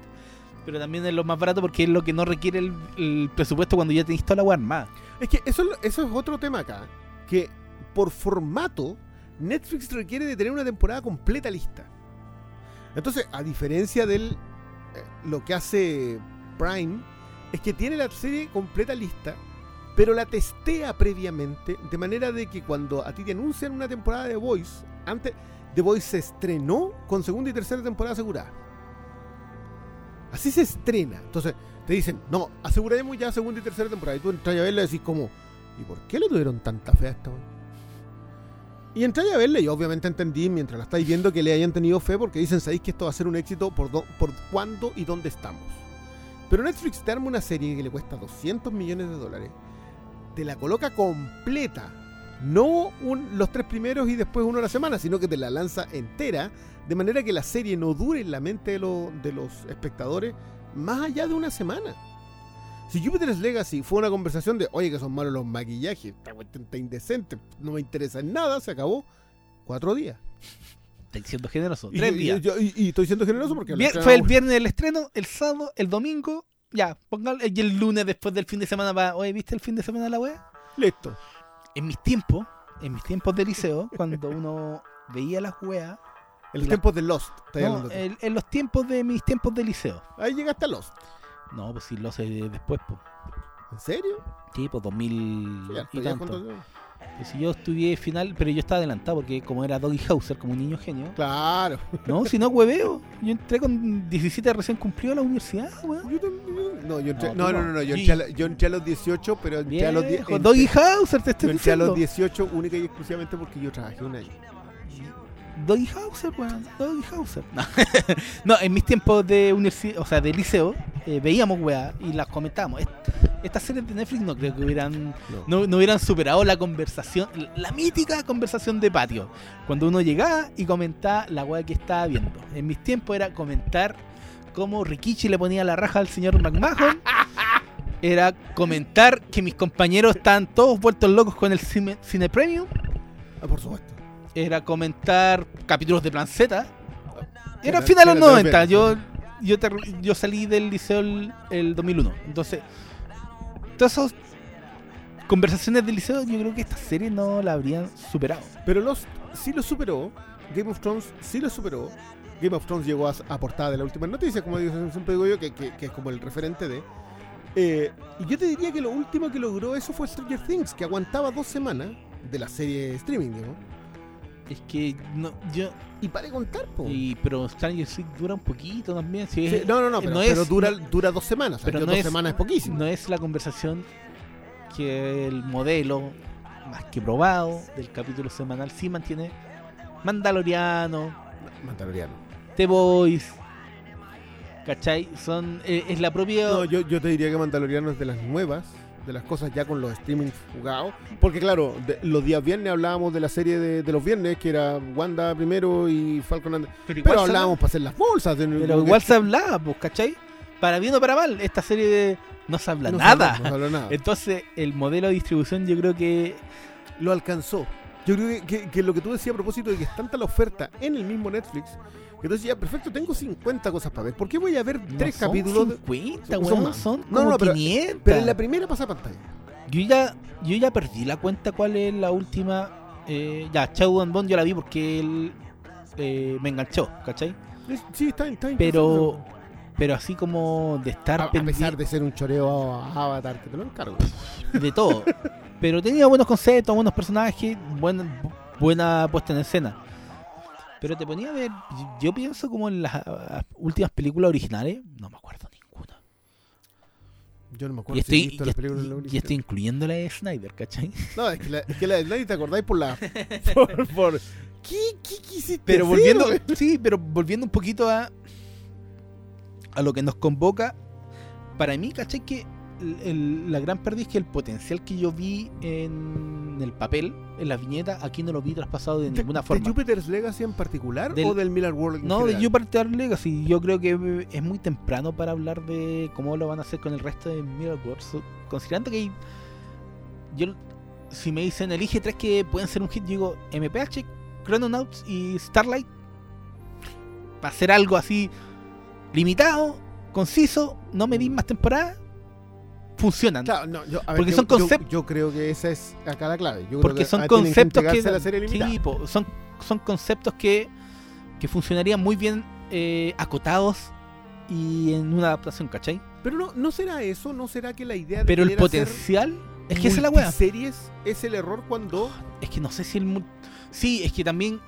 Pero también es lo más barato porque es lo que no requiere el, el presupuesto cuando ya tenéis toda la wea armada. Es que eso, es eso es otro tema acá. Que por formato, Netflix requiere de tener una temporada completa lista. Entonces, a diferencia de lo que hace Prime, es que tiene la serie completa lista, pero la testea previamente, de manera de que cuando a ti te anuncian una temporada de Voice, antes The Voice se estrenó con segunda y tercera temporada asegurada. Así se estrena. Entonces, te dicen, no, aseguremos ya segunda y tercera temporada. Y tú entras a verla y decís como, ¿y por qué le tuvieron tanta fe a esta weá? Y entré a verla y obviamente entendí mientras la estáis viendo que le hayan tenido fe porque dicen, sabéis que esto va a ser un éxito por, do- por cuándo y dónde estamos. Pero Netflix te arma una serie que le cuesta 200 millones de dólares, te la coloca completa, no un- los tres primeros y después uno a la semana, sino que te la lanza entera, de manera que la serie no dure en la mente de, lo- de los espectadores más allá de una semana. Si Jupiter's Legacy fue una conversación de, oye, que son malos los maquillajes, está indecente, no me interesa en nada, se acabó. Cuatro días. Estáis siendo generoso. Y- Tres días. y, y estoy siendo generoso porque... Vier- fue el viernes el estreno, el sábado, el domingo, ya, póngale, y el lunes después del fin de semana va, oye, ¿viste el fin de semana la wea? Listo. En mis tiempos, en mis tiempos de liceo, cuando uno veía las weas, En los La- tiempos de Lost. no, tú. en, los tiempos de mis tiempos de liceo. Ahí llegaste a Lost. No, pues sí, lo sé después, pues. ¿En serio? Sí, pues 2000 Ya, y tanto. Que si yo estudié final, pero yo estaba adelantado porque como era Doggy Hauser, como un niño genio. Claro. No, si no, hueveo. Yo entré con 17 recién cumplido a la universidad, weón. Yo también- No, yo entré, No, no, no, no. no, yo entré, a, la- yo entré a los 18, pero entré a los 10. Viejo, Doggy Hauser, te estoy Yo entré a diciendo. los 18 única y exclusivamente porque yo trabajé un año. Doggy Hauser, weón. Doggy Hauser. No. *laughs* No, en mis tiempos de universidad, o sea, de liceo, eh, veíamos weá y las comentábamos. Est- Estas series de Netflix no creo que hubieran no, no hubieran superado la conversación, la mítica conversación de patio. Cuando uno llegaba y comentaba la weá que estaba viendo. En mis tiempos era comentar cómo Rikichi le ponía la raja al señor McMahon. *laughs* Era comentar que mis compañeros estaban todos vueltos locos con el cine, cine premium. Ah, por supuesto. Era comentar capítulos de Plan Z. Era final de los era 90. de Yo, yo, yo salí del liceo el, el 2001. Entonces, todos esos conversaciones del liceo, yo creo que esta serie no la habrían superado. Pero Lost sí lo superó. Game of Thrones sí lo superó. Game of Thrones llegó a, a portada de la última noticia, como digo, siempre digo yo, que, que- que es como el referente de. Eh, y yo te diría que lo último que logró eso fue Stranger Things, que aguantaba dos semanas de la serie de streaming, digamos. Es que no, yo. Y para de contar, po. Y, pero Stranger Things dura un poquito también. sí, Sí, es- no, no, no, pero, no pero es- dura, no- dura dos semanas. o sea, pero que no dos es- semanas es poquísimo. no es la conversación que el modelo más que probado del capítulo semanal sí mantiene Mandaloriano, Mandaloriano. The Boys, ¿cachai? Son, eh, es la propia... No, yo, yo te diría que Mandaloriano es de las nuevas, de las cosas ya con los streamings jugados. Porque claro, de- los días viernes hablábamos de la serie de, de los viernes, que era Wanda primero y Falcon and... pero hablábamos para hacer las bolsas. de- pero que- igual se hablaba, pues, ¿cachai? Para bien o para mal, esta serie de- no se habla no se nada. no se habló nada. Entonces, el modelo de distribución yo creo que Lo alcanzó. Yo creo que, que- que lo que tú decías a propósito de que es tanta la oferta en el mismo Netflix, entonces ya, perfecto, tengo 50 cosas para ver. ¿Por qué voy a ver no tres son capítulos? de- 50, son weón, más. son No, como no, pero- 500. Pero en la primera pasa pantalla. Yo ya, yo ya perdí la cuenta cuál es la última. Eh, ya, Chau and Bond yo la vi porque él eh, me enganchó, ¿cachai? Sí, está, está Pero, pero así como de estar a, a pesar de ser un choreo a Avatar, que te lo encargo. de todo. pero tenía buenos conceptos, buenos personajes, buena, buena puesta en escena. Pero te ponía a ver, yo pienso como en las ah, últimas películas originales, no me acuerdo ninguna. Yo no me acuerdo Y si he estoy, visto y, las películas de la y estoy incluyendo la de Snyder, ¿cachai? No, es que la, es que la de Snyder, ¿te acordáis por la. *laughs* por. por- ¿Qué, qué quisiste Pero volviendo, sí, pero volviendo un poquito a, a lo que nos convoca, para mí, ¿cachai? Que el- la gran pérdida es que el potencial que yo vi en el papel, en las viñetas, aquí no lo vi traspasado de ¿De- ninguna ¿De forma. Jupiter's Legacy en particular Del- o del Miller World en No, de general? Jupiter Legacy, yo creo que es muy temprano para hablar de cómo lo van a hacer con el resto de Mirrorverse, So, considerando que yo, si me dicen elige tres que pueden ser un hit, digo MPH, Chrononauts y Starlight, para hacer algo así limitado, conciso, no me di más temporada, funcionan. Claro, no, yo, a ver, Porque yo- son yo- concept- Yo, creo que esa es acá la clave. Yo creo porque que, son conceptos que, a la serie limitada. sí, po, son, son conceptos que, que funcionarían muy bien eh, acotados y en una adaptación, ¿cachai? Pero no, no será eso, no será que la idea de Pero el potencial es que esa es la wea. multiseries es el error cuando. Es que no sé si el sí, es que también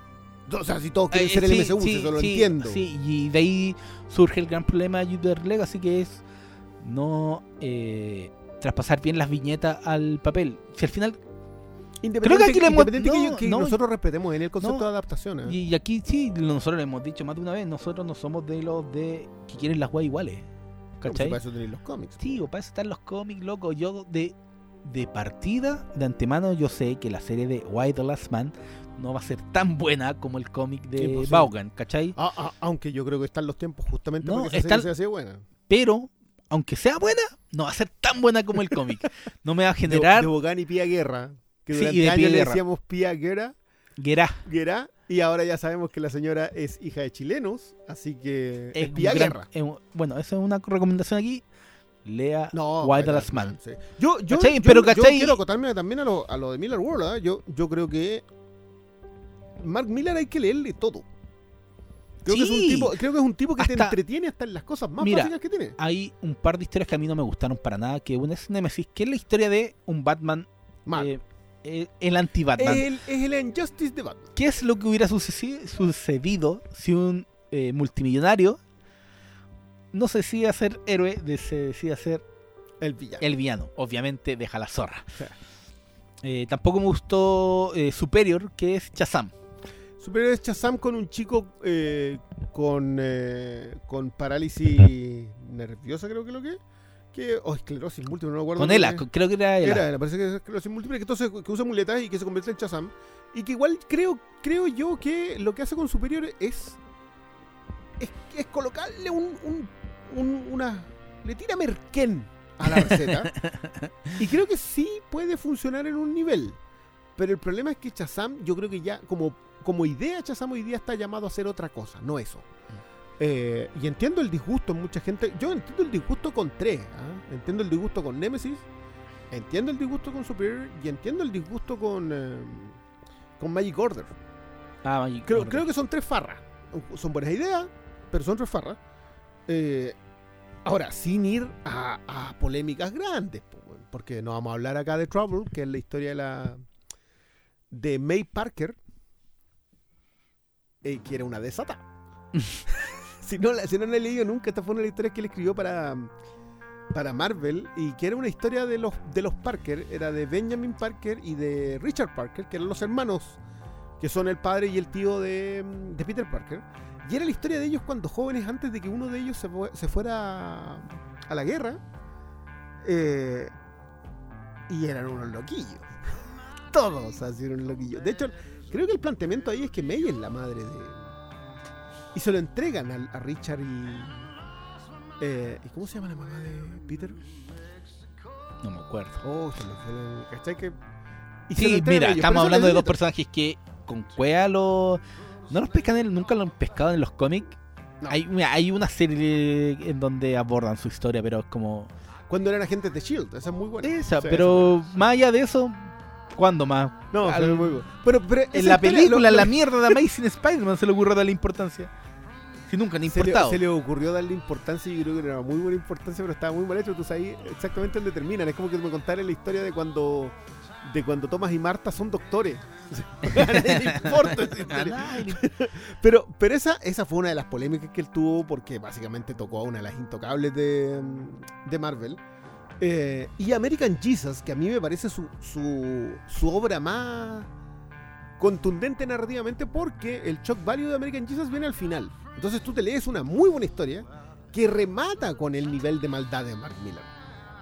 O sea, si todos quieren eh, ser el sí, MCU, sí, eso lo entiendo. Sí, y de ahí surge el gran problema de Jupiter Legacy que es no eh, traspasar bien las viñetas al papel. Si al final Creo que aquí le hemos- que, no, que no. nosotros respetemos en el concepto No. de adaptación. ¿eh? Y aquí sí, nosotros lo hemos dicho más de una vez, nosotros no somos de los de que quieren las weas iguales. No, ¿Cachai? pues para eso tenéis los cómics. Sí, o para eso están los cómics, loco. Yo de, de partida, de antemano, yo sé que la serie de Why the Last Man no va a ser tan buena como el cómic de Imposible. Vaughan, ¿cachai? Ah, ah, aunque yo creo que están los tiempos justamente No, para que esa serie sea así buena. Pero, aunque sea buena, no va a ser tan buena como el cómic. *laughs* No me va a De, generar de Bogan y Pía Guerra. Que Sí, durante y de años Pía le decíamos Pía Guerra, Guerra. Guerra. Y ahora ya sabemos que la señora es hija de chilenos. Así que es, un Pía gran- Guerra. es bueno, esa es una recomendación aquí. Lea No, White Last Man. sí. Yo, yo, ¿Cachai? yo- Pero, yo ¿cachai? quiero acotarme también a lo, a lo de Miller World. ¿ah? Yo, yo creo que Mark Miller hay que leerle todo. Creo, que, es un tipo, creo que es un tipo que te entretiene hasta en las cosas más Mira, básicas que tiene. Hay un par de historias que a mí no me gustaron para nada. Que una es Nemesis, que es la historia de un Batman, Mal. eh, eh, el anti-Batman. es, el, Injustice de Batman. ¿Qué es lo que hubiera sucedido si un eh, multimillonario no se decide a ser héroe, se decide a ser El villano. el villano? Obviamente deja la zorra. Sí. *laughs* Eh, tampoco me gustó eh, Superior, que es Shazam. Superior es Shazam con un chico eh, con, eh, con parálisis nerviosa, creo que lo que es. Que, o esclerosis múltiple, no me acuerdo. Con Ela, que- creo que era Ela. Era, parece que es esclerosis múltiple, que entonces que usa muletas y que se convierte en Shazam. Y que igual creo, creo yo que lo que hace con Superior es. Es, es colocarle un, un- un- una. Le tira merquén a la receta. *laughs* y creo que sí puede funcionar en un nivel. Pero el problema es que Shazam, yo creo que ya, como, como idea, Shazam hoy día está llamado a hacer otra cosa, no eso. Eh, y entiendo el disgusto en mucha gente. Yo entiendo el disgusto con tres. ¿ah? Entiendo el disgusto con Nemesis. entiendo el disgusto con Superior y entiendo el disgusto con, eh, con Magic Order. Ah, Magic Creo, Order. creo que son tres farras. Son buenas ideas, pero son tres farras. Eh, ahora, sin ir a, a polémicas grandes, porque no vamos a hablar acá de Trouble, que es la historia de la de May Parker, eh, que era una desata. *laughs* *laughs* si, no, la- si no la he leído nunca, esta fue una de las historias que él escribió para, para Marvel y que era una historia de los, de los Parker, era de Benjamin Parker y de Richard Parker, que eran los hermanos que son el padre y el tío de, de Peter Parker. Y era la historia de ellos cuando jóvenes, antes de que uno de ellos se, se fuera a, la guerra. eh, y eran unos loquillos. *laughs* Todos así eran unos loquillos. De hecho, creo que el planteamiento ahí es que May es la madre de. Y se lo entregan a, Richard y. eh, ¿Y cómo se llama la mamá de Peter? No me acuerdo. Oh, se me fue el- ¿Cachai que.? y Sí, mira, estamos hablando de dos personajes que con Cuea lo... No los pescan, en- nunca lo han pescado en los cómics. No. Hay, mira, hay una serie en donde abordan su historia, pero es como... Cuando eran agentes de Shield, esa es muy buena. Esa, pero más allá de eso, ¿cuándo más? No, Al- muy bueno. Pero, pero En la película, lo- la mierda de Amazing Spider-Man se le ocurrió darle importancia. Si nunca han se le, importado. se le ocurrió darle importancia y yo creo que era muy buena importancia, pero estaba muy mal hecho. Tú sabes exactamente dónde terminan. Es como que me contaran la historia de cuando de cuando Thomas y Marta son doctores. *laughs* *laughs* Pero, pero esa, esa fue una de las polémicas que él tuvo porque básicamente tocó a una de las intocables de, de Marvel. Eh, y American Jesus, que a mí me parece su, su, su obra más contundente narrativamente porque el shock value de American Jesus viene al final. Entonces tú te lees una muy buena historia que remata con el nivel de maldad de Mark Miller.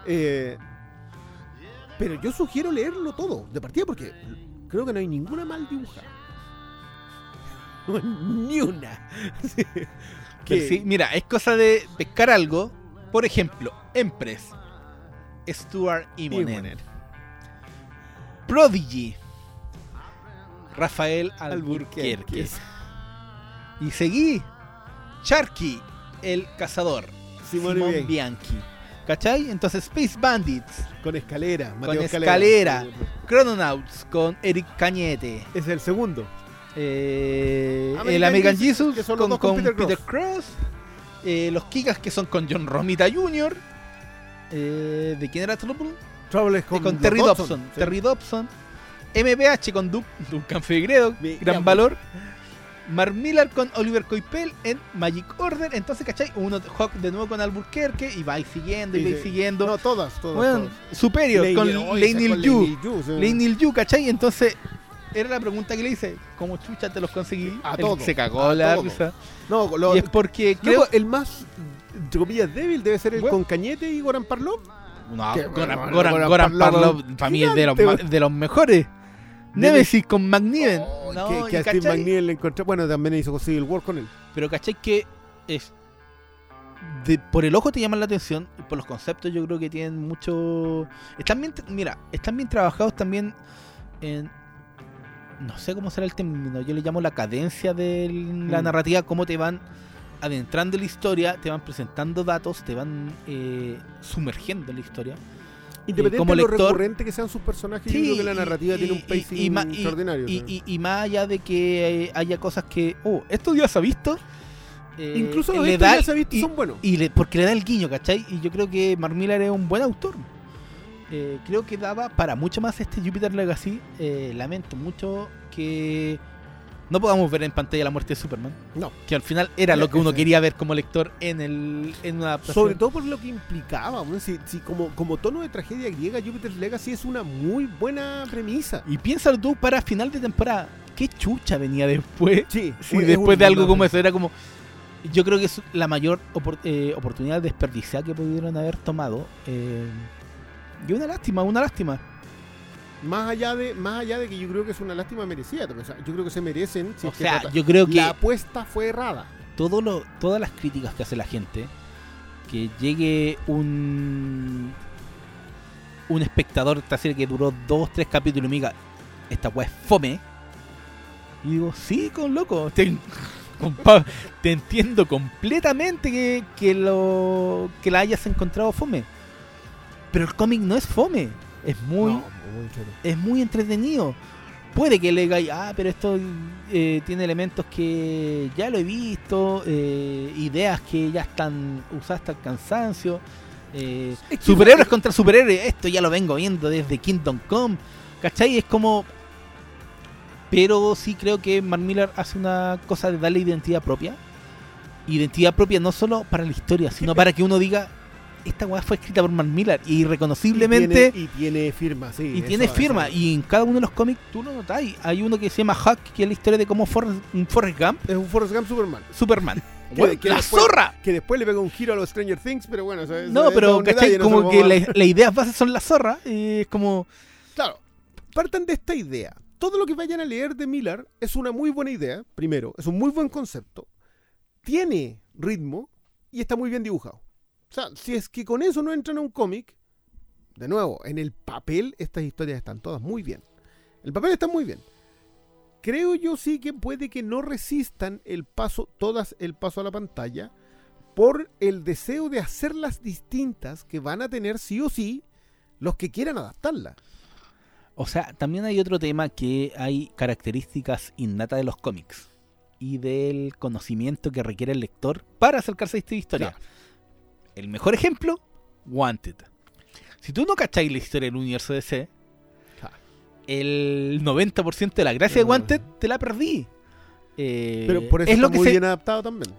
Eh, pero yo sugiero leerlo todo, de partida, porque creo que no hay ninguna mal dibujada. *laughs* Ni una. *laughs* Sí, mira, es cosa de pescar algo. Por ejemplo, Empress, Stuart Immonen. Prodigy, Rafael Alburquerque. Alburquerque. Y seguí, Sharky, el cazador, Simón Bianchi. ¿Cachai? Entonces Space Bandits, Con escalera. Mateo Escalera. Chrononauts con Eric Cañete. Es el segundo. Eh, American el American Jesus, Jesus, que son los con, con con Peter, Cross. Eh, los Kikas que son con John Romita Jr. Eh, ¿De quién era Trouble? Trouble Eh, con, Con, Terry Dobson. sí. Terry Dobson. MBH con Du- Duncan Fegredo. Gran valor. Mark Millar con Oliver Coipel en Magic Order. Entonces, ¿cachai? Uno Hawk de nuevo con Albuquerque y va siguiendo y va siguiendo. No, todas, todas. bueno, todas. Superior Lane- con Lane Yu. Lane Yu, ¿cachai? Entonces, era la pregunta que le hice. ¿Cómo chucha te los conseguí? A todos, Se cagó a la risa. No, lo- Y es porque creo... El más, entre comillas, débil debe ser el Bueno. con Cañete y Goran Parlov. No, Qué Goran, Goran- Goran Goran Parlov, para mí es de los, de los mejores. Nemesis con McNiven. Oh, No, que, que a Steve le encontré. Bueno, también hizo Civil War con él. Pero ¿cachai que es... de- por el ojo te llaman la atención y por los conceptos yo creo que tienen mucho... Están bien, mira, están bien trabajados también en... No sé cómo será el término, yo le llamo la cadencia de la Mm. narrativa, cómo te van adentrando en la historia, te van presentando datos, te van eh, sumergiendo en la historia. Independiente como de lo lector- recurrente que sean sus personajes, yo creo que la narrativa y- tiene un pacing y ma- y- extraordinario. Y, sí. más allá de que eh, haya cosas que, oh, esto ya se ha visto. eh, Incluso los le estos da ya se ha visto y, son buenos. y le- porque le da el guiño, ¿cachai? Y yo creo que Mark Millar es un buen autor. Eh, creo que daba para mucho más este Jupiter Legacy. Eh, lamento mucho que no podamos ver en pantalla la muerte de Superman. No. Que al final era lo que uno quería ver como lector en el en una adaptación. Sobre todo por lo que implicaba. bueno, si, si como, como tono de tragedia griega, Jupiter's Legacy es una muy buena premisa. Y piénsalo tú para final de temporada. ¿Qué chucha venía después? Sí, *laughs* Sí, es después de algo como eso, era como. Yo creo que es la mayor opor- eh, oportunidad desperdiciada que pudieron haber tomado. eh, y una lástima, una lástima. Más allá de más allá de que yo creo que es una lástima merecida. también, o sea, yo creo que se merecen. si o es sea, yo creo que la apuesta fue errada. todo lo, todas las críticas que hace la gente, que llegue un un espectador esta serie que duró dos, tres capítulos y me diga, esta weá es fome. Y digo, sí, con loco, te, *laughs* compa- te entiendo completamente que, que lo que la hayas encontrado fome. Pero el cómic no es fome. Es muy, No, muy entretenido. es muy entretenido. Puede que le digáis, ah, pero esto eh, tiene elementos que ya lo he visto, eh, ideas que ya están usadas hasta el cansancio. eh, Es que- superhéroes contra superhéroes, esto ya lo vengo viendo desde Kingdom Come. ¿Cachai? Es como. Pero sí creo que Mark Miller hace una cosa de darle identidad propia. Identidad propia no solo para la historia, sino para que uno diga, esta weá fue escrita por Mark Miller y irreconociblemente. Y tiene, y tiene firma, sí. Y eso- tiene eso- firma, y en cada uno de los cómics tú lo notáis. Hay uno que se llama Huck, que es la historia de cómo Forrest, un Forrest Gump, Es un Forrest Gump Superman. Superman. *laughs* Que ¡La después- zorra! Que después le pega un giro a los Stranger Things, pero bueno, eso es- No, pero ¿cachai? no como que la- las ideas bases son la zorra. Y es como. Claro, partan de esta idea. Todo lo que vayan a leer de Miller es una muy buena idea, primero, es un muy buen concepto, tiene ritmo y está muy bien dibujado. O sea, si es que con eso no entran a un cómic, de nuevo, en el papel estas historias están todas muy bien. El papel está muy bien. Creo yo sí que puede que no resistan el paso, todas el paso a la pantalla, por el deseo de hacerlas distintas que van a tener sí o sí los que quieran adaptarla. O sea, también hay otro tema que hay características innatas de los cómics y del conocimiento que requiere el lector para acercarse a esta historia. Claro. El mejor ejemplo, Wanted. Si tú no cacháis la historia del universo DC, el 90% de la gracia de. Wanted te la perdí. Eh, Pero por eso es está lo que muy se- bien adaptado también.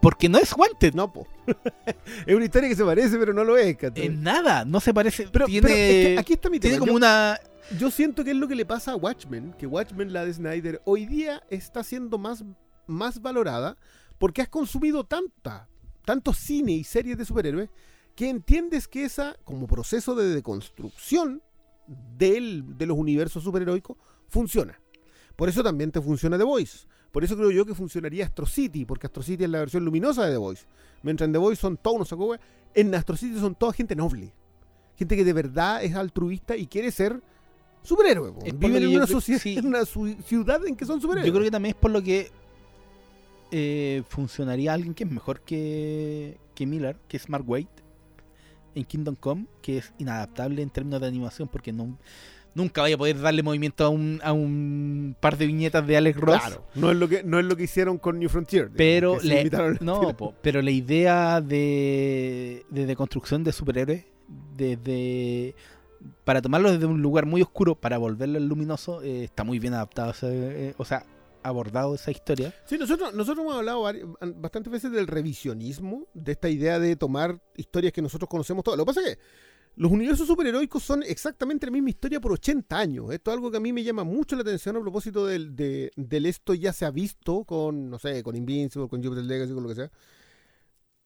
Porque no es Wanted. No, po. *laughs* es una historia que se parece, pero no lo es. En nada, no se parece. pero, tiene, pero es que aquí está mi tema. tiene como yo, una. yo siento que es lo que le pasa a Watchmen, que Watchmen, la de Snyder, hoy día está siendo más, más valorada porque has consumido tanta, tanto cine y series de superhéroes que entiendes que esa, como proceso de deconstrucción del, de los universos superheroicos, funciona. Por eso también te funciona The Voice. Por eso creo yo que funcionaría Astro City, porque Astro City es la versión luminosa de The Voice. Mientras en The Voice son todos unos wea, en Astro City son toda gente noble. Gente que de verdad es altruista y quiere ser superhéroe. Viven en una, sociedad, sí. en una ciudad en que son superhéroes. Yo creo que también es por lo que eh, funcionaría alguien que es mejor que, que Miller, que es Mark Waid, en Kingdom Come, que es inadaptable en términos de animación, porque no, nunca vaya a poder darle movimiento a un, a un par de viñetas de Alex Ross. Claro, no es lo que, no es lo que hicieron con New Frontier. Pero, le- no, po, pero la idea de, de, de construcción de superhéroes, desde para tomarlo desde un lugar muy oscuro para volverlo al luminoso, eh, está muy bien adaptado. eh, o sea, abordado esa historia. Sí, nosotros, nosotros hemos hablado bastantes veces del revisionismo, de esta idea de tomar historias que nosotros conocemos todas. Lo que pasa es que los universos superheroicos son exactamente la misma historia por 80 años. Esto es algo que a mí me llama mucho la atención a propósito del, de- del esto ya se ha visto con, no sé, con Invincible, con Jupiter Legacy, con lo que sea.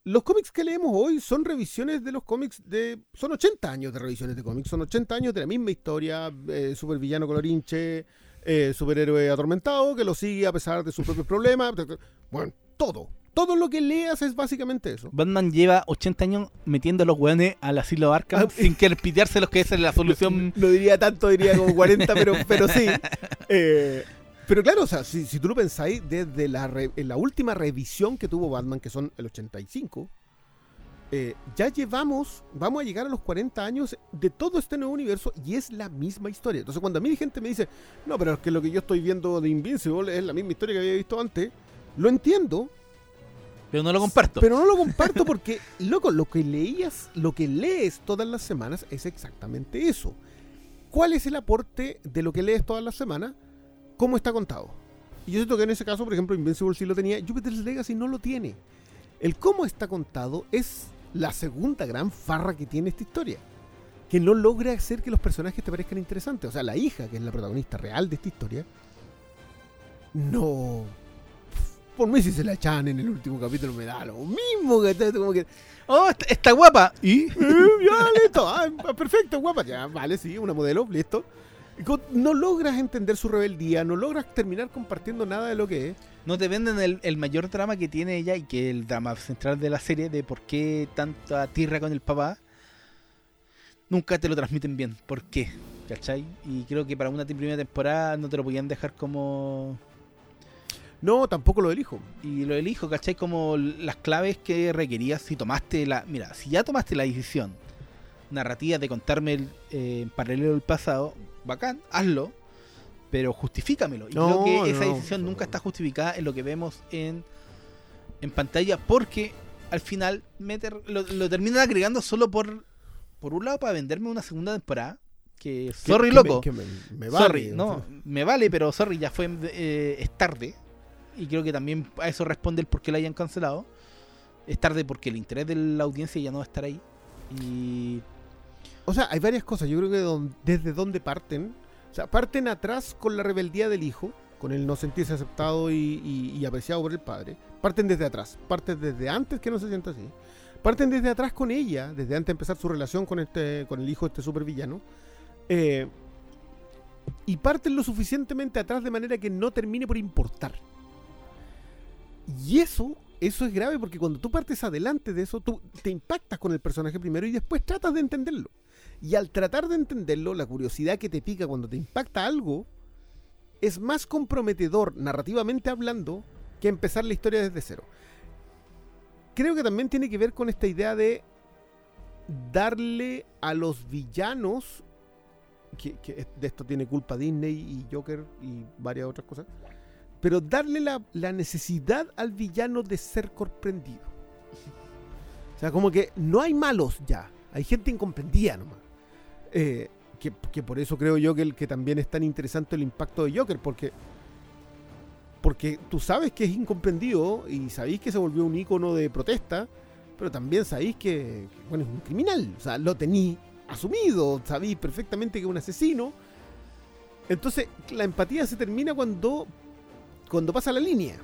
Los cómics que leemos hoy son revisiones de los cómics de... Son 80 años de revisiones de cómics, son 80 años de la misma historia, eh, supervillano colorinche, eh, superhéroe atormentado que lo sigue a pesar de sus propios problemas. Bueno, todo. Todo lo que leas es básicamente eso. Batman lleva 80 años metiendo a los weones al asilo Arkham Ah, sin querer pitearse los que esa es la *laughs* solución. No diría tanto, diría como 40, pero, pero sí. *laughs* Eh, pero claro, o sea, si, si tú lo pensáis, desde la, re- en la última revisión que tuvo Batman, que son el 85, eh, ya llevamos, vamos a llegar a los 40 años de todo este nuevo universo y es la misma historia. Entonces, cuando a mí gente me dice, no, pero es que lo que yo estoy viendo de Invincible es la misma historia que había visto antes, lo entiendo, Pero no lo comparto. pero no lo comparto porque, *laughs* loco, lo que leías, lo que lees todas las semanas es exactamente eso. ¿Cuál es el aporte de lo que lees todas las semanas? ¿Cómo está contado? Y yo siento que en ese caso, por ejemplo, Invincible sí lo tenía, Jupiter's Legacy no lo tiene. El cómo está contado es la segunda gran farra que tiene esta historia. Que no logra hacer que los personajes te parezcan interesantes. O sea, la hija, que es la protagonista real de esta historia, no. Por mí, si se la echan en el último capítulo, me da lo mismo. Que, Oh, está, guapa. ¿Y? *laughs* eh, ya, listo. ah, perfecto, guapa. Ya, vale, sí, una modelo, listo. No logras entender su rebeldía, no logras terminar compartiendo nada de lo que es. No te venden el, el mayor drama que tiene ella y que el drama central de la serie de por qué tanta tierra con el papá. Nunca te lo transmiten bien. ¿Por qué? ¿Cachai? Y creo que para una primera temporada no te lo podían dejar como... No, tampoco lo del hijo. Y lo elijo, ¿cachai? Como las claves que requerías si tomaste la... Mira, si ya tomaste la decisión narrativa de contarme el, eh, en paralelo el pasado, bacán, hazlo, pero justifícamelo. Y No, creo que esa no, decisión nunca está justificada en lo que vemos en, en pantalla, porque al final meter, lo, lo terminan agregando solo por, por un lado para venderme una segunda temporada. Que, sorry, que loco. me- que me, me vale, sorry, no, me vale, pero sorry, ya fue, eh, es tarde. Y creo que también a eso responde el por qué la hayan cancelado. Es tarde porque el interés de la audiencia ya no va a estar ahí. Y O sea, hay varias cosas. Yo creo que don- desde dónde parten. O sea, parten atrás con la rebeldía del hijo, con el no sentirse aceptado y, y- apreciado por el padre. Parten desde atrás. Parten desde antes que no se sienta así. Parten desde atrás con ella, desde antes de empezar su relación con este, con el hijo de este supervillano. Eh, y parten lo suficientemente atrás de manera que no termine por importar. Y eso, eso es grave porque cuando tú partes adelante de eso, tú te impactas con el personaje primero y después tratas de entenderlo. Y al tratar de entenderlo, la curiosidad que te pica cuando te impacta algo es más comprometedor narrativamente hablando que empezar la historia desde cero. Creo que también tiene que ver con esta idea de darle a los villanos, que, de esto tiene culpa Disney y Joker y varias otras cosas, pero darle la, la necesidad al villano de ser comprendido. O sea, como que no hay malos ya, hay gente incomprendida nomás. Eh, que, que por eso creo yo que, también es tan interesante el impacto de Joker, porque, porque tú sabes que es incomprendido y sabéis que se volvió un ícono de protesta, pero también sabéis que, que, bueno, es un criminal, o sea, lo tení asumido, sabéis perfectamente que es un asesino. Entonces, la empatía se termina cuando, cuando pasa la línea.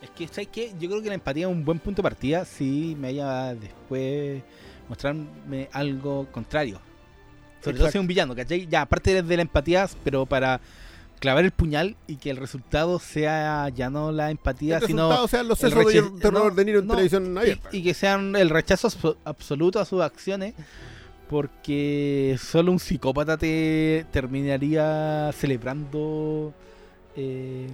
es que, ¿sabes qué? Yo creo que la empatía es un buen punto de partida si me haya después mostrarme algo contrario. Sobre todo Exacto. si es un villano, ¿cachai? Ya, aparte de la empatía, pero para clavar el puñal y que el resultado sea ya no la empatía, El sino resultado sean los sesos de rechazo- terror no, de Niro en no, televisión y, abierta. y que sean el rechazo abso- absoluto a sus acciones, porque solo un psicópata te terminaría celebrando eh,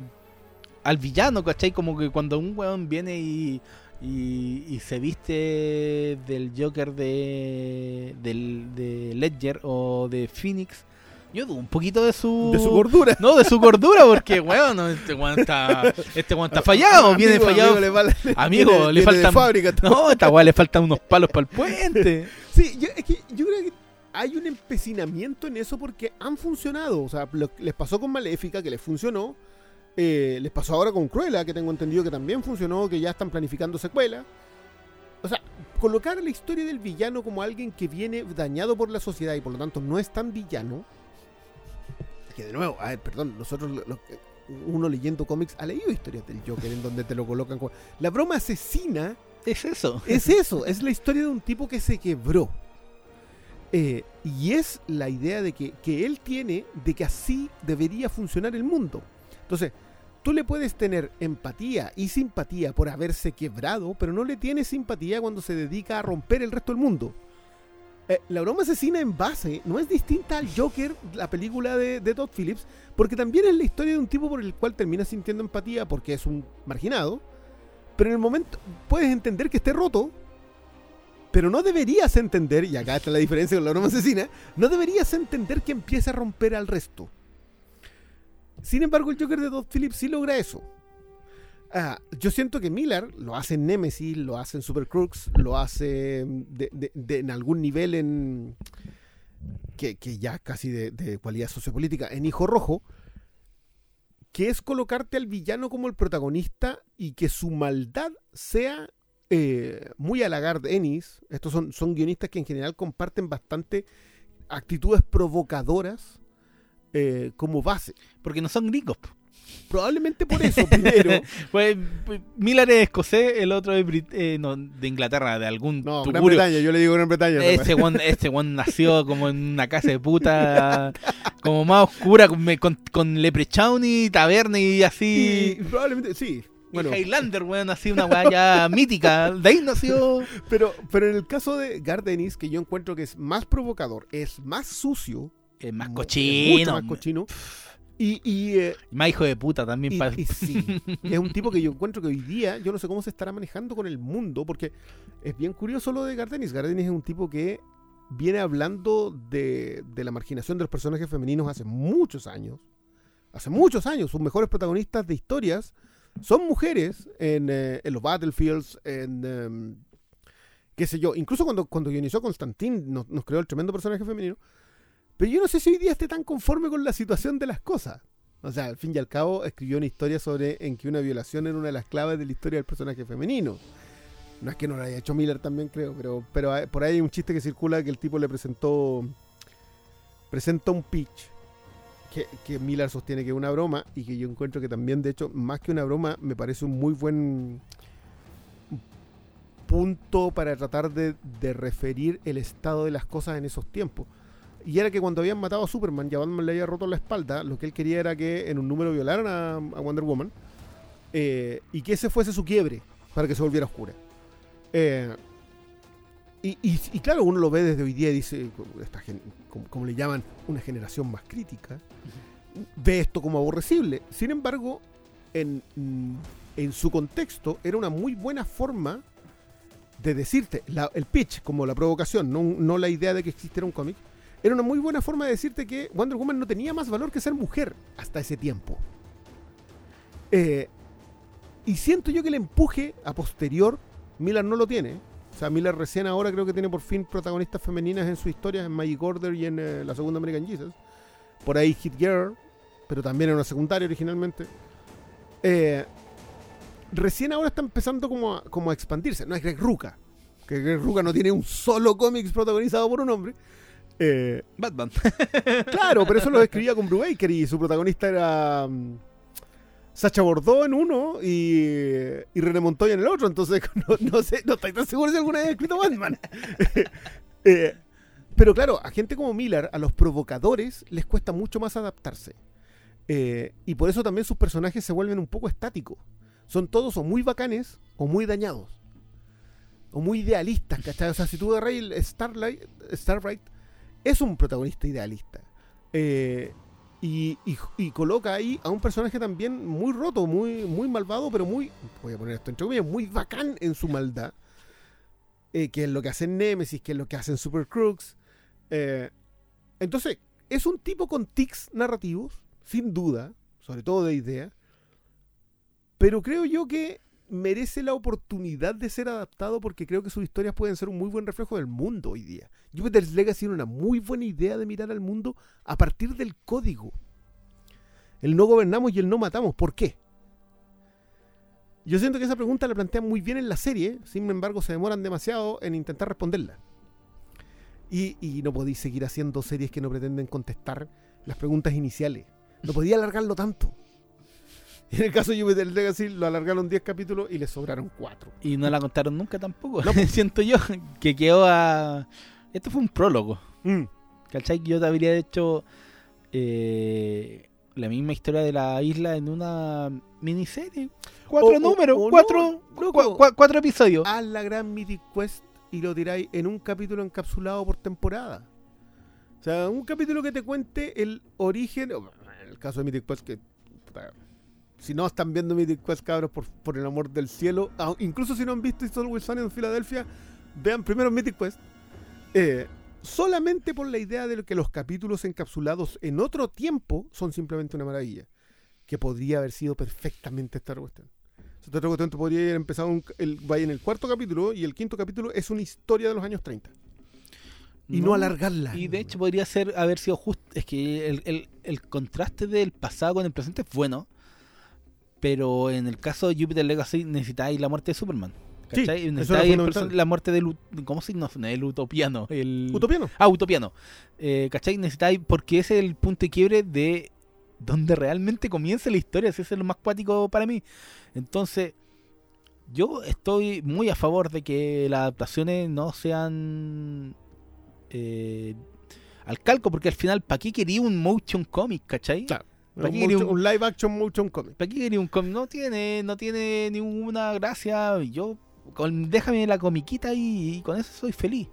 al villano, ¿cachai? Como que cuando un weón viene y, y, y se viste del Joker de, del, de Ledger o de Phoenix, yo dudo un poquito de su... de su gordura. No, de su gordura, porque, weón, no, este weón está, este weón está fallado, viene fallado. amigo, le vale- Amigo, le faltan- fábrica. No, esta weá le faltan unos palos para el puente. *laughs* Sí, yo, es que yo creo que hay un empecinamiento en eso porque han funcionado. O sea, lo- les pasó con Maléfica, que les funcionó. Eh, les pasó ahora con Cruella, que tengo entendido que también funcionó, que ya están planificando secuela. O sea, colocar la historia del villano como alguien que viene dañado por la sociedad y por lo tanto no es tan villano. Que de nuevo, a ver, perdón, nosotros, lo- lo- uno leyendo cómics ha leído historias del Joker en donde te lo colocan como... La broma asesina Es eso. es eso, es la historia de un tipo que se quebró. Eh, y es la idea de que, que él tiene de que así debería funcionar el mundo. Entonces, tú le puedes tener empatía y simpatía por haberse quebrado, pero no le tienes simpatía cuando se dedica a romper el resto del mundo. Eh, la broma asesina en base no es distinta al Joker, la película de, Todd Phillips, porque también es la historia de un tipo por el cual terminas sintiendo empatía porque es un marginado, pero en el momento puedes entender que esté roto, pero no deberías entender, y acá está la diferencia con la broma asesina, no deberías entender que empieza a romper al resto. Sin embargo, el Joker de Todd Phillips sí logra eso. Ah, yo siento que Miller lo hace en Nemesis, lo hace en Super Crooks, lo hace de- en algún nivel en. que, ya casi de, cualidad sociopolítica, en Hijo Rojo, que es colocarte al villano como el protagonista y que su maldad sea eh, muy a la Ennis. Estos son, son guionistas que en general comparten bastante actitudes provocadoras eh, como base. Porque no son gringos. Probablemente por eso, *laughs* primero. Pues, pues, Miller es escocés, el otro es brit- eh, no, de Inglaterra, de algún No, Gran tugurio. Bretaña, yo le digo Gran Bretaña. Este one, este one nació como en una casa de puta, *laughs* como más oscura, con, con, con Leprechaun y taberna y así. Y probablemente, sí. Bueno, y Highlander, weón, así una weá ya *laughs* mítica. De ahí nació. pero, pero en el caso de Garth Ennis, que yo encuentro que es más provocador, es más sucio, Es más cochino. mucho más cochino, y, y, eh, Más hijo de puta también. Y- y sí, *laughs* es un tipo que yo encuentro que hoy día, yo no sé cómo se estará manejando con el mundo, porque es bien curioso lo de Gardenis. Gardenis es un tipo que viene hablando de, de la marginación de los personajes femeninos hace muchos años. Hace muchos años. Sus mejores protagonistas de historias son mujeres en, eh, en los Battlefields, en... em, qué sé yo. Incluso cuando, cuando guionizó Constantine nos, nos creó el tremendo personaje femenino. Pero yo no sé si hoy día esté tan conforme con la situación de las cosas. O sea, al fin y al cabo, escribió una historia sobre en que una violación era una de las claves de la historia del personaje femenino. No es que no lo haya hecho Miller también, creo, pero, pero por ahí hay un chiste que circula que el tipo le presentó. Presenta un pitch que, que Miller sostiene que es una broma y que yo encuentro que también, de hecho, más que una broma, me parece un muy buen punto para tratar de referir el estado de las cosas en esos tiempos. Y era que cuando habían matado a Superman y a Batman le había roto la espalda, lo que él quería era que en un número violaran a, a Wonder Woman eh, y que ese fuese su quiebre para que se volviera oscura. Eh, y, y- y claro, uno lo ve desde hoy día y dice, esta gen- como, como le llaman, una generación más crítica, ve esto como aborrecible. Sin embargo, en, en su contexto era una muy buena forma de decirte, la- el pitch como la provocación, no, no la idea de que existiera un cómic, era una muy buena forma de decirte que Wonder Woman no tenía más valor que ser mujer hasta ese tiempo. Eh, y siento yo que el empuje a posterior, Miller no lo tiene. O sea, Miller recién ahora creo que tiene por fin protagonistas femeninas en su historia, en Magic Order y en eh, la segunda American Jesus. Por ahí Hit Girl, pero también era una secundaria originalmente. Eh, recién ahora está empezando como a, como a expandirse. No es Greg Ruca, que Greg Ruca no tiene un solo cómics protagonizado por un hombre. Eh, Batman. *laughs* Claro, pero eso lo escribía con Brubaker y su protagonista era mm, Sacha Bordeaux en uno y, y René Montoya en el otro. Entonces, *laughs* no, no sé, no estoy tan seguro si alguna vez he escrito Batman. *laughs* Eh, pero claro, a gente como Miller, a los provocadores, les cuesta mucho más adaptarse. Eh, y por eso también sus personajes se vuelven un poco estáticos. Son todos o muy bacanes o muy dañados. O muy idealistas, ¿cachai? O sea, si tú agarras Starlight, Starbright, es un protagonista idealista. Eh, y, coloca ahí a un personaje también muy roto, muy, muy malvado, pero muy, voy a poner esto entre comillas, muy bacán en su maldad. Eh, que es lo que hacen Nemesis, que es lo que hacen Super Crooks. Eh, entonces, es un tipo con tics narrativos, sin duda, sobre todo de idea. Pero creo yo que merece la oportunidad de ser adaptado porque creo que sus historias pueden ser un muy buen reflejo del mundo hoy día. Jupiter's Legacy era una muy buena idea de mirar al mundo a partir del código. El no gobernamos y el no matamos. ¿Por qué? Yo siento que esa pregunta la plantean muy bien en la serie, sin embargo se demoran demasiado en intentar responderla. Y, y no podéis seguir haciendo series que no pretenden contestar las preguntas iniciales. No podía alargarlo tanto. Y *laughs* en el caso de Jupiter's Legacy lo alargaron 10 capítulos y le sobraron 4. Y no la contaron nunca tampoco. No. *laughs* Siento yo que quedó a. Esto fue un prólogo. Mm. ¿Cachai? Yo te habría hecho eh, la misma historia de la isla en una miniserie. Cuatro O- números, o cuatro, cuatro episodios. haz la gran Mythic Quest y lo tiráis en un capítulo encapsulado por temporada. O sea, un capítulo que te cuente el origen. En el caso de Mythic Quest, que. Si no están viendo Mythic Quest, cabros, por, por el amor del cielo. ah, incluso si no han visto It's Always Sunny en Filadelfia, vean primero Mythic Quest. Eh, solamente por la idea de que los capítulos encapsulados en otro tiempo son simplemente una maravilla. Que podría haber sido perfectamente esta cuestión. Otra cuestión te podría haber empezado un- el, vaya en el cuarto capítulo y el quinto capítulo es una historia de los años 30. Y no, alargarla. Y de hecho podría ser haber sido justo. Es que el, el- el contraste del pasado con el presente es bueno. Pero en el caso de Jupiter Legacy necesitáis la muerte de Superman. Sí, ¿Cachai? era necesitáis la muerte del. ¿Cómo se no, no, el utopiano? El, Utopiano. Ah, utopiano. Eh, ¿Cachai? Necesitáis. Porque ese es el punto de quiebre de donde realmente comienza la historia. Ese es lo más cuático para mí. Entonces. Yo estoy muy a favor de que las adaptaciones no sean eh, al calco, porque al final, ¿para qué quería un motion comic, cachai? Claro. ¿Para Un, motion- un- un live action motion comic. ¿Para qué quería un cómic? No tiene, no tiene ninguna gracia. Yo, con, déjame la comiquita y, y con eso soy feliz.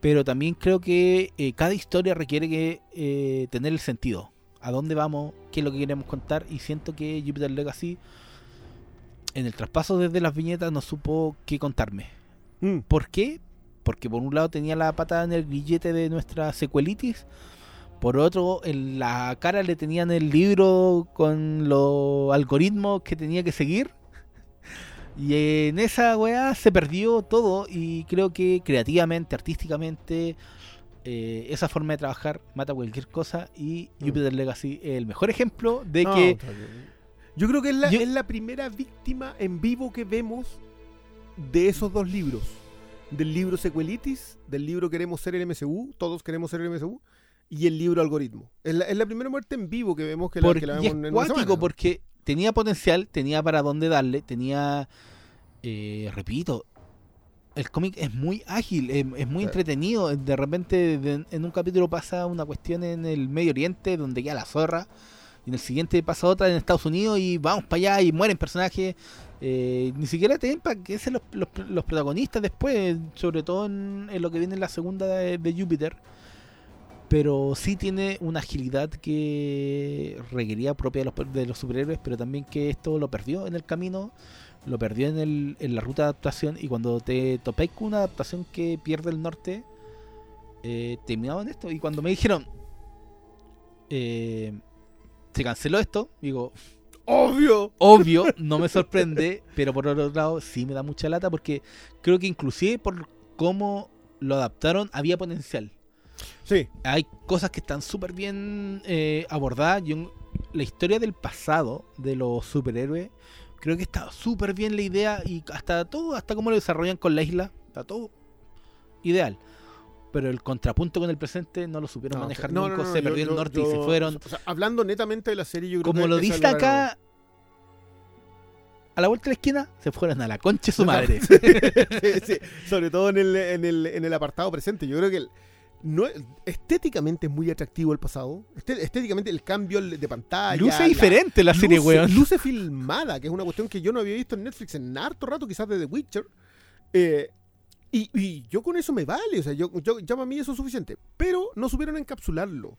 Pero también creo que eh, cada historia requiere que eh, tener el sentido. ¿A dónde vamos? ¿Qué es lo que queremos contar? Y siento que Jupiter Legacy, en el traspaso desde las viñetas, no supo qué contarme. Mm. ¿Por qué? porque por un lado tenía la pata en el grillete de nuestra secuelitis, por otro en la cara le tenían el libro con los algoritmos que tenía que seguir. Y en esa weá se perdió todo y creo que creativamente, artísticamente, eh, esa forma de trabajar mata cualquier cosa y Mm. Jupiter Legacy es el mejor ejemplo de No, que. Yo creo que es la, Yo- es la primera víctima en vivo que vemos de esos dos libros. Del libro Sequelitis, del libro Queremos ser el MCU, todos queremos ser el MCU, y el libro Algoritmo. Es la, es la primera muerte en vivo que vemos que la, Por- que la y vemos es en una semana. porque tenía potencial, tenía para dónde darle, tenía, eh, repito, el cómic es muy ágil, es, es muy entretenido. De repente de- en un capítulo pasa una cuestión en el Medio Oriente donde queda la zorra, y en el siguiente pasa otra en Estados Unidos y vamos para allá y mueren personajes. Eh, ni siquiera te ven para que sean los, los, los protagonistas después, sobre todo en, en lo que viene en la segunda de, de Júpiter pero sí tiene una agilidad que requería propia de los, de los superhéroes, pero también que esto lo perdió en el camino, lo perdió en, el, en la ruta de adaptación, y cuando te topéis con una adaptación que pierde el norte, eh, terminaba en esto. Y cuando me dijeron, eh, se canceló esto, digo, ¡Obvio! obvio, no me sorprende, *laughs* pero por otro lado sí me da mucha lata porque creo que inclusive por cómo lo adaptaron había potencial Sí, hay cosas que están súper bien eh, abordadas. Yo, la historia del pasado de los superhéroes, creo que está súper bien la idea y hasta todo, hasta cómo lo desarrollan con la isla, está todo ideal. Pero el contrapunto con el presente no lo supieron No, manejar no, nunca, no, se perdió yo- el norte y se fueron. o sea, hablando netamente de la serie, yo creo Como que lo dice acá, a la vuelta de la esquina, se fueron a la concha de su *laughs* madre. sí, sí, sobre todo en el, en, el, en el apartado presente. Yo creo que el- no, es- estéticamente es muy atractivo el pasado. Este- estéticamente el cambio de pantalla. Luce la- diferente la serie, luce, weón. Luce filmada, que es una cuestión que yo no había visto en Netflix en harto rato, quizás de The Witcher. Eh, y, y yo con eso me vale, o sea, yo, yo, ya para mí eso es suficiente. Pero no supieron encapsularlo.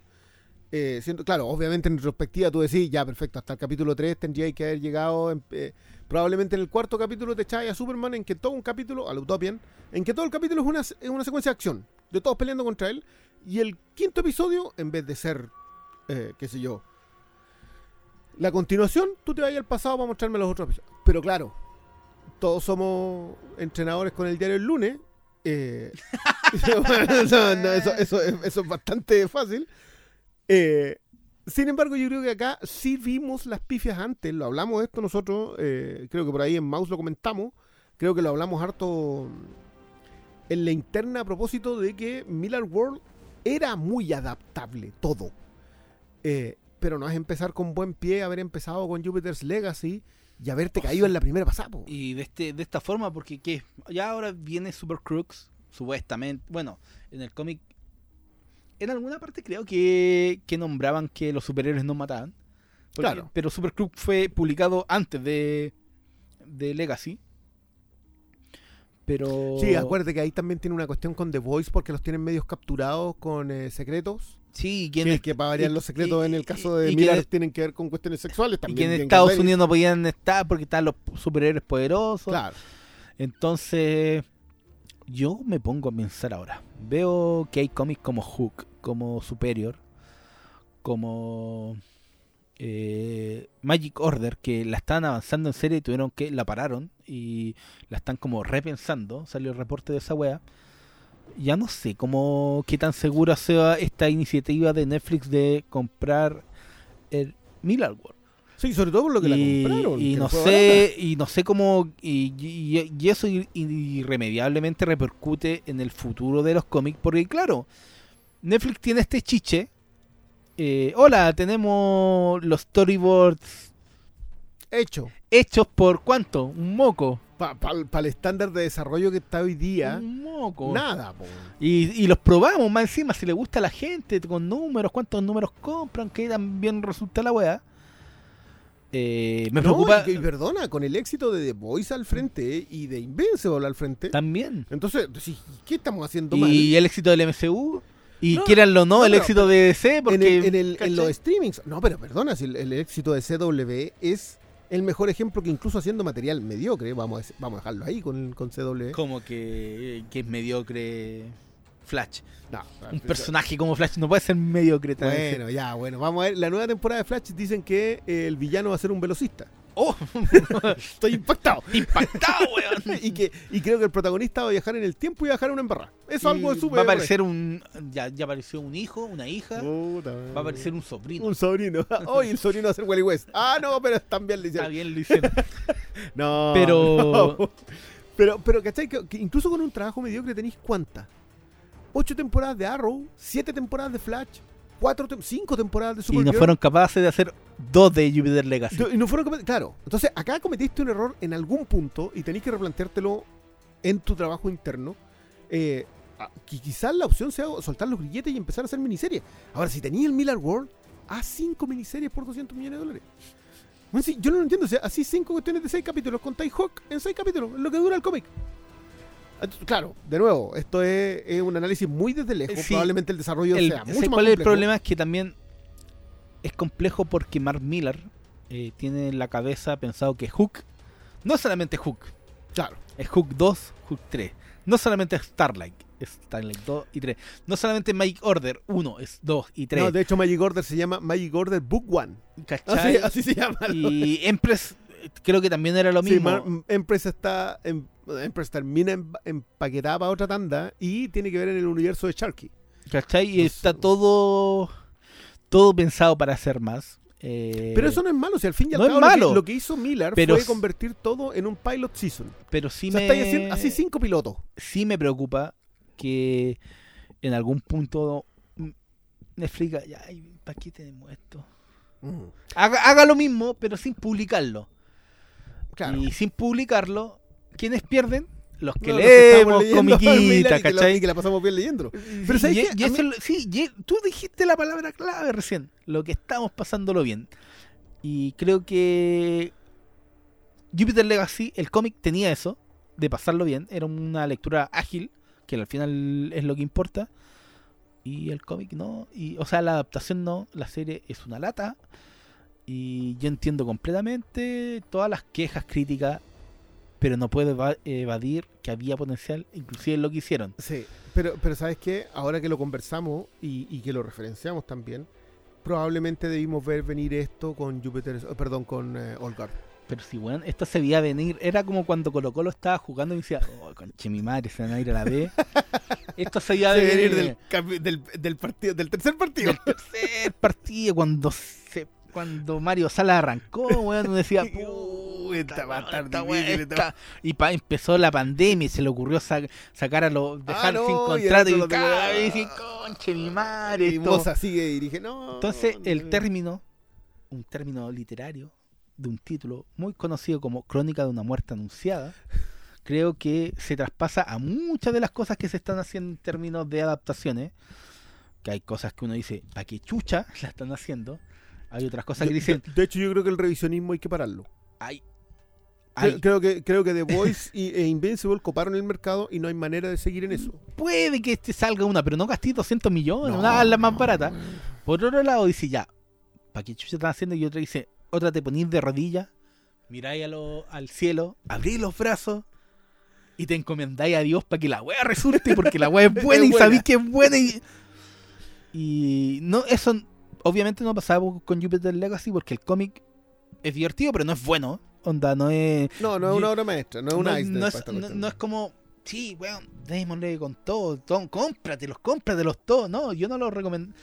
Eh, claro, obviamente en retrospectiva tú decís, ya perfecto, hasta el capítulo 3 tendría que haber llegado, en- eh, probablemente en el cuarto capítulo te echáis a Superman, en que todo un capítulo, al Utopian, en que todo el capítulo es una, es una secuencia de acción, de todos peleando contra él, y el quinto episodio, en vez de ser, eh, qué sé yo, la continuación, tú te vas al pasado para mostrarme los otros episodios. Pero claro, todos somos entrenadores con el diario el lunes. eh, *laughs* eso, es- bastante fácil. Eh, sin embargo, yo creo que acá sí vimos las pifias antes, lo hablamos de esto nosotros, creo que por ahí en Mouse lo comentamos, creo que lo hablamos harto en la interna a propósito de que Miller World era muy adaptable, todo. Eh, pero no es empezar con buen pie, haber empezado con Jupiter's Legacy y haberte caído en la primera pasada. po. Y de este de esta forma, porque ¿qué? ya ahora viene Super Crooks, supuestamente. Bueno, en el cómic, en alguna parte creo que, que nombraban que los superhéroes no mataban. Porque- Claro. Pero Super Crooks fue publicado antes de, de Legacy. Pero. Sí, acuérdate que ahí también tiene una cuestión con The Voice porque los tienen medios capturados con eh, secretos. Sí, Que, que para variar y- los secretos y- en el caso de y Miller tienen que ver con cuestiones sexuales y también. que en Estados Unidos no podían estar porque estaban los superhéroes poderosos. Claro. Entonces, yo me pongo a pensar ahora. Veo que hay cómics como Hook, como Superior, como eh, Magic Order, que la están avanzando en serie y tuvieron que la pararon y la están como repensando. Salió el reporte de esa wea. Ya no sé cómo qué tan segura sea esta iniciativa de Netflix de comprar el Miller World Sí, sobre todo por lo que y, la compraron. y no sé y no sé cómo y, y- y eso ir- irremediablemente repercute en el futuro de los cómics porque claro Netflix tiene este chiche eh, hola tenemos los storyboards. Hecho. hechos por cuánto un moco Para el estándar de desarrollo que está hoy día, un moco nada. po. y, y los probamos más encima si le gusta a la gente con números cuántos números compran que tan bien resulta la wea Eh, me No, preocupa y, y perdona, con el éxito de The Voice al frente y de Invincible al frente. también Entonces, ¿qué estamos haciendo mal? Y el éxito del MCU. Y No, quieranlo o no, no, el pero- éxito de DC. Porque, en, el- en el- los streamings. No, pero perdona, si el, el éxito de CW es el mejor ejemplo que incluso haciendo material mediocre, vamos a, vamos a dejarlo ahí con, con CW. Como que, que es mediocre Flash. No, Un personaje como Flash no puede ser mediocre. Bueno, ya, bueno, vamos a ver. La nueva temporada de Flash dicen que eh, el villano va a ser un velocista. ¡Oh! *laughs* Estoy impactado. ¡Impactado, *laughs* weón! y, que, y creo que el protagonista va a viajar en el tiempo y va a dejar una embarrada. Eso es algo Y súper. Va a aparecer un. Ya, ya apareció un hijo, una hija. Puta, Va a aparecer un sobrino. un sobrino. *laughs* Hoy el sobrino va a ser Wally West. Ah, no, pero también le Está hicieron. bien, lo hicieron. No, Pero- no. Pero, pero, ¿cachai? Que, que incluso con un trabajo mediocre tenéis cuántas? Ocho temporadas de Arrow, siete temporadas de Flash, cuatro, cinco temporadas de Y Supergirl. no fueron capaces de hacer dos de Jupiter Legacy. Y no fueron capaces- Claro. Entonces, acá cometiste un error en algún punto y tenéis que replanteártelo en tu trabajo interno. Eh, que quizás la opción sea soltar los grilletes y empezar a hacer miniseries. Ahora, si tenías el Miller World, haz cinco miniseries por 200 millones de dólares. Bueno, sí, yo no lo entiendo. O sea, así cinco cuestiones de seis capítulos con Hawk en seis capítulos. Lo que dura el cómic. Claro, de nuevo, esto es, es un análisis muy desde lejos. Sí. Probablemente el desarrollo El- sea ¿sabes mucho más ¿Cuál es el complejo. problema? Es que también es complejo porque Mark Miller eh, tiene en la cabeza pensado que Hook no es solamente Hook, Claro. es Hook 2, Hook 3. No solamente Starlight, es Starlight 2 y 3. No solamente Magic Order 1, es 2 y 3. No, de hecho, Magic Order se llama Magic Order Book One. ¿cachai? Así, así se llama. Y Empress eh, creo que también era lo Sí, mismo. Mar- Empress está em- Empress termina em- empaquetada para otra tanda y tiene que ver en el universo de Sharky. ¿Cachai? Y está todo todo pensado para hacer más. Eh, Pero eso no es malo, si al fin y al no es cabo lo que- malo. Lo, que, hizo Miller Pero fue convertir todo en un pilot season. pero sí o sea, me haciendo así cinco pilotos. sí me preocupa que en algún punto mm, Netflix ya, ¿para qué tenemos esto? Haga, haga lo mismo, pero sin publicarlo. Claro. Y sin publicarlo, ¿quiénes pierden? Los que No, los que leemos leyendo y *laughs* que lo- ¿cachai? Que la pasamos bien leyéndolo. Pero ¿sabes y- qué? y A eso mí- lo- sí, y tú dijiste la palabra clave recién, lo que estamos pasándolo bien. Y creo que Jupiter Legacy, el cómic tenía eso, de pasarlo bien, era una lectura ágil, que al final es lo que importa. Y el cómic no, y, o sea, la adaptación no, la serie es una lata. Y yo entiendo completamente todas las quejas, críticas, pero no puedo eva- evadir que había potencial, inclusive en lo que hicieron. Sí, pero, pero ¿sabes qué? Ahora que lo conversamos y, y que lo referenciamos también, probablemente debimos ver venir esto con Jupiter, eh, perdón, con eh. Pero si, weón, esto se veía venir. Era como cuando Colo Colo estaba jugando y decía, oh, conche mi madre, se van a ir a la B. *laughs* esto se veía Se venir venir del, capi- del, del partido, del tercer partido. del tercer partido cuando se cuando Mario Sala arrancó, weón, uno decía, *laughs* puta, va a estar esta difícil, weá esta- está". Y pa- empezó la pandemia y se le ocurrió sa- sacar a los, dejar Ah, no, sin y contrato y, lo cada vez dice, conche mi madre. Y esto". Moza sigue y dije, no. Entonces, el no. término, un término literario de un título muy conocido como Crónica de una muerte anunciada, creo que se traspasa a muchas de las cosas que se están haciendo en términos de adaptaciones. Que hay cosas que uno dice, ¿a qué chucha la están haciendo? Hay otras cosas que dicen, yo- de hecho, yo creo que el revisionismo hay que pararlo. hay, Creo, que, creo que The Voice y, e Invincible coparon el mercado y no hay manera de seguir en eso. puede que este salga una, pero no gasté 200 millones, No. una las más baratas. Por otro lado, dice ya, ¿para qué chucha están haciendo? Y otra dice, otra te ponís de rodillas, miráis a lo- al cielo, abrís los brazos y te encomendáis a Dios para que la wea resulte, porque la wea es *laughs* buena Es y buena. sabéis que es buena. Y, y no, eso obviamente no pasaba con Jupiter Legacy porque el cómic es divertido, pero no es bueno. Onda, no es. No, no es Yo- una obra maestra, no es un no, iceberg no es, no- es como, sí, weón, démosle con todo, to- cómpratelos, cómpratelos todos. No, yo no lo recomiendo.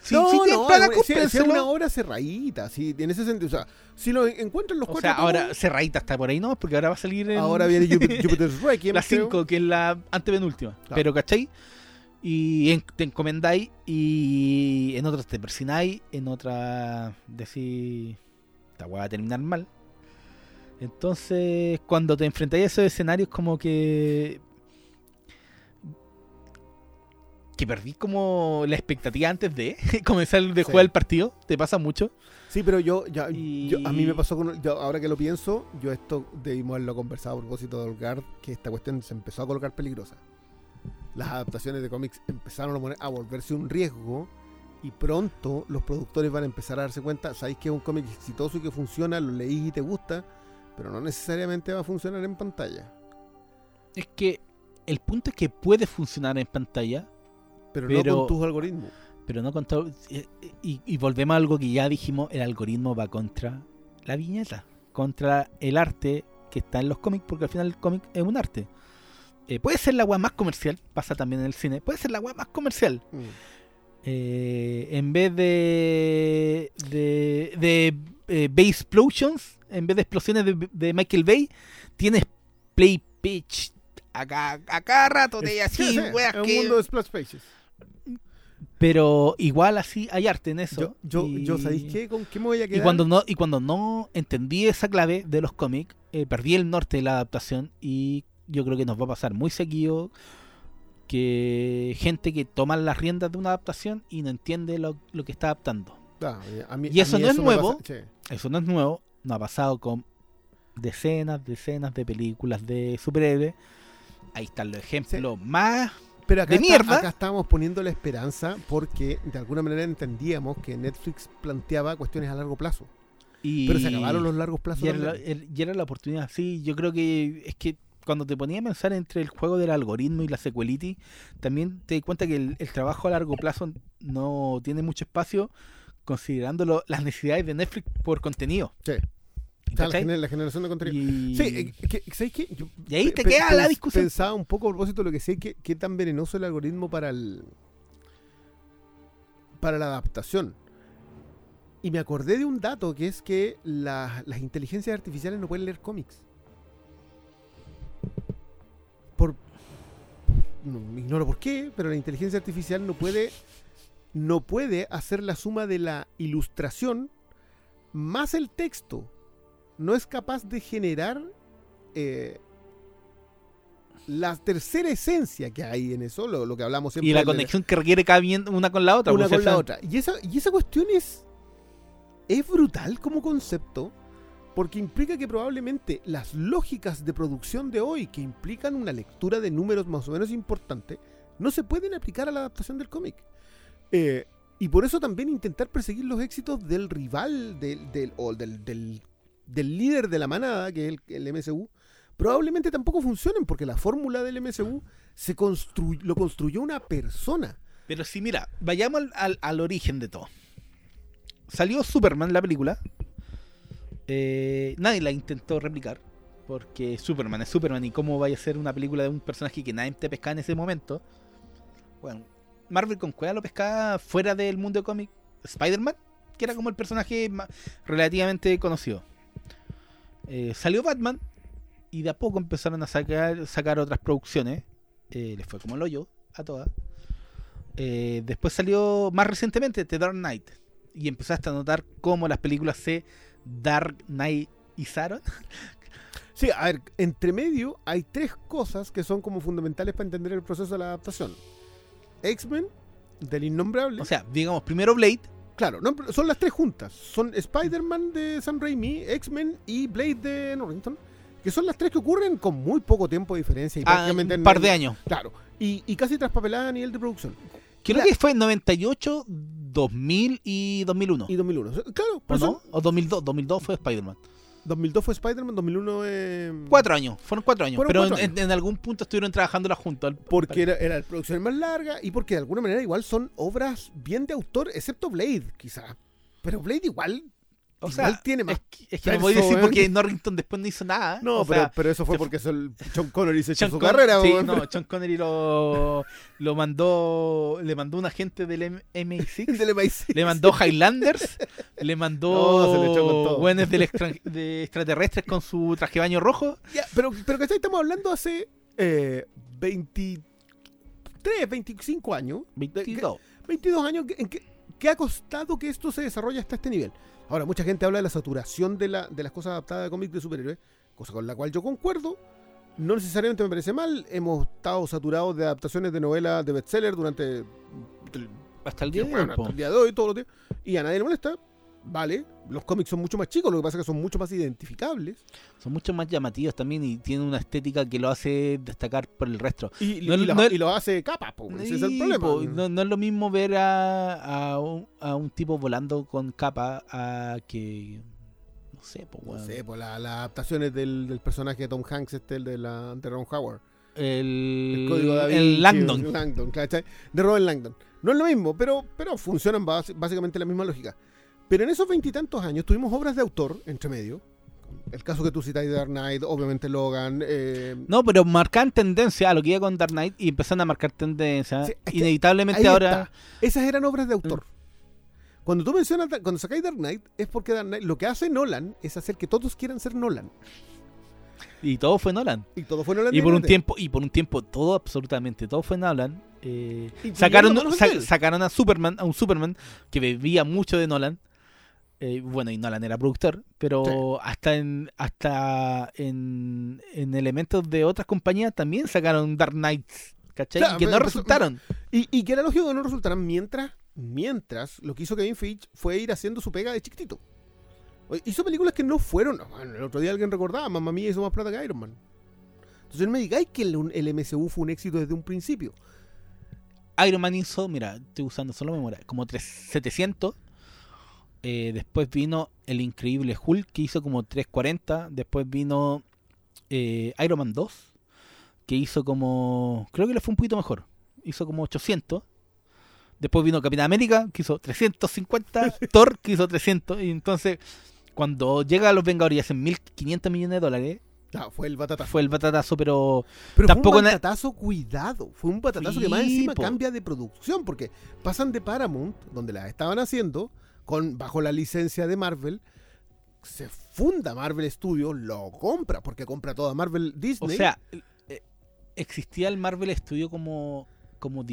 Si, no, si no, una- si- si es una obra cerradita, sí, en ese sentido. O sea, si lo en- encuentran los O cuatro sea, ahora Cerradita está por ahí, ¿no? Porque ahora va a salir en ahora viene Jupiter, *laughs* Jupiter's Requiem. la creo. 5, que es la antepenúltima. Claro. Pero, ¿cachai? Y en- te encomendáis y en otras te persináis, en otras decís, esta weá va a terminar mal. Entonces, cuando te enfrentáis a esos escenarios, como que. que perdí como la expectativa antes de *laughs* comenzar de Sí. jugar el partido. ¿Te pasa mucho? Sí, pero yo, ya, Y- yo- a mí me pasó con. yo, ahora que lo pienso, yo esto debimos haberlo conversado a propósito de Olgard, que esta cuestión se empezó a colocar peligrosa. Las adaptaciones de cómics empezaron a, poner- a volverse un riesgo Y pronto los productores van a empezar a darse cuenta, sabéis que es un cómic exitoso y que funciona, lo leís y te gusta, pero no necesariamente va a funcionar en pantalla. Es que el punto es que puede funcionar en pantalla, Pero, Pero- no con tus algoritmos. pero no con todo. eh, Y, y volvemos a algo que ya dijimos: el algoritmo va contra la viñeta, contra el arte que está en los cómics, porque al final el cómic es un arte. Eh, puede ser la weá más comercial, pasa también en el cine, puede ser la weá más comercial. Mm. Eh, en vez de de, de eh, Bay Explosions, en vez de explosiones de, de Michael Bay, tienes Play Pitch acá a cada rato Sí, así, sí, weas un que- mundo de splash pages. Pero igual así hay arte en eso. Yo, yo, y, yo ¿sabéis qué? ¿Con qué me voy a Y quedar? cuando no, y cuando no entendí esa clave de los cómics, eh, perdí el norte de la adaptación y yo creo que nos va a pasar muy seguido que gente que toma las riendas de una adaptación y no entiende lo, lo que está adaptando. Ah, a mí- Y a eso mí no es nuevo. pasa- sí. Eso no es nuevo, no ha pasado con decenas, decenas de películas de superhéroes. Ahí están los ejemplos más Pero acá, de está- mierda. acá estábamos poniendo la esperanza porque de alguna manera entendíamos que Netflix planteaba cuestiones a largo plazo. y Pero se acabaron los largos plazos. y era, la, también. el- y era la oportunidad. Sí, yo creo que es que cuando te ponía a pensar entre el juego del algoritmo y la sequelity, también te das cuenta que el, el trabajo a largo plazo no tiene mucho espacio considerando lo- las necesidades de Netflix por contenido. Sí. La, ¿cachai? gener- la generación de contenido. Y, Sí, eh, que- ¿sabes qué? Yo y ahí te queda la discusión. Pensaba un poco a propósito de lo que sé, que qué tan venenoso el algoritmo para el para la adaptación. Y me acordé de un dato que es que la- las inteligencias artificiales no pueden leer cómics. Por no, ignoro por qué, pero la inteligencia artificial no puede no puede hacer la suma de la ilustración más el texto. No es capaz de generar eh, la tercera esencia que hay en eso, lo, lo que hablamos siempre. y la conexión que requiere cada bien una con la otra. una pues, con la otra. Y esa, y esa cuestión es, es brutal como concepto, porque implica que probablemente las lógicas de producción de hoy, que implican una lectura de números más o menos importante, no se pueden aplicar a la adaptación del cómic. Eh, y por eso también intentar perseguir los éxitos del rival del, del- o del, líder de la manada, que es el, el MSU, probablemente tampoco funcionen, porque la fórmula del MSU se construy- lo construyó una persona. Pero sí, mira, vayamos al, al- al origen de todo. Salió Superman, la película. Eh, nadie la intentó replicar. Porque Superman es Superman. ¿Y cómo vaya a ser una película de un personaje que nadie te pescaba en ese momento? Bueno, Marvel con cueva lo pescaba fuera del mundo de cómic. Spider-Man, que era como el personaje relativamente conocido. Eh, salió Batman. Y de a poco empezaron a sacar, sacar otras producciones. Eh, les fue como el hoyo a todas. Eh, después salió más recientemente The Dark Knight. Y empezaste a notar cómo las películas se Dark Knightizaron. *laughs* Sí, a ver, entre medio hay tres cosas que son como fundamentales para entender el proceso de la adaptación. X-Men, del innombrable. O sea, digamos, primero Blade. claro, no, son las tres juntas. Son Spider-Man de Sam Raimi, X-Men y Blade de Norrington. Que son las tres que ocurren con muy poco tiempo de diferencia. Y a prácticamente un par de años. Claro. Y, y casi traspapeladas a nivel de producción. Creo La- que fue en 98, 2000 y 2001. Y 2001. Claro, ¿O por no? eso O 2002. 2002 fue Spider-Man. 2002 fue Spider-Man, 2001 eh, Cuatro años. Fueron cuatro años. Fueron pero cuatro en, años. en- en algún punto estuvieron trabajándola juntos. Porque era, era la producción más larga y porque de alguna manera igual son obras bien de autor, excepto Blade, quizá. Pero Blade igual, O igual sea, tiene más. es, que- es que no voy a decir porque Norrington después no hizo nada. No, o pero, sea, pero eso fue porque el Sean Connery se echó su Con- carrera. sí, no, Sean Connery lo, lo mandó, le mandó un agente del M- MI6, *laughs* Del MI6. le mandó Highlanders, le mandó *laughs* extra- de extraterrestres con su traje de baño rojo. Pero, pero ¿cachai? Estamos hablando hace eh, 23, 25 años. 22. 22 años que- en que, que ha costado que esto se desarrolle hasta este nivel. Ahora, mucha gente habla de la saturación de, la, de las cosas adaptadas de cómics de superhéroes, cosa con la cual yo concuerdo. No necesariamente me parece mal. Hemos estado saturados de adaptaciones de novelas de bestseller durante Hasta el día de hoy. bueno, hasta el día de hoy, todos los días. Y a nadie le molesta. Vale. Los cómics son mucho más chicos, lo que pasa es que son mucho más identificables. Son mucho más llamativos también y tienen una estética que lo hace destacar por el resto. Y, No y es- lo, no es- y lo hace capa, po, ese es el problema. po, no, es lo mismo ver a, a, un, a un tipo volando con capa a que. No sé, pues, No sé, pues la- las adaptaciones del, del personaje de Tom Hanks, este, el de, la, de Ron Howard. El, El código da el Langdon. el Langdon. De Robert Langdon. No es lo mismo, pero, pero funcionan básicamente la misma lógica. Pero en esos veintitantos años tuvimos obras de autor entre medio. El caso que tú citáis de Dark Knight, obviamente Logan. eh, No, pero marcan tendencia a lo que iba con Dark Knight y empezaron a marcar tendencia. Sí, Inevitablemente ahora. está. Esas eran obras de Mm. autor. Cuando tú mencionas, cuando sacáis Dark Knight, es porque Dark Knight, lo que hace Nolan es hacer que todos quieran ser Nolan. Y todo fue Nolan. Y todo fue Nolan. Y por un tiempo, y por un tiempo, todo, absolutamente todo fue Nolan. Eh, sacaron, sa- sacaron a Superman, a un Superman que bebía mucho de Nolan. Eh, bueno, y Nolan era productor, pero hasta en hasta en, en elementos de otras compañías también sacaron Dark Knights, ¿cachai? Claro, que no resultaron. Y, y que era lógico que no resultaran mientras, mientras lo que hizo Kevin Feige fue ir haciendo su pega de chiquitito. Hizo películas que no fueron. bueno, el otro día alguien recordaba, mamá mía hizo más plata que Iron Man. Entonces no me digáis que el, el MCU fue un éxito desde un principio. Iron Man hizo, mira, estoy usando solo memoria, como 3, 700. Eh, después vino el increíble Hulk, que hizo como 340. Después vino eh, Iron Man 2, que hizo como. Creo que le fue un poquito mejor. Hizo como 800. Después vino Capitán América, que hizo 350. *laughs* Thor, que hizo 300. Y entonces, cuando llega a los Vengadores y hacen 1500 millones de dólares, No, fue el batatazo. fue el batatazo, pero. Pero tampoco fue un batatazo cuidado. Fue un batatazo que más encima po. cambia de producción. Porque pasan de Paramount, donde la estaban haciendo, con bajo la licencia de Marvel. Se funda Marvel Studios, lo compra, porque compra toda Marvel O Disney. sea, eh, existía el Marvel Studio como. como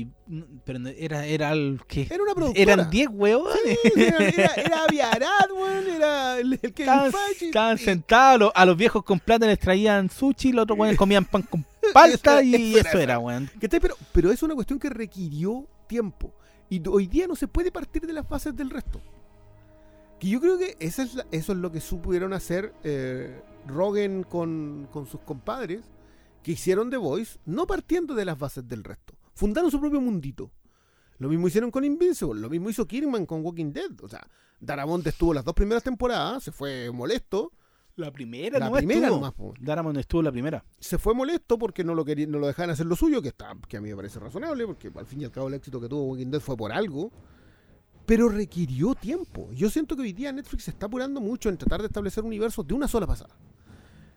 pero era, era el que. era una productora. Eran 10 huevos. Sí, era, era, *laughs* era Avi Arad, weón, era el, el Kevin Estaban, sentados, a los, a los viejos con plata les traían sushi, los otros weones comían pan con palta *laughs* y Eso era eso era, weón. Pero, pero es una cuestión que requirió tiempo. Y hoy día no se puede partir de las bases del resto. Que yo creo que esa es la- eso es lo que supieron hacer eh, Rogen con, con sus compadres, que hicieron The Voice, no partiendo de las bases del resto. Fundaron su propio mundito. Lo mismo hicieron con Invincible, lo mismo hizo Kirkman con Walking Dead. O sea, Darabont estuvo las dos primeras temporadas, se fue molesto. La primera, La primera estuvo. nomás, po. Daramon estuvo la primera. se fue molesto porque no lo querían, no lo dejaban hacer lo suyo, que está, que a mí me parece razonable, porque al fin y al cabo el éxito que tuvo Walking Dead fue por algo, pero requirió tiempo. Yo siento que hoy día Netflix se está apurando mucho en tratar de establecer universos de una sola pasada.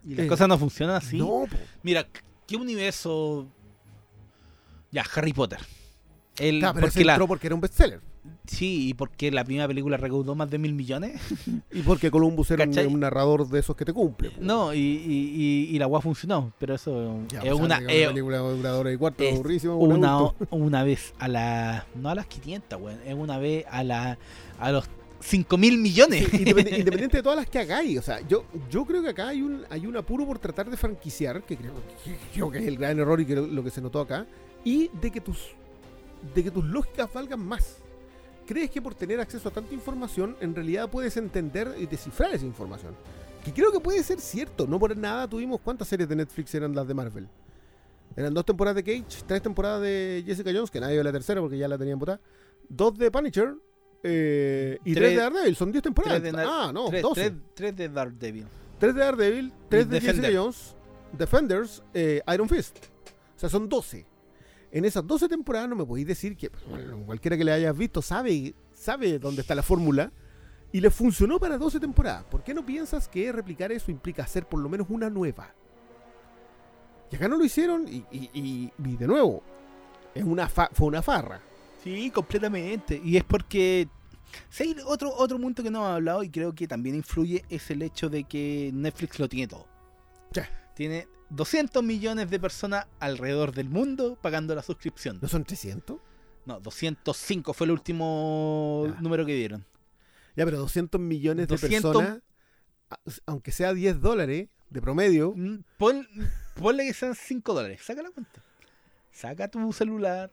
Y las Eh, cosas no funcionan así. No. Mira, ¿qué universo? Ya, Harry Potter. El, Claro, pero porque ese la, entró porque era un bestseller. Sí, y porque la primera película recaudó más de mil millones. *laughs* Y porque Columbus era un, narrador de esos que te cumple. No, y, y, y, y la weá funcionó, pero eso Ya, es sea, una, que es película de cuarto, es una, una vez a la. No a las 500, weón. Es una vez a la a los 5 mil millones. Sí, *laughs* independiente de todas las que hagáis. O sea, yo, yo creo que acá hay un, hay un apuro por tratar de franquiciar, que creo, que creo que es el gran error y que lo, lo que se notó acá, y de que tus de que tus lógicas valgan más. ¿Crees que por tener acceso a tanta información, en realidad puedes entender y descifrar esa información? Que creo que puede ser cierto. No por nada tuvimos cuántas series de Netflix eran las de Marvel. Eran dos temporadas de Cage, tres temporadas de Jessica Jones, que nadie vio la tercera porque ya la tenían botada. Dos de Punisher eh, y tres, Tres- de Daredevil. Son diez temporadas. Tres de Nar- ah, no, tres, 12. tres- tres de Daredevil. Tres de Daredevil, tres de Defender. Jessica Jones, Defenders, eh, Iron Fist. O sea, son 12. En esas 12 temporadas no me podéis decir que bueno, cualquiera que le hayas visto sabe, sabe dónde está la fórmula y le funcionó para 12 temporadas. ¿Por qué no piensas que replicar eso implica hacer por lo menos una nueva? Y acá no lo hicieron y, y- y- y de nuevo, es una fa- fue una farra. Sí, completamente. Y es porque. Sí, otro, otro punto que no hemos hablado y creo que también influye es el hecho de que Netflix lo tiene todo. Ya. Tiene 200 millones de personas alrededor del mundo pagando la suscripción. ¿No son 300? No, 205 fue el último número que dieron. Ya, pero 200 millones 200 de personas, aunque sea 10 dólares de promedio, Mm, Pon, ponle que sean 5 dólares. Saca la cuenta. Saca tu celular.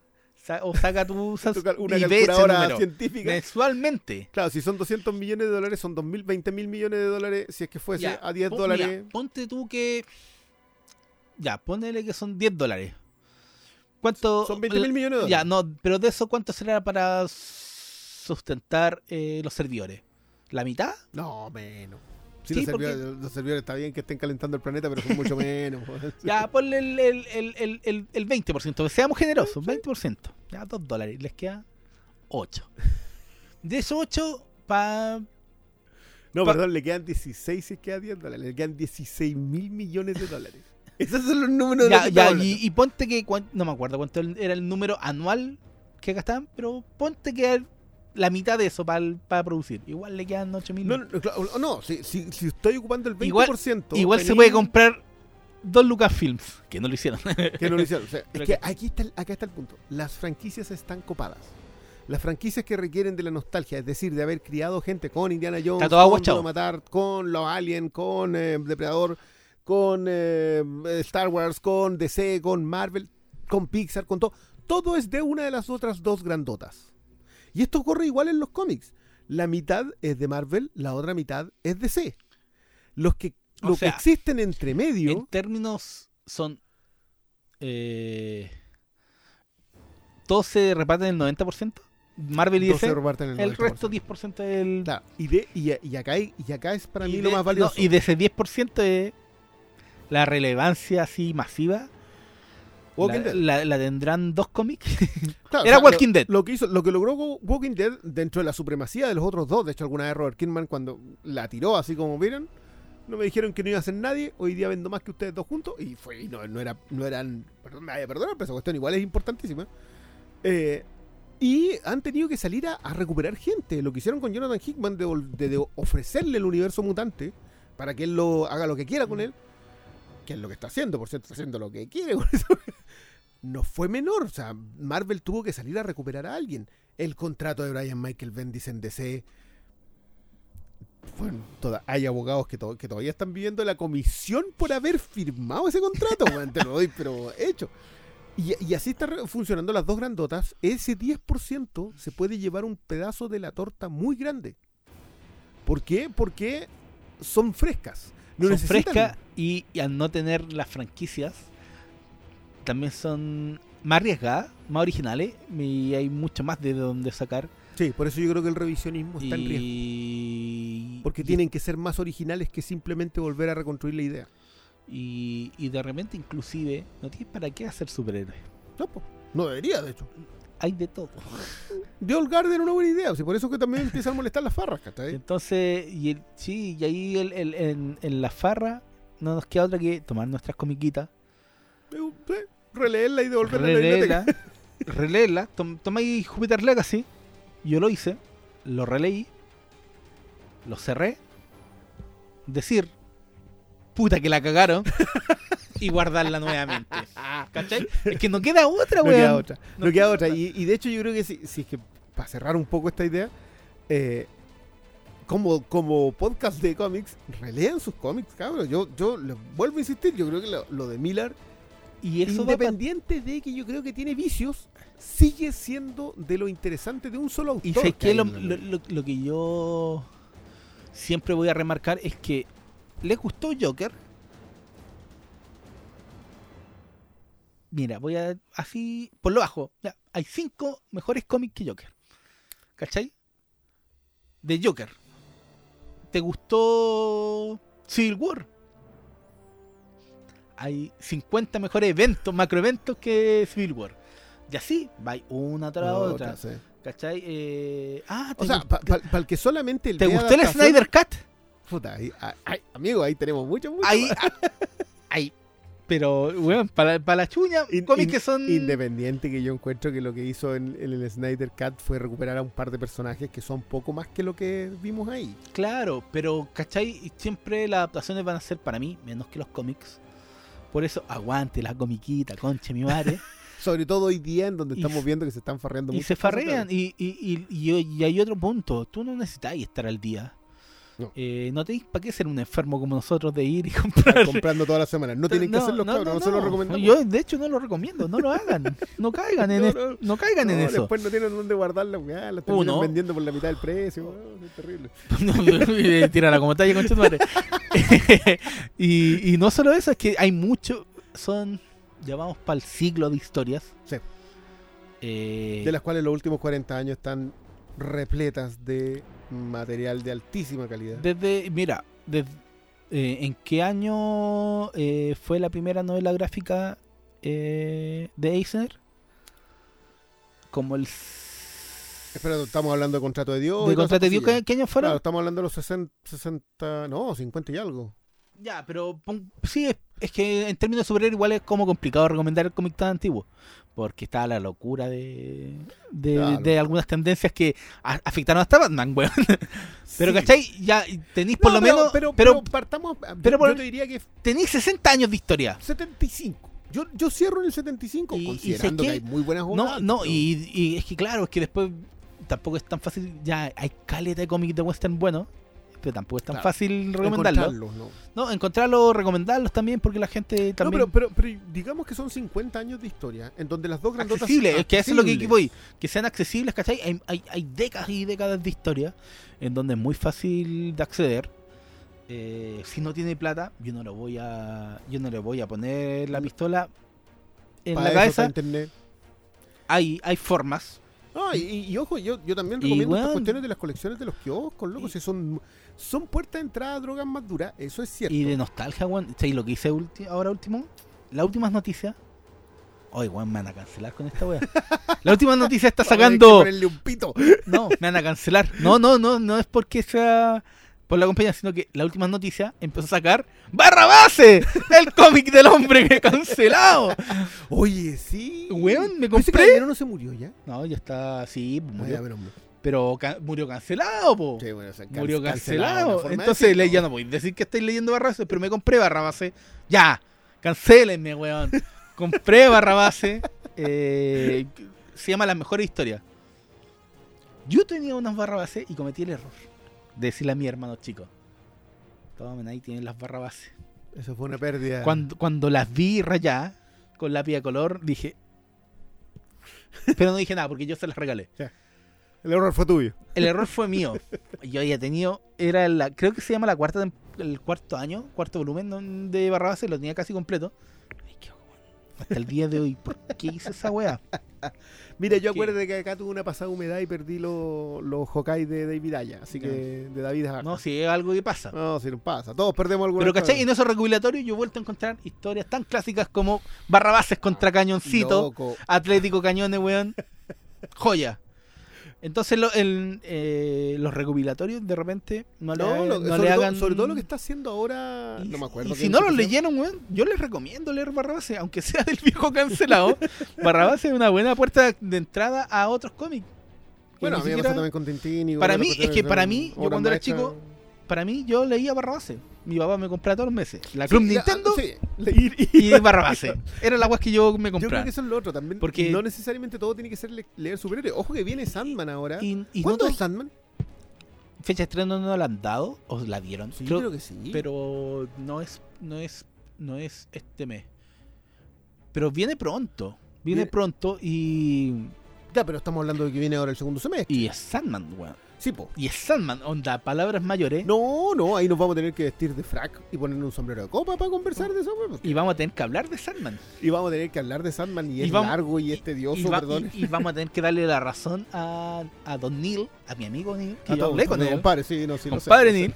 O saca tu *laughs* Una y ese calculadora científica. mensualmente. Claro, si son 200 millones de dólares, son 2.000, 20 mil millones de dólares. Si es que fuese Ya, a 10 pon- dólares. mira, ponte tú que. Ya, ponele que son 10 dólares. ¿Cuánto? Son 20 mil millones de Ya, dólares. no, pero de eso, ¿cuánto será para sustentar eh, los servidores? ¿La mitad? No, menos. Sí, Sí, los, servidores, los servidores está bien que estén calentando el planeta, pero son mucho *laughs* menos. *laughs* Ya, ponle el, el, el, el, el, el 20%. Seamos generosos, 20%. Ya, 2 dólares. Les queda 8. De esos 8, para. No, Pa- perdón, le quedan 16 si es que a 10 dólares. Le quedan 16 mil millones de dólares. *laughs* Esos son los números de Ya, que ya, y, y ponte que. No me acuerdo cuánto era el número anual que gastaban, pero ponte que la mitad de eso para producir. Igual le quedan 8 mil. No, no, no, claro, no, si, si, si estoy ocupando el 20%. Igual- Igual se puede comprar dos Lucasfilms, que no lo hicieron. Que no lo hicieron. O sea, *laughs* es que que- aquí está, el- acá está el punto. Las franquicias están copadas. Las franquicias que requieren de la nostalgia, es decir, de haber criado gente con Indiana Jones, Está todo con. Duro Matar, con los Alien, con eh, Depredador, con eh, Star Wars, con DC, con Marvel, con Pixar, con todo. Todo es de una de las otras dos grandotas. Y esto ocurre igual en los cómics. La mitad es de Marvel, la otra mitad es DC. Los que, O lo sea, que existen entre medio. en términos son. Eh, todos se reparten el 90%. Marvel y DC. el El 90%. resto 10% del. Claro, y, de, y, y acá, hay- y acá es para y mí de- lo más valioso. no, y de ese 10% es la relevancia así masiva. Walking la, Dead. la- la tendrán dos cómics. *laughs* Claro, era Walking Dead. Lo que, hizo, lo que logró Walking Dead dentro de la supremacía de los otros dos, de hecho alguna vez Robert Kirkman cuando la tiró así como vieron, no me dijeron que no iba a ser nadie, hoy día vendo más que ustedes dos juntos, y fue, y no, no era, no eran, perdón, me vaya a perdonar, pero esa cuestión igual es importantísima. Eh, y han tenido que salir a, a recuperar gente. Lo que hicieron con Jonathan Hickman de, de- de ofrecerle el universo mutante para que él lo haga lo que quiera con él, que es lo que está haciendo, por cierto, está haciendo lo que quiere con *laughs* eso. No fue menor, o sea, Marvel tuvo que salir a recuperar a alguien. El contrato de Brian Michael Bendis en DC. Bueno, toda- hay abogados que, to- que todavía están viviendo la comisión por haber firmado ese contrato, weón, te lo doy, pero hecho. Y, y así está re- funcionando las dos grandotas. Ese 10% se puede llevar un pedazo de la torta muy grande. ¿Por qué? Porque son frescas. No son frescas y, y al no tener las franquicias, también son más arriesgadas, más originales y hay mucho más de dónde sacar. Sí, por eso yo creo que el revisionismo está en riesgo. Porque y- tienen que ser más originales que simplemente volver a reconstruir la idea. y, y de repente inclusive no tienes para qué hacer superhéroes. No, po. no debería, de hecho. Hay de todo. The Old Guard era una buena idea, o sea, por eso que también empiezan a molestar las farras, ¿cachai? Entonces, y el, sí, y ahí el, el- en, en la farra no nos queda otra que tomar nuestras comiquitas, Eh, sí, Releerla y devolverla a la biblioteca. *laughs* releerla, tom, tomáis Jupiter Legacy, yo lo hice, lo releí, lo cerré, decir, puta que la cagaron, *laughs* y guardarla nuevamente. *laughs* ¿Cachai? Es que no queda otra, No weón. queda otra. No, No queda otra. otra. Y, y de hecho yo creo que si, si es que, para cerrar un poco esta idea, eh, como, como podcast de cómics, relean sus cómics, cabrón. Yo, yo les vuelvo a insistir, yo creo que lo, lo de Miller Y eso Independiente de que yo creo que tiene vicios, sigue siendo de lo interesante de un solo autor. Y sé que lo, que yo siempre voy a remarcar es que les gustó Joker. Mira, voy a así por lo bajo. ya, hay cinco mejores cómics que Joker. ¿Cachai? De Joker. ¿Te gustó Civil War? Hay 50 mejores eventos, macroeventos que Civil War. Y así, va una tras otra. sí. ¿Cachai? Eh, ah, O ¿te, sea, para el que solamente ¿te gustó el Snyder Cut? Puta, ahí- ah, amigo, ahí tenemos mucho, mucho. Ahí, más. *laughs* ahí. Pero, weón, para, para la chuña, In- cómics in- que son. Independiente que yo encuentro que lo que hizo en, en el Snyder Cut fue recuperar a un par de personajes que son poco más que lo que vimos ahí. Claro, pero, ¿cachai? Siempre las adaptaciones van a ser para mí menos que los cómics. Por eso, aguante la comiquita, conche mi madre. *laughs* Sobre todo hoy día en donde Y estamos viendo que se están farreando y se farrean. Y, y, y, y- y hay otro punto. Tú no necesitas estar al día. No. Eh, no tenéis para qué ser un enfermo como nosotros de ir y Están *laughs* comprar. comprando todas las semanas. No tienen que hacerlo, no, cabros. no, Nosotros no. lo recomendamos. Yo, de hecho, no lo recomiendo. No lo hagan. No *laughs* caigan en, No, no. caigan en eso. Después no tienen dónde guardar la weá, la Uno. vendiendo por la mitad del precio. weón, es terrible. *laughs* Tírala como talla con y, y no solo eso, es que hay mucho. Son. Ya vamos para el ciclo de historias. Sí. Eh, De las cuales los últimos 40 años están repletas de material de altísima calidad. Desde. Mira, desde, eh, ¿en qué año eh, fue la primera novela gráfica eh, de Eisner? Como el. Espera, estamos hablando de contrato de Dios. ¿De Contrato de Dios cosillas. qué, qué año fueron? Claro, estamos hablando de los 60, 60, no, 50 y algo. Ya, pero sí, es, es que en términos de superhéroe igual es como complicado recomendar el cómic tan antiguo. Porque está la locura de, de, Claro. de algunas tendencias que a- afectaron hasta Batman, weón. *laughs* Pero, Sí. ¿cachai? Ya tenéis por No, lo pero- menos. Pero, Pero, pero partamos. pero yo por- te diría que tenéis 60 años de historia. 75. Yo, yo cierro en el 75, Y- considerando que que- hay muy buenas No, no, y, y es que claro, es que después tampoco es tan fácil. Ya hay caleta de cómics de western bueno, pero tampoco es tan Claro, fácil recomendarlos. encontrarlos, no. No, encontrarlos, recomendarlos también, porque la gente No, también. pero, pero, pero digamos que son 50 años de historia, en donde las dos grandotas... accesibles, es que eso es lo que voy, que sean accesibles, ¿cachai? Hay, hay, hay décadas y décadas de historia en donde es muy fácil de acceder. Eh, si no tiene plata, yo no lo voy a, yo no le voy a poner la pistola en la cabeza. internet. Hay, hay formas. No, y, y- y ojo, yo, yo también Y, recomiendo estas cuestiones de las colecciones de los kioscos, loco, si son, son puertas de entrada a drogas más duras, eso es cierto. Y de nostalgia, weón. ¿Sabes lo que hice ahora último? Las últimas noticias. Oye, weón, me van a cancelar con esta wea. *laughs* La última noticia está sacando. ponerle un pito. *laughs* No, me van a cancelar. No, no, no, no es porque sea por la compañía, sino que la última noticia empezó a sacar Barra Base, el *laughs* cómic del hombre que cancelado. Oye, sí. Weón, me ese compré. caballero no se murió ya. No, ya está, sí, Ah, murió. ya, pero- pero murió cancelado, po. sí, bueno, o sea, can- murió cancelado. de Entonces ya no voy a decir que estáis leyendo Barra Base, pero me compré Barra Base. Ya, cancelenme, weón. compré Barra Base. *laughs* eh, se llama Las mejores historias. Yo tenía unas barra base y cometí el error de decirle a mi hermano chico. Tomen ahí, tienen las barra base. Eso fue una pérdida. Cuando, cuando las vi rayadas con lápiz de color, dije. *laughs* Pero no dije nada porque yo se las regalé. El error fue tuyo. El error fue mío. *laughs* Yo había tenido, era la, creo que se llama la cuarta, el cuarto año, cuarto volumen don- de Barra Base, lo tenía casi completo. Ay, qué. Hasta el día de hoy, ¿por qué hice esa weá? *laughs* Mira, yo acuerdo que acá tuve una pasada humedad y perdí los Hokai de David Aya. Así que de David Aja. No, si es algo que pasa. No, si no pasa. Todos perdemos alguna Pero. ¿cachai? En esos recopilatorios yo he vuelto a encontrar historias tan clásicas como Barrabases contra Cañoncito, Loco. Atlético Cañones, weón. *laughs* Joya. Entonces lo- el, eh, los recopilatorios de repente no, No, le, lo- no sobre, le todo, hagan... sobre todo lo que está haciendo ahora. Y, no me acuerdo. y si no lo leyeron, weón, yo les recomiendo leer Barrabase, aunque sea del viejo cancelado. *laughs* Barrabase es una buena puerta de entrada a otros cómics. Bueno, a mí me pasó también con Tintín. y Para mí, es que para mí, yo cuando era chico, Para mí, yo leía Barrabase. Mi papá me compraba todos los meses. La Club Sí, la- Nintendo sí, y- *laughs* y Barrabase. Era la weas que yo me Yo creo compraba. que eso es lo otro también. Porque- no necesariamente todo tiene que ser le- leer superhéroes. Ojo que viene Sandman ahora. Y, y ¿Cuándo no es Sandman? fecha de estreno no la han dado o la dieron. Sí, Creo- creo que sí. pero no es no es no es este mes. Pero viene pronto. Viene Viene- pronto y Ya, pero estamos hablando de que viene ahora el segundo semestre. y es Sandman, weón. Sí, po. Y es Sandman, onda, palabras mayores. No, no, ahí nos vamos a tener que vestir de frac y ponernos un sombrero de copa para conversar de eso. pues. Y vamos a tener que hablar de Sandman. Y vamos a tener que hablar de Sandman y, Y es vamos- largo y es tedioso, Y, va- perdón. y- y vamos a tener que darle la razón a, a Don Neil, a mi amigo Neil, que A yo hablé con no, él. Compadre, sí, no, sí, compadre lo sé. Neil.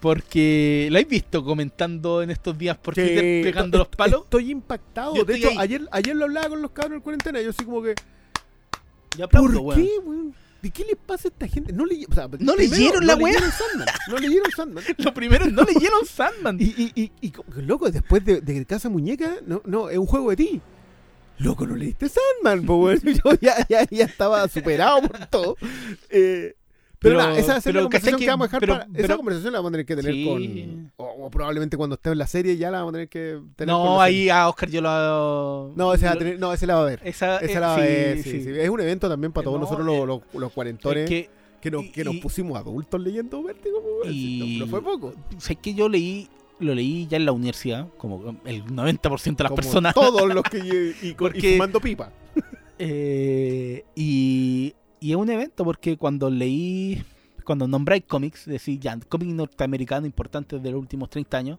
Porque lo habéis visto comentando en estos días por Twitter pegando los palos. Estoy impactado. Yo de estoy hecho, ahí. ayer, ayer lo hablaba con los cabros en cuarentena. Yo así como que, Yo ¿por aplaudo, weón. qué, weón? ¿De qué les pasa a esta gente? No, leye- o sea, ¿No leyeron la no weá? leyeron Sandman. No leyeron Sandman. *laughs* Lo primero es no leyeron Sandman. Y, y, y, y loco, después de, de Casa Muñeca, no, no, es un juego de ti. Loco, no leíste Sandman, po. *laughs* Yo ya, ya, ya estaba superado por todo. Eh, pero, Pero- esa pero la conversación ¿cachai que, que- vamos a dejar pero- para. esa conversación la vamos a tener que tener Sí. con. O, o probablemente cuando esté en la serie ya la vamos a tener que tener No, ahí a Oscar yo lo. No, ese va a tener- no, ese la va a ver. Esa, Esa eh, la va a ver, sí. Es un evento también para todos No, nosotros eh, los, los, cuarentones. Es que, Que, nos, Y- que nos y- pusimos adultos leyendo Vértigo, pues, Y- si no, no fue poco. sé que yo leí, lo leí ya en la universidad, como el 90% de las Como personas. Todos los que. *laughs* Y, y, con- y Porque- fumando pipa. *laughs* Eh, y, y es un evento porque cuando leí, cuando nombráis cómics, decís ya, cómic norteamericano importante de los últimos 30 años.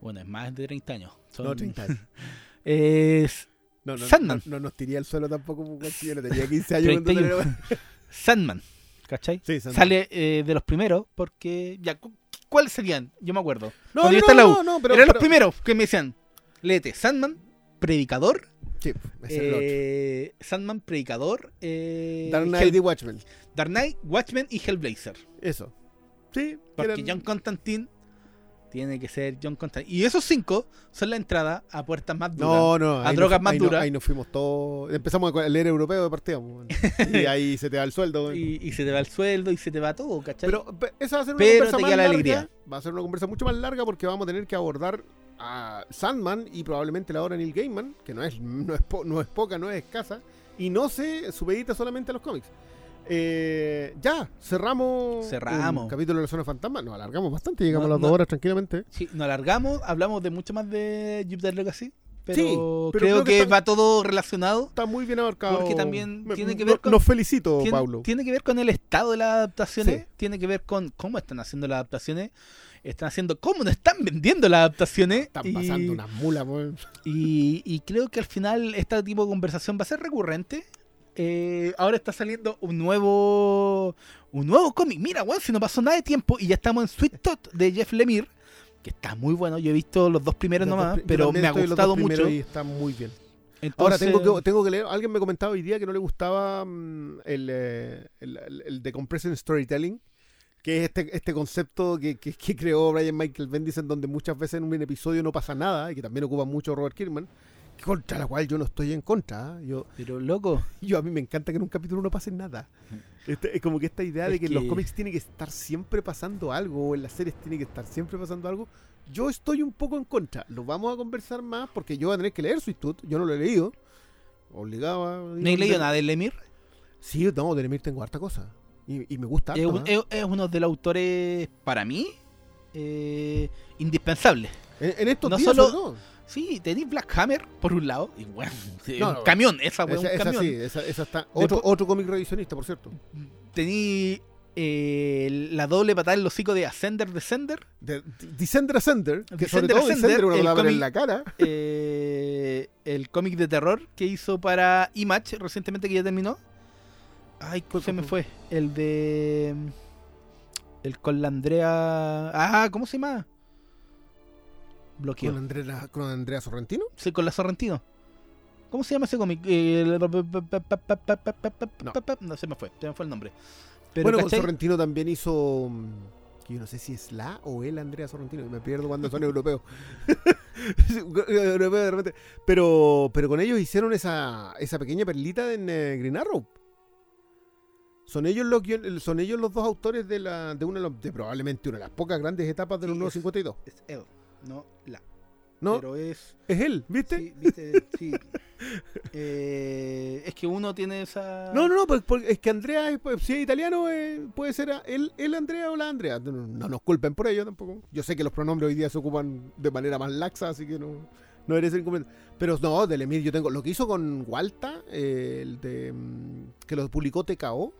Bueno, es más de 30 años. Son- No, 30 años. *laughs* Es No, no, Sandman. no, no nos tiré al suelo tampoco, si yo no tenía 15 años cuando 31. salió. *laughs* Sandman. ¿Cachai? Sí, Sandman. Sale eh, de los primeros porque. ya cu- ¿Cuáles serían? Yo me acuerdo. No, no, no, pero- Eran los pero- primeros que me decían: léete Sandman, Predicador. Sí, ese es el otro. eh, Sandman, Predicador. Eh, Dark Hell- Knight y Watchmen. Dark Knight, Watchmen y Hellblazer. Eso. Sí, Porque eran- John Constantine tiene que ser John Constantine. Y esos cinco son la entrada a puertas más duras. No, no. a drogas no, más ahí no- duras. ahí nos fuimos todos. Empezamos a leer europeo de partida. pues, *laughs* y ahí se te da el sueldo. Y, y se te va el sueldo y se te va todo, ¿cachai? Pero pe- esa va a ser una Pero conversa te más la larga. alegría. Va a ser una conversa mucho más larga porque vamos a tener que abordar a Sandman y probablemente la obra Neil Gaiman, que no es, no es, po- no es poca, no es escasa, y no se supedita solamente a los cómics. Eh, ya, cerramos, Cerramos. un capítulo de la zona fantasma. Nos alargamos bastante, llegamos No, a las dos no. horas tranquilamente. Sí, nos alargamos, hablamos de mucho más de Jupiter Legacy. Pero, Sí, pero creo, creo que que, está- va todo relacionado. Está muy bien abarcado. Porque también Me- tiene que no- ver con- Nos felicito, Tiene, Paulo. tiene que ver con el estado de las adaptaciones, Sí. tiene que ver con cómo están haciendo las adaptaciones, están haciendo cómo no están vendiendo las adaptaciones. Están y, pasando unas mulas, weón. y, y creo que al final este tipo de conversación va a ser recurrente. Eh, ahora está saliendo un nuevo un nuevo cómic. Mira, weón, si no pasó nada de tiempo y ya estamos en Sweet Tot de Jeff Lemire, que está muy bueno. Yo he visto los dos primeros Los nomás, pero me ha gustado mucho. Y está muy bien. Entonces, Ahora tengo que, tengo que leer. Alguien me comentaba hoy día que no le gustaba mm, el, eh, el, el, el de Compression Storytelling, que es este, este concepto que, que, que creó Brian Michael Bendis, en donde muchas veces en un episodio no pasa nada y que también ocupa mucho Robert Kirkman, contra la cual yo no estoy en contra. ¿ah? Yo, Pero loco, *laughs* yo a mí me encanta que en un capítulo no pase nada. Este, es como que esta idea de que, en los cómics tiene que estar siempre pasando algo, o en las series tiene que estar siempre pasando algo. Yo estoy un poco en contra. Lo vamos a conversar más porque yo voy a tener que leer Tooth. Yo no lo he leído. Obligaba. no he leído nada de Lemire. Sí, no, de Lemire tengo harta cosa. Y, y me gusta Es, harto. ¿eh? uno de los autores, para mí, eh, indispensables. en, en estos no días, solo-. Sí, tenéis Black Hammer, por un lado, y bueno, *laughs* No, un no, camión, esa fue Esa, un camión. sí, esa, esa está. Otro, otro cómic revisionista, por cierto. Tení eh, la doble patada en el hocico de Ascender Descender. De, Descender Ascender, que sobre Descender todo Ascender, Descender uno el lo va a ver en la cara. eh, el cómic de terror que hizo para Image recientemente que ya terminó. Ay, ¿Cuál, se me fue. El de. El con la Andrea. Ah, ¿cómo se llama? Bloqueo. Con Andrea, con Andrea Sorrentino. Sí, con la Sorrentino. ¿Cómo se llama ese cómic? Eh, No, se me fue, se me fue el nombre. Pero, bueno, con. Sorrentino también hizo. mm, que yo no sé si es la o el Andrea Sorrentino. Me pierdo cuando son europeos. Europeo de repente. Pero, pero con ellos hicieron esa, esa pequeña perlita en eh, Green Arrow. Son ellos los son ellos los dos autores de la de una de, probablemente una de las pocas grandes etapas de los Sí, nuevos es- 52. Es él, no la. ¿No? Pero es. Es él, ¿viste? Sí, viste, *laughs* sí. Eh, es que uno tiene esa. No, no, no, pues, pues, es que Andrea, es- pues, si es italiano, eh, puede ser él, el Andrea o la Andrea. No, no nos culpen por ello tampoco. Yo sé que los pronombres hoy día se ocupan de manera más laxa, así que no, no eres inconveniente. Pero no, del Emir yo tengo. Lo que hizo con Walta, eh, el de. mm, que lo publicó TKO.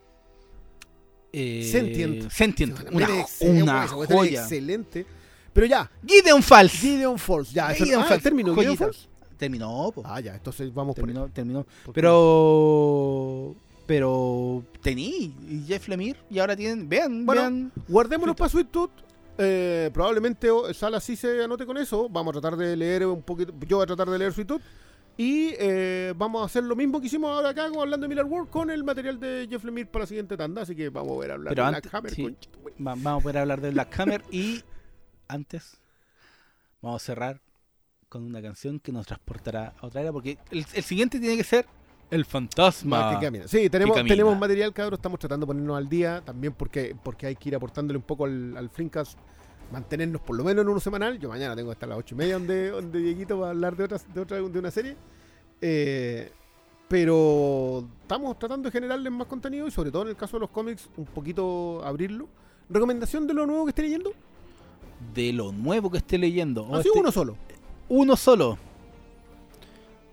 Sentient. Sentient. Una, una es joya. Excelente. Pero ya, Gideon Falls. Gideon Falls. Ya, eso, Gideon ah, Falls, terminó Gideon. Falls. Terminó, po. Ah, ya, entonces vamos por terminó, ahí. terminó. Pero. Pero. Tení. Y Jeff Lemire. Y ahora tienen. Vean, Bueno, vean. Guardémonos para Sweet Tooth. Eh, probablemente o- Sala sí se anote con eso. Vamos a tratar de leer un poquito. Yo voy a tratar de leer Sweet Tooth. Y eh, vamos a hacer lo mismo que hicimos ahora acá con hablando de Miller World con el material de Jeff Lemire para la siguiente tanda. Así que vamos a ver hablar Pero de antes- Black Hammer. sí. vamos a poder hablar de Black Hammer. Y. Antes. Vamos a cerrar con una canción que nos transportará a otra era. Porque el, el siguiente tiene que ser. El fantasma. Que. Sí, tenemos, tenemos material, cabros. Estamos tratando de ponernos al día. También porque, porque hay que ir aportándole un poco al, al. Mantenernos por lo menos en uno semanal. Yo mañana tengo hasta las ocho y media donde, donde Dieguito va a hablar de, otras, de, otra, de una serie. Eh, pero estamos tratando de generarles más contenido y sobre todo en el caso de los cómics, un poquito abrirlo. ¿Recomendación de lo nuevo que esté leyendo? De lo nuevo que esté leyendo. Así Este- uno solo. uno solo.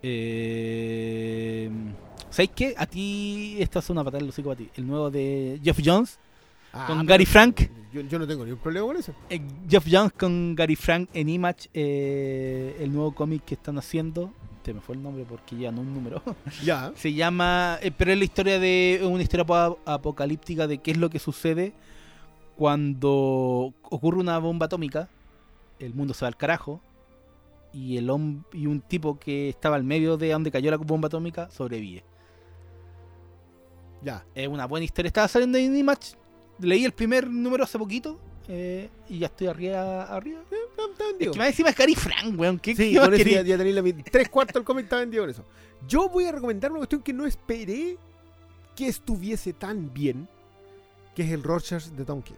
Eh, ¿Sabéis qué? A ti, esta es una patada del hocico a ti. El nuevo de Jeff Jones Ah, con Gary Frank. Yo, yo no tengo ningún problema con eso. Eh, Jeff Jones con Gary Frank en Image. eh, el nuevo cómic que están haciendo. Se me fue el nombre porque ya no un número. *laughs* Ya. Se llama. eh, pero es la historia de. Una historia apo- apocalíptica de qué es lo que sucede cuando ocurre una bomba atómica. El mundo se va al carajo. Y el y un tipo que estaba al medio de donde cayó la bomba atómica sobrevive. Ya. Es una buena historia. Estaba saliendo en Image. Leí el primer número hace poquito. eh, y ya estoy arriba. arriba. Está Es que más encima es Gary Frank, weón. ¿Qué, Sí, eso querí? ya, ya tenéis la mitad. Tres cuartos del cómic está vendido con eso. Yo voy a recomendar una cuestión que no esperé que estuviese tan bien, que es el Rorschach de Tom King.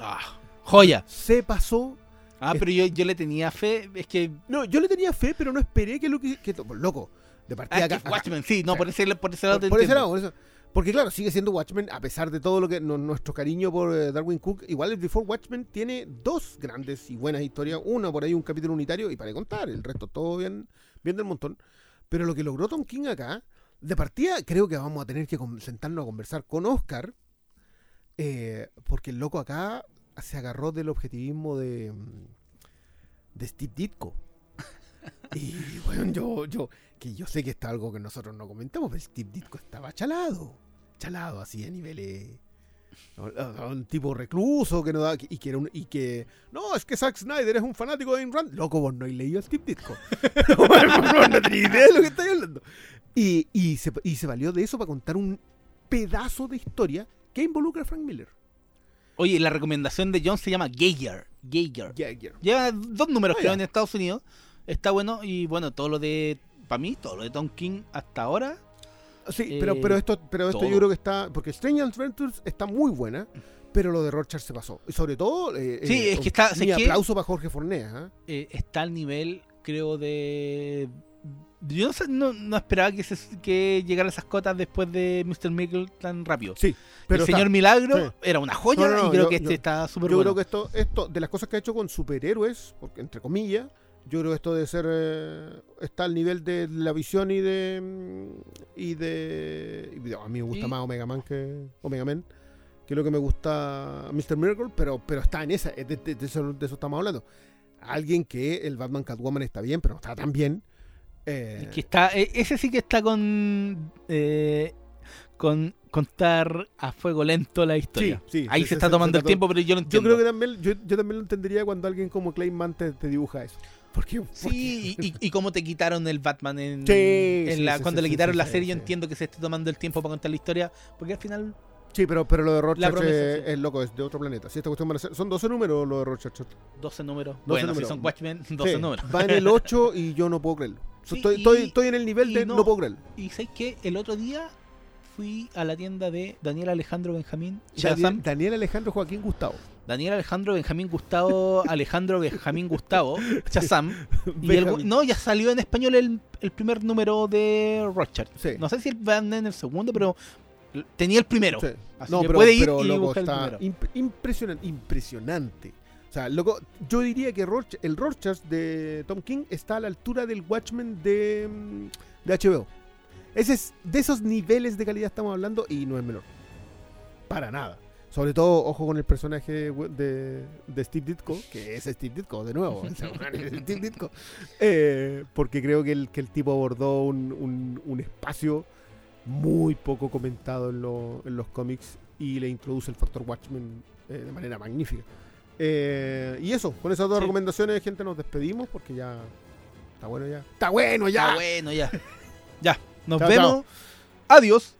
Ah, joya. Se pasó. Ah, pero yo, yo le tenía fe. Es que. No, yo le tenía fe, pero no esperé que lo que. que- loco, de Ah, partida que acá- acá- Watchmen, sí, no, por ese, por ese lado Por, ese lado, por eso. Porque claro, sigue siendo Watchmen, a pesar de todo lo que no- nuestro cariño por eh, Darwin Cook. Igual el Before Watchmen tiene dos grandes y buenas historias. Una por ahí, un capítulo unitario, y para contar, el resto todo bien, bien del montón. Pero lo que logró Tom King acá, de partida, creo que vamos a tener que sentarnos a conversar con Oscar. Eh, porque el loco acá se agarró del objetivismo de, mm, de Steve Ditko. *laughs* Y bueno, yo, yo, que yo sé que está algo que nosotros no comentamos, pero Steve Ditko estaba chalado. Chalado así a niveles. Un tipo recluso que no da. Y que era un, y que. No, es que Zack Snyder es un fanático de Ayn Rand. Loco, vos no has leído a Steve Ditko. *laughs* *laughs* no, no tenés idea de lo que estáis hablando. Y, y, se, y se valió de eso para contar un pedazo de historia que involucra a Frank Miller. Oye, la recomendación de John se llama Geiger. Geiger. Yeah. Lleva dos números, Ah, creo, en Estados Unidos. Está bueno. Y bueno, todo lo de. Para mí, todo lo de Tom King hasta ahora. Sí, Eh, pero, pero esto, pero esto todo. yo creo que está. Porque Strange Adventures está muy buena, pero lo de Rorschach se pasó. Y sobre todo. eh, Sí, eh, es que está- Mi sé que- aplauso para Jorge Fornea. ¿ah? está al nivel, creo, de. Yo no, no, esperaba que, se- que llegara a esas cotas después de Mr. Miracle tan rápido. Sí, pero el señor. Milagro Sí. era una joya No, y creo yo- que este yo- está súper Yo bueno. creo que esto, esto, de las cosas que ha hecho con superhéroes, porque entre comillas, yo creo que esto de ser. eh, está al nivel de la visión y de. mm, Y de. y a mí me gusta Y- más Omega Man que. Omega Man. Que lo que me gusta Mr. Miracle, pero, pero está en esa. De, de- de eso, de eso estamos hablando. Alguien que el Batman Catwoman está bien, pero no está tan bien. Eh, Que está, e- ese sí que está con. eh, con contar a fuego lento la historia. Sí, sí, Ahí se- se, está se- tomando se el tiempo, pero yo lo yo entiendo. creo que también, yo, yo también lo entendería cuando alguien como Clayman te, te dibuja eso. Porque, Sí, y, y, y cómo te quitaron el Batman en, Sí, en sí, la, sí, cuando sí, le quitaron la serie. Yo entiendo que se esté tomando el tiempo para contar la historia, porque al final. Sí, pero, pero lo de Rorschach es, es loco, es de otro planeta. Si esta cuestión ser- son 12 números lo de Rorschach. 12 números. 12 bueno, números. si son Watchmen, *laughs* 12 Sí, números. Va en el 8 y yo no puedo creerlo. Sí, estoy, y- estoy, estoy en el nivel de no, no- puedo creerlo. Y sabes que el otro día fui a la tienda de Daniel Alejandro Benjamín Daniel. Daniel Alejandro Joaquín Gustavo. Daniel Alejandro Benjamín Gustavo *laughs* Alejandro Benjamín Gustavo Shazam. *laughs* Y el, Benjamín. no, ya salió en español el, el primer número de. Sí. No sé si van en el segundo, pero tenía el primero. Sí. Así No, que pero, puede ir pero y loco, buscar el está primero. imp- impresionante, impresionante. O sea, loco, yo diría que el Rorschach de Tom King está a la altura del Watchmen de, mm, de HBO. Ese es, de esos niveles de calidad estamos hablando y no es menor. Para nada. Sobre todo, ojo con el personaje de, de Steve Ditko, que es Steve Ditko, de nuevo. es *laughs* Steve Ditko. Eh, porque creo que el, que el tipo abordó un, un- un espacio muy poco comentado en, lo- en los cómics y le introduce el factor Watchmen eh, de manera magnífica. Eh, y eso, con esas dos Sí. recomendaciones, gente, nos despedimos porque ya está bueno ya. Está bueno ya. Ah, bueno, ya. Ya, nos Chao, vemos. Adiós.